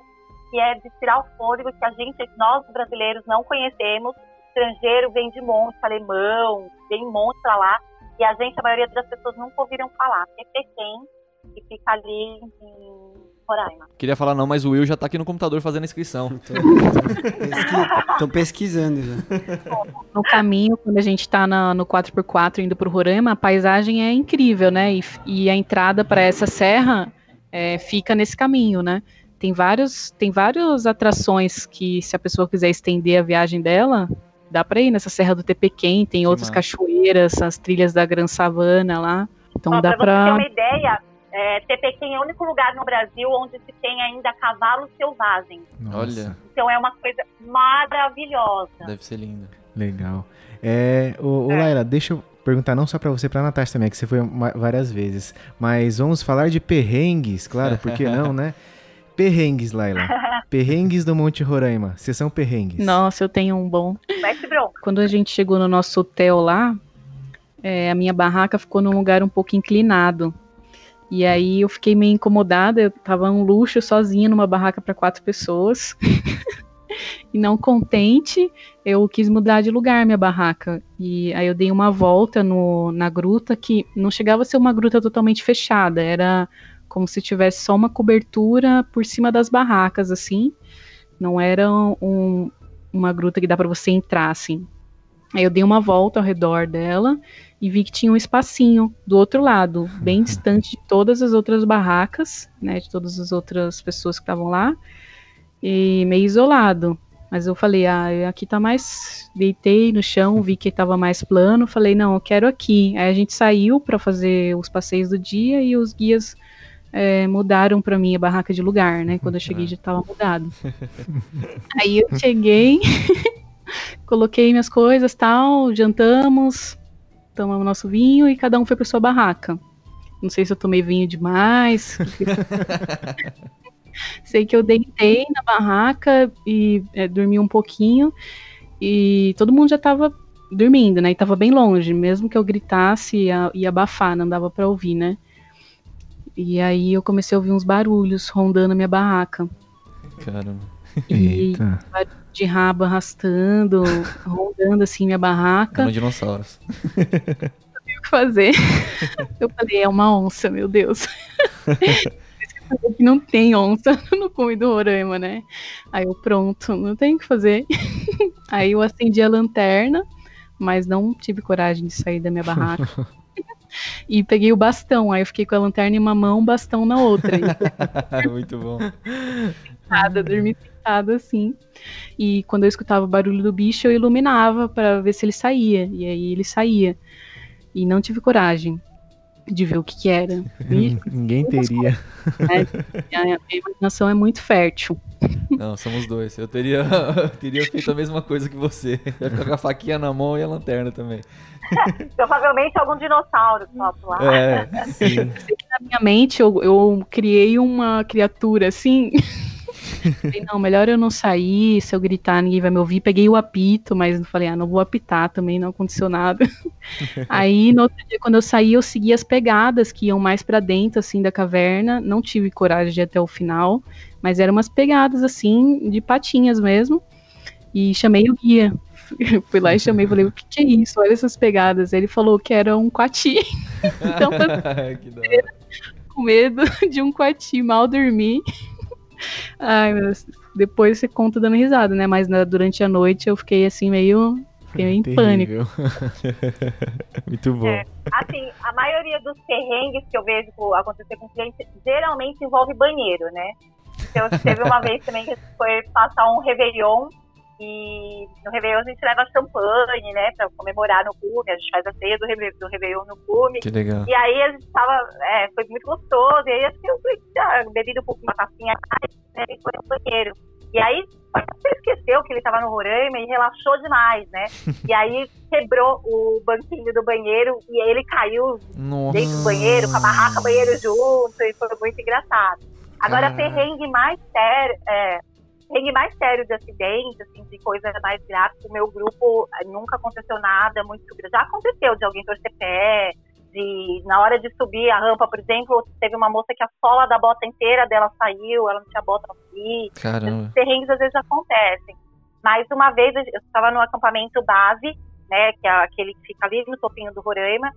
Speaker 5: que é de tirar o fôlego que a gente, nós brasileiros, não conhecemos. Estrangeiro vem de monte, alemão, vem monte pra lá. E a gente, a maioria das pessoas nunca ouviram falar. É Pequém, que fica ali em Roraima.
Speaker 3: Queria falar não, mas o Will já tá aqui no computador fazendo a inscrição. (laughs)
Speaker 4: Tô pesquisando já. (laughs)
Speaker 6: No caminho, quando a gente tá na- no 4x4 indo pro Roraima, a paisagem é incrível, né? E, e a entrada para essa serra é, fica nesse caminho, né? Tem vários, tem várias atrações que, se a pessoa quiser estender a viagem dela, dá para ir nessa Serra do Tepequém, tem
Speaker 3: Que
Speaker 6: outras
Speaker 3: massa.
Speaker 6: cachoeiras, as trilhas da Gran Savana lá. Então
Speaker 5: Ó,
Speaker 6: dá
Speaker 5: pra você ter
Speaker 6: para
Speaker 5: uma ideia, é, Tepequém é o único lugar no Brasil onde se tem ainda cavalo selvagem.
Speaker 2: Nossa.
Speaker 3: Olha,
Speaker 5: Então é uma coisa maravilhosa.
Speaker 3: deve ser lindo.
Speaker 2: Legal. É, ô, ô
Speaker 5: É.
Speaker 2: Laila, deixa eu perguntar não só pra você, pra Natasha também, que você foi várias vezes, mas vamos falar de perrengues, claro, por que não, né? (laughs) Perrengues, Laila. (laughs) Perrengues do Monte Roraima. Sessão perrengues.
Speaker 6: Nossa, eu tenho um bom. Quando a gente chegou no nosso hotel lá, é, a minha barraca ficou num lugar um pouco inclinado. E aí eu fiquei meio incomodada, eu tava um luxo sozinha numa barraca para quatro pessoas. (laughs) e não contente, eu quis mudar de lugar minha barraca. E aí eu dei uma volta no, na gruta que não chegava a ser uma gruta totalmente fechada, era como se tivesse só uma cobertura por cima das barracas, assim. Não era um, uma gruta que dá para você entrar, assim. Aí eu dei uma volta ao redor dela e vi que tinha um espacinho do outro lado, bem distante de todas as outras barracas, né, de todas as outras pessoas que estavam lá, e meio isolado. Mas eu falei, ah, aqui tá mais. Deitei no chão, vi que tava mais plano, falei, não, eu quero aqui. Aí a gente saiu para fazer os passeios do dia e os guias é, mudaram para mim a barraca de lugar, né? Quando eu cheguei já tava mudado. (laughs) Aí eu cheguei, (laughs) coloquei minhas coisas, tal, jantamos, tomamos nosso vinho e cada um foi para sua barraca. Não sei se eu tomei vinho demais. (laughs) sei que eu deitei na barraca e é, dormi um pouquinho e todo mundo já tava dormindo, né? E tava bem longe, mesmo que eu gritasse ia, ia abafar, não dava para ouvir, né? E aí eu comecei a ouvir uns barulhos rondando a minha barraca.
Speaker 3: Caramba.
Speaker 6: E
Speaker 2: Eita.
Speaker 6: De rabo arrastando, rondando assim minha barraca.
Speaker 3: Não dinossauros.
Speaker 6: o que fazer. (laughs) Eu falei, é uma onça, meu Deus. (laughs) que não tem onça (laughs) no cume do Roraima, né? Aí eu, pronto, não tem o que fazer. Aí eu acendi a lanterna, mas não tive coragem de sair da minha barraca. E peguei o bastão, aí eu fiquei com a lanterna em uma mão, o bastão na outra.
Speaker 3: Muito bom.
Speaker 6: sentada, dormi sentada assim. E quando eu escutava o barulho do bicho, eu iluminava para ver se ele saía. E aí ele saía. E não tive coragem de ver o que, que era. (laughs) E,
Speaker 2: Ninguém teria.
Speaker 6: né, (laughs) a minha imaginação é muito fértil.
Speaker 3: Não, somos dois. Eu teria, eu (laughs) teria feito a mesma coisa que você. Ia ficar com a faquinha na mão e a lanterna também.
Speaker 5: Provavelmente algum dinossauro que topa lá.
Speaker 3: É, sim.
Speaker 6: Na minha mente, eu, eu criei uma criatura assim. Falei, não, melhor eu não sair, se eu gritar ninguém vai me ouvir. Peguei o apito, mas não falei, ah, não vou apitar também, não aconteceu nada. (laughs) Aí, no outro dia, quando eu saí, eu segui as pegadas que iam mais pra dentro, assim, da caverna. Não tive coragem de ir até o final, mas eram umas pegadas, assim, de patinhas mesmo. E chamei o guia. (laughs) Fui lá e chamei, falei, o que, que é isso? Olha essas pegadas. Ele falou que era um coati. (laughs) então,
Speaker 3: que
Speaker 6: com medo de um coati, mal dormir. Ai, meu Deus. Depois você conta dando risada, né? Mas na- durante a noite eu fiquei assim, meio. Fiquei meio em pânico. (laughs)
Speaker 2: Muito bom.
Speaker 5: É. Assim, a maioria dos perrengues que eu vejo co- acontecer com cliente geralmente envolve banheiro, né? Então, teve uma vez também que foi passar um Réveillon e no Réveillon a gente leva champanhe, né? Pra comemorar no cume, a gente faz a ceia do, do Réveillon no cume.
Speaker 3: Que legal.
Speaker 5: E aí a gente tava, é, foi muito gostoso, e aí que eu fui ah, bebido um pouco uma tacinha né, e foi no banheiro. E aí você esqueceu que ele tava no Roraima e relaxou demais, né? (laughs) E aí quebrou o banquinho do banheiro e aí ele caiu
Speaker 3: Nossa.
Speaker 5: dentro do banheiro, com a barraca banheiro junto, e foi muito engraçado. Agora,
Speaker 3: Caraca.
Speaker 5: perrengue mais sério, é, perrengue mais sério de acidente, assim, de coisa mais grave, o meu grupo eh, nunca aconteceu nada muito. Já aconteceu de alguém torcer pé, de na hora de subir a rampa, por exemplo, teve uma moça que a sola da bota inteira dela saiu, ela não tinha bota no pé.
Speaker 3: Caramba.
Speaker 5: Esses perrengues às vezes acontecem. Mas uma vez eu estava no acampamento base, né, que é aquele que fica ali no topinho do Roraima,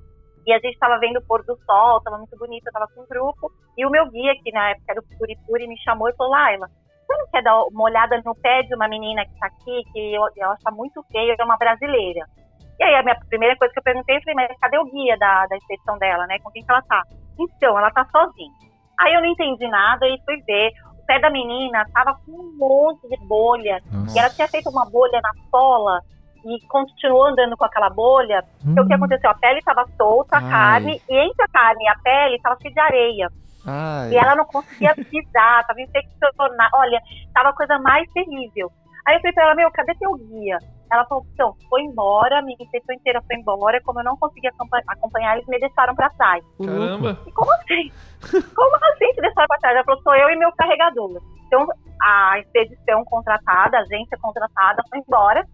Speaker 5: e a gente estava vendo o pôr do sol, estava muito bonito, eu estava com um grupo, e o meu guia, que na época era o Puripuri, me chamou e falou, Laila, você não quer dar uma olhada no pé de uma menina que está aqui, que eu, ela está muito feia, é uma brasileira. E aí a minha primeira coisa que eu perguntei, eu falei, mas cadê o guia da, da expedição dela, né, com quem que ela tá? Então, ela tá sozinha. Aí eu não entendi nada e fui ver, o pé da menina tava com um monte de bolha,
Speaker 2: Nossa.
Speaker 5: e ela tinha feito uma bolha na sola, e continuou andando com aquela bolha, então o que
Speaker 2: Hum.
Speaker 5: aconteceu? A pele estava solta, a
Speaker 3: Ai.
Speaker 5: carne, e entre a carne e a pele estava cheio de areia.
Speaker 3: Ai.
Speaker 5: E ela não conseguia pisar, estava infeccionada. Olha, estava a coisa mais terrível. Aí eu falei pra ela, meu, cadê teu guia? ela falou, então, foi embora, minha inspeção inteira foi embora, como eu não consegui acompanhar, eles me deixaram pra trás.
Speaker 3: Caramba!
Speaker 5: E como assim? (laughs) como assim te deixaram pra trás? Ela falou, sou eu e meu carregador. Então, a expedição contratada, a agência contratada, foi embora,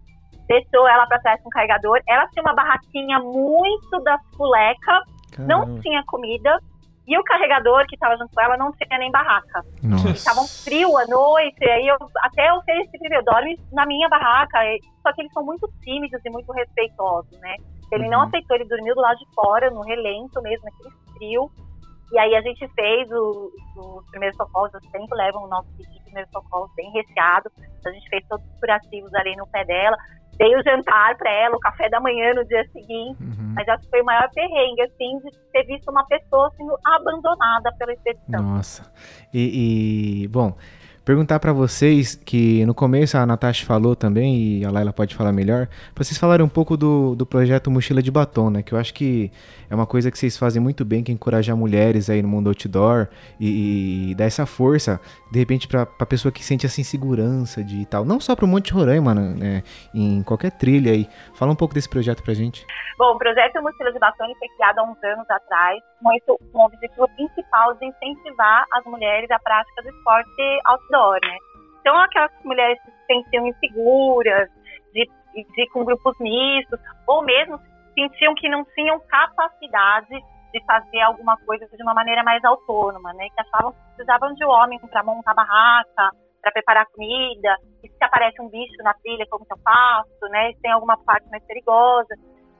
Speaker 5: deixou ela pra trás com o carregador. Ela tinha uma barraquinha muito da fuleca, não tinha comida, e o carregador que estava junto com ela não tinha nem barraca. Estavam frio à noite, aí eu até ofereci primeiro, dorme na minha barraca. Só que eles são muito tímidos e muito respeitosos, né? Ele não
Speaker 2: Uhum.
Speaker 5: aceitou, ele dormiu do lado de fora, no relento mesmo, naquele frio. E aí a gente fez o- os primeiros socorros, eu sempre levo o nosso kit de primeiros socorros bem recheado. A gente fez todos os curativos ali no pé dela. Dei o jantar para ela, o café da manhã no dia seguinte.
Speaker 2: Uhum.
Speaker 5: Mas acho que foi o maior perrengue, assim, de ter visto uma pessoa sendo abandonada pela expedição.
Speaker 2: Nossa. E, e, bom, perguntar pra vocês que no começo a Natasha falou também e a Laila pode falar melhor, pra vocês falarem um pouco do, do projeto Mochila de Batom, né? Que eu acho que é uma coisa que vocês fazem muito bem, que é encorajar mulheres aí no mundo outdoor e, e dar essa força, de repente, pra, pra pessoa que sente essa insegurança de tal. Não só pro Monte Roraima, né? Em qualquer trilha aí. Fala um pouco desse projeto pra gente.
Speaker 5: Bom, o projeto Mochila de Batom foi criado há uns anos atrás com, com o objetivo principal de incentivar as mulheres à prática do esporte outdoor, né? Então, aquelas mulheres que se sentiam inseguras, de, de ir com grupos mistos, ou mesmo sentiam que não tinham capacidade de fazer alguma coisa de uma maneira mais autônoma, né? Que achavam que precisavam de homem para montar barraca, para preparar comida, e se aparece um bicho na trilha, como que eu faço, né? Se tem alguma parte mais perigosa.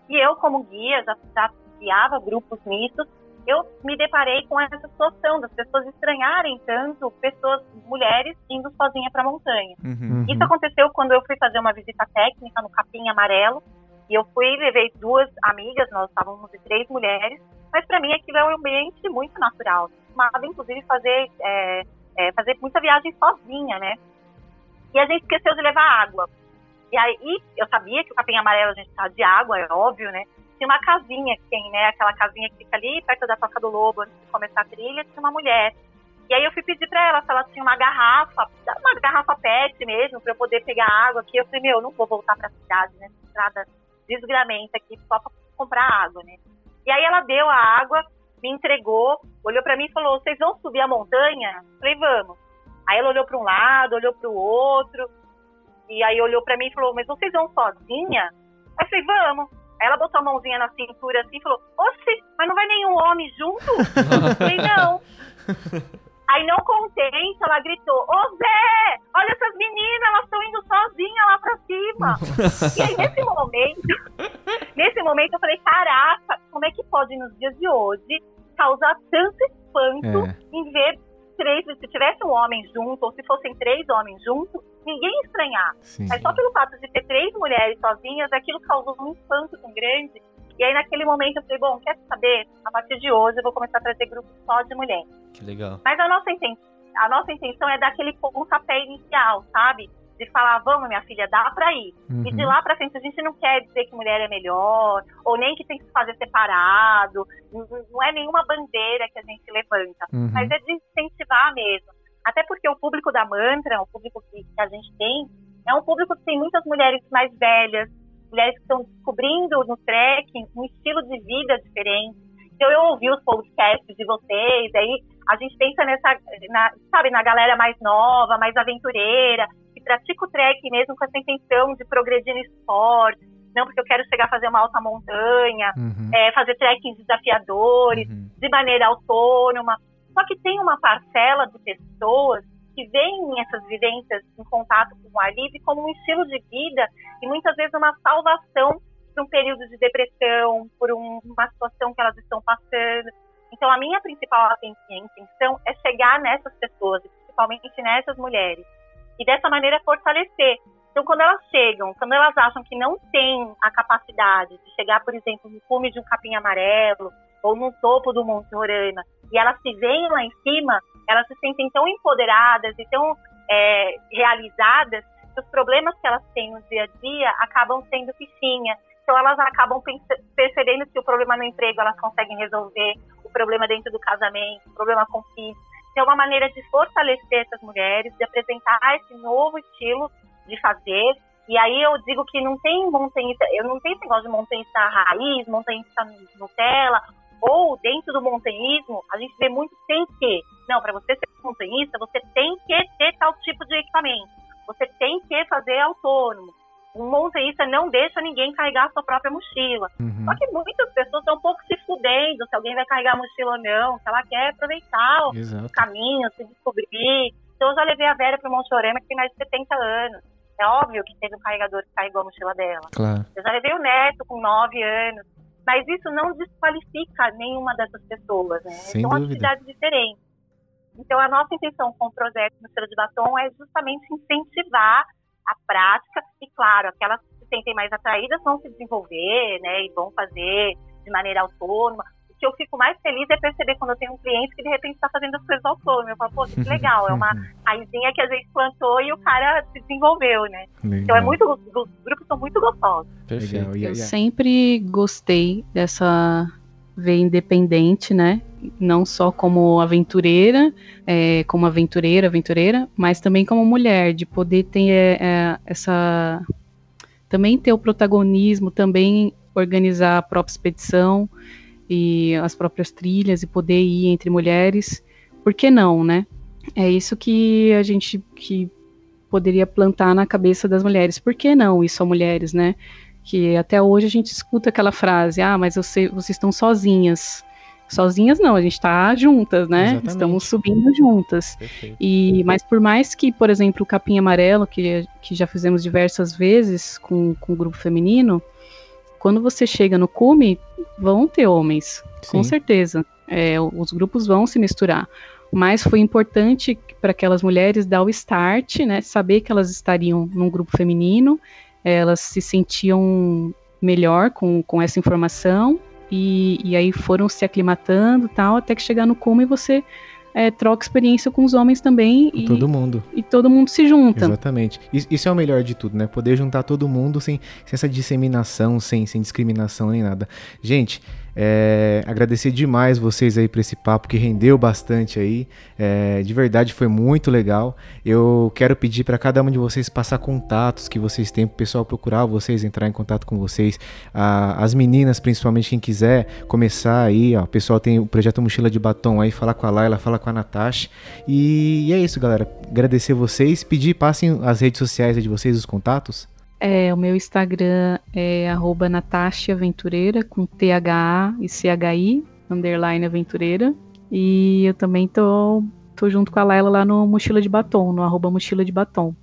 Speaker 5: E eu, como guia, já, já guiava grupos mistos, eu me deparei com essa situação das pessoas estranharem tanto pessoas, mulheres, indo sozinha para a montanha.
Speaker 3: Uhum.
Speaker 5: Isso aconteceu quando eu fui fazer uma visita técnica no Capim Amarelo. E eu fui e levei duas amigas, nós estávamos de três mulheres, mas para mim aquilo é um ambiente muito natural. Eu costumava, inclusive, fazer, é, é, fazer muita viagem sozinha, né? E a gente esqueceu de levar água. E aí eu sabia que o Capim Amarelo a gente precisava de água, é óbvio, né? Tinha uma casinha que tem, né? Aquela casinha que fica ali perto da Toca do Lobo, antes de começar a trilha, tinha uma mulher. E aí eu fui pedir pra ela se ela tinha uma garrafa, uma garrafa PET mesmo, pra eu poder pegar água aqui. Eu falei, meu, eu não vou voltar pra cidade, né? Estrada desgramenta aqui só pra comprar água, né? E aí ela deu a água, me entregou, olhou pra mim e falou, vocês vão subir a montanha? Eu falei, vamos. Aí ela olhou pra um lado, olhou pro outro, e aí olhou pra mim e falou, mas vocês vão sozinha? Aí eu falei, vamos. Ela botou a mãozinha na cintura assim e falou, oxe, mas não vai nenhum homem junto? Eu falei, não. (laughs) Aí não contente, ela gritou, ô Zé, olha essas meninas, elas estão indo sozinhas lá pra cima. E aí nesse momento, nesse momento eu falei, caraca, como é que pode nos dias de hoje causar tanto espanto
Speaker 2: É.
Speaker 5: em ver três, se tivesse um homem junto, ou se fossem três homens juntos, ninguém ia estranhar.
Speaker 2: Sim.
Speaker 5: Mas só pelo fato de ter três mulheres sozinhas, aquilo causou um espanto tão grande. E aí, naquele momento, eu falei: bom, quer saber? A partir de hoje, eu vou começar a trazer grupos só de mulheres.
Speaker 3: Que legal.
Speaker 5: Mas a nossa, inten a nossa intenção é dar aquele pontapé inicial, sabe? De falar: vamos, minha filha, dá pra ir. E de
Speaker 2: Uhum.
Speaker 5: lá pra frente, a gente não quer dizer que mulher é melhor, ou nem que tem que se fazer separado. Não é nenhuma bandeira que a gente levanta
Speaker 2: Uhum.
Speaker 5: mas é de incentivar mesmo. Até porque o público da Mantra, o público que, a gente tem, é um público que tem muitas mulheres mais velhas, mulheres que estão descobrindo no trekking um estilo de vida diferente. Então eu ouvi os podcasts de vocês, aí a gente pensa nessa, na, sabe, na galera mais nova, mais aventureira, pratica o trekking mesmo com essa intenção de progredir no esporte, não porque eu quero chegar a fazer uma alta montanha,
Speaker 2: Uhum.
Speaker 5: é, fazer trekkings desafiadores,
Speaker 3: Uhum.
Speaker 5: de maneira autônoma. Só que tem uma parcela de pessoas que veem essas vivências em contato com o ar livre como um estilo de vida e muitas vezes uma salvação para um período de depressão, por um- uma situação que elas estão passando. Então, a minha principal intenção é chegar nessas pessoas, principalmente nessas mulheres, e dessa maneira fortalecer. Então, quando elas chegam, quando elas acham que não têm a capacidade de chegar, por exemplo, no cume de um capim amarelo ou no topo do Monte Roraima, e elas se veem lá em cima, elas se sentem tão empoderadas e tão é, realizadas que os problemas que elas têm no dia a dia acabam sendo fichinha. Então, elas acabam percebendo que o problema no emprego elas conseguem resolver, o problema dentro do casamento, o problema com o é uma maneira de fortalecer essas mulheres, de apresentar esse novo estilo de fazer E aí eu digo que não tem montanhista, eu não tenho esse negócio de montanhista raiz, montanhista Nutella, ou dentro do montanhismo, a gente vê muito tem que. Não, para você ser montanhista, você tem que ter tal tipo de equipamento. Você tem que fazer autônomo. Um montanhista não deixa ninguém carregar a sua própria mochila.
Speaker 2: Uhum.
Speaker 5: Só que muitas pessoas estão um pouco se fudendo se alguém vai carregar a mochila ou não, se ela quer aproveitar o
Speaker 2: Exato.
Speaker 5: caminho, se descobrir. Então eu já levei a Vera para o Monte Orema, que tem mais de 70 anos. É óbvio que teve um carregador que carregou a mochila dela.
Speaker 2: Claro.
Speaker 5: Eu já levei o neto com 9 anos. Mas isso não desqualifica nenhuma dessas pessoas, né?
Speaker 2: Sem
Speaker 5: São
Speaker 2: dúvida.
Speaker 5: atividades diferentes. Então, a nossa intenção com o projeto Mochila de Batom é justamente incentivar a prática e, claro, aquelas que se sentem mais atraídas vão se desenvolver, né? E vão fazer de maneira autônoma. O que eu fico mais feliz é perceber quando eu tenho um cliente que, de repente, está fazendo as coisas autônomo. Eu falo, pô, que legal, é uma (laughs) raizinha que a gente plantou e o cara se desenvolveu, né? Então, é
Speaker 2: Legal.
Speaker 5: muito, os grupos são muito gostosos.
Speaker 3: Perfeito.
Speaker 2: Legal.
Speaker 6: Eu
Speaker 2: e-
Speaker 6: sempre gostei dessa veia independente, né? Não só como aventureira, é, como aventureira, aventureira, mas também como mulher, de poder ter é, é, essa. Também ter o protagonismo, também organizar a própria expedição e as próprias trilhas e poder ir entre mulheres. Por que não, né? É isso que a gente que poderia plantar na cabeça das mulheres. Por que não isso a mulheres, né? que até hoje a gente escuta aquela frase, ah, mas você, vocês estão sozinhas. Sozinhas não, a gente está juntas, né?
Speaker 2: Exatamente.
Speaker 6: Estamos subindo juntas.
Speaker 3: Perfeito.
Speaker 6: E, mas por mais que, por exemplo, o Capim Amarelo, que, que já fizemos diversas vezes com, com o grupo feminino, quando você chega no cume, vão ter homens, com
Speaker 2: Sim.
Speaker 6: certeza. É, os grupos vão se misturar. Mas foi importante para aquelas mulheres dar o start, né? Saber que elas estariam num grupo feminino, elas se sentiam melhor com, com essa informação e, e aí foram se aclimatando e tal, até que chegar no cume você é, troca experiência com os homens também
Speaker 2: Com
Speaker 6: e
Speaker 2: todo mundo.
Speaker 6: e todo mundo se junta.
Speaker 2: Exatamente. Isso, isso é o melhor de tudo, né? Poder juntar todo mundo sem, sem essa disseminação, sem, sem discriminação nem nada. Gente, é, agradecer demais vocês aí por esse papo que rendeu bastante aí. É, de verdade foi muito legal. Eu quero pedir para cada um de vocês passar contatos que vocês têm, pro pessoal procurar vocês, entrar em contato com vocês. As meninas, principalmente, quem quiser começar aí, ó. O pessoal tem o projeto Mochila de Batom aí, falar com a Laila, falar com a Natasha. E, e é isso, galera. Agradecer vocês, pedir, passem as redes sociais de vocês, os contatos.
Speaker 6: É, o meu Instagram é arroba Natasha Aventureira, com T-H-A e C-H-I, underline aventureira. E eu também tô, tô junto com a Laila lá no Mochila de Batom, no arroba Mochila de Batom.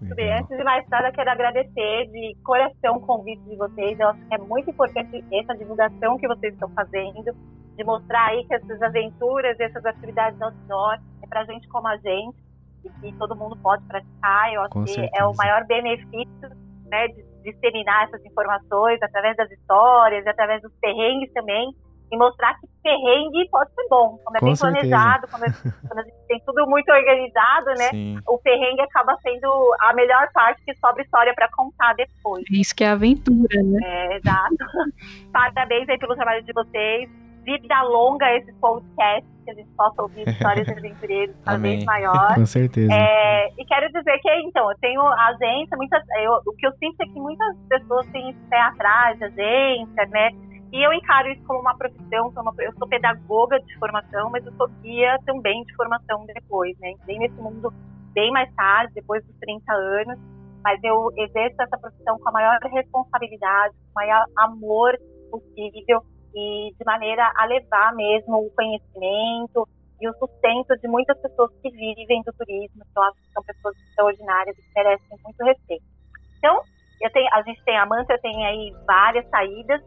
Speaker 5: Muito bem, antes de mais nada, quero agradecer de coração o convite de vocês. Eu acho que é muito importante essa divulgação que vocês estão fazendo, de mostrar aí que essas aventuras, essas atividades outdoor é pra gente como a gente e que todo mundo pode praticar. Eu acho
Speaker 2: Com
Speaker 5: que
Speaker 2: certeza.
Speaker 5: é o maior benefício né, de disseminar essas informações através das histórias e através dos perrengues também. E mostrar que perrengue pode ser bom, quando é
Speaker 2: Com
Speaker 5: bem
Speaker 2: certeza.
Speaker 5: planejado, quando, é- (laughs) quando a gente tem tudo muito organizado, né?
Speaker 3: Sim.
Speaker 5: o perrengue acaba sendo a melhor parte que sobra história para contar depois.
Speaker 6: Isso que é aventura, né?
Speaker 5: É, exato. (laughs) Parabéns aí pelo trabalho de vocês. Vida longa esse podcast, que a gente possa ouvir histórias de aventureiros cada
Speaker 3: Amém.
Speaker 5: vez maior.
Speaker 2: Com certeza.
Speaker 5: É, e quero dizer que, então, eu tenho agência, muitas, eu, o que eu sinto é que muitas pessoas têm esse pé atrás de agência, né? E eu encaro isso como uma profissão, como uma- eu sou pedagoga de formação, mas eu sou guia também de formação depois, né? Entrei nesse mundo bem mais tarde, depois dos 30 anos, mas eu exerço essa profissão com a maior responsabilidade, com o maior amor possível e de maneira a levar mesmo o conhecimento e o sustento de muitas pessoas que vivem do turismo, que eu acho que são pessoas extraordinárias e que merecem muito respeito. Então, tenho, a gente tem a Mantra, tem aí várias saídas.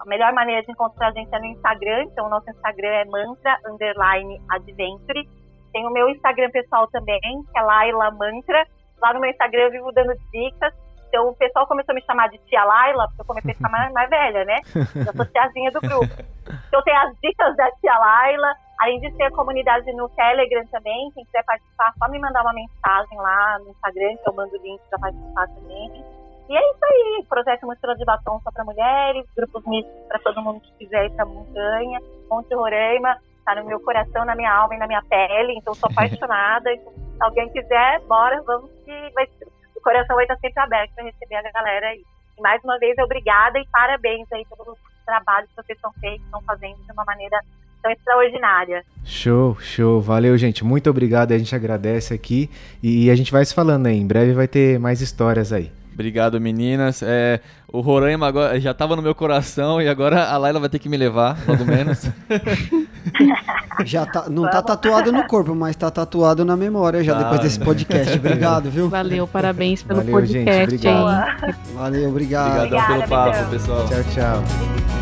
Speaker 5: A melhor maneira de encontrar a gente é no Instagram, então o nosso Instagram é mantra underline adventure. Tem o meu Instagram pessoal também, que é Laila Mantra. Lá no meu Instagram eu vivo dando dicas. Então o pessoal começou a me chamar de tia Laila, porque eu comecei a ficar mais, mais velha, né? Eu sou tiazinha do grupo. Então tem as dicas da tia Laila, além de ter a comunidade no Telegram também, quem quiser participar, só me mandar uma mensagem lá no Instagram, que eu mando o link para participar também. E é isso aí, projeto Mochila de Batom só para mulheres, grupos mistos para todo mundo que quiser ir pra montanha, Monte Roraima, tá no meu coração, na minha alma e na minha pele, então sou (laughs) apaixonada. Então, se alguém quiser, bora, vamos que vai ser. Coração vai estar sempre aberto para receber a galera aí. E mais uma vez, obrigada e parabéns aí pelos trabalhos que vocês estão feitos, estão fazendo de uma maneira tão extraordinária.
Speaker 2: Show, show. Valeu, gente. Muito obrigado. A gente agradece aqui e a gente vai se falando aí. Em breve vai ter mais histórias aí.
Speaker 3: Obrigado, meninas. É, o Roraima agora já estava no meu coração e agora a Laila vai ter que me levar, logo menos. (laughs)
Speaker 4: já tá, não tá tatuado no corpo, mas tá tatuado na memória já
Speaker 3: Tá,
Speaker 4: depois desse
Speaker 3: né?
Speaker 4: podcast. (laughs) Obrigado, viu?
Speaker 6: Valeu, parabéns pelo
Speaker 2: Valeu, gente,
Speaker 6: podcast
Speaker 2: obrigado.
Speaker 6: aí.
Speaker 4: Valeu, obrigado.
Speaker 3: Obrigadão pelo papo, pessoal.
Speaker 2: Tchau, tchau.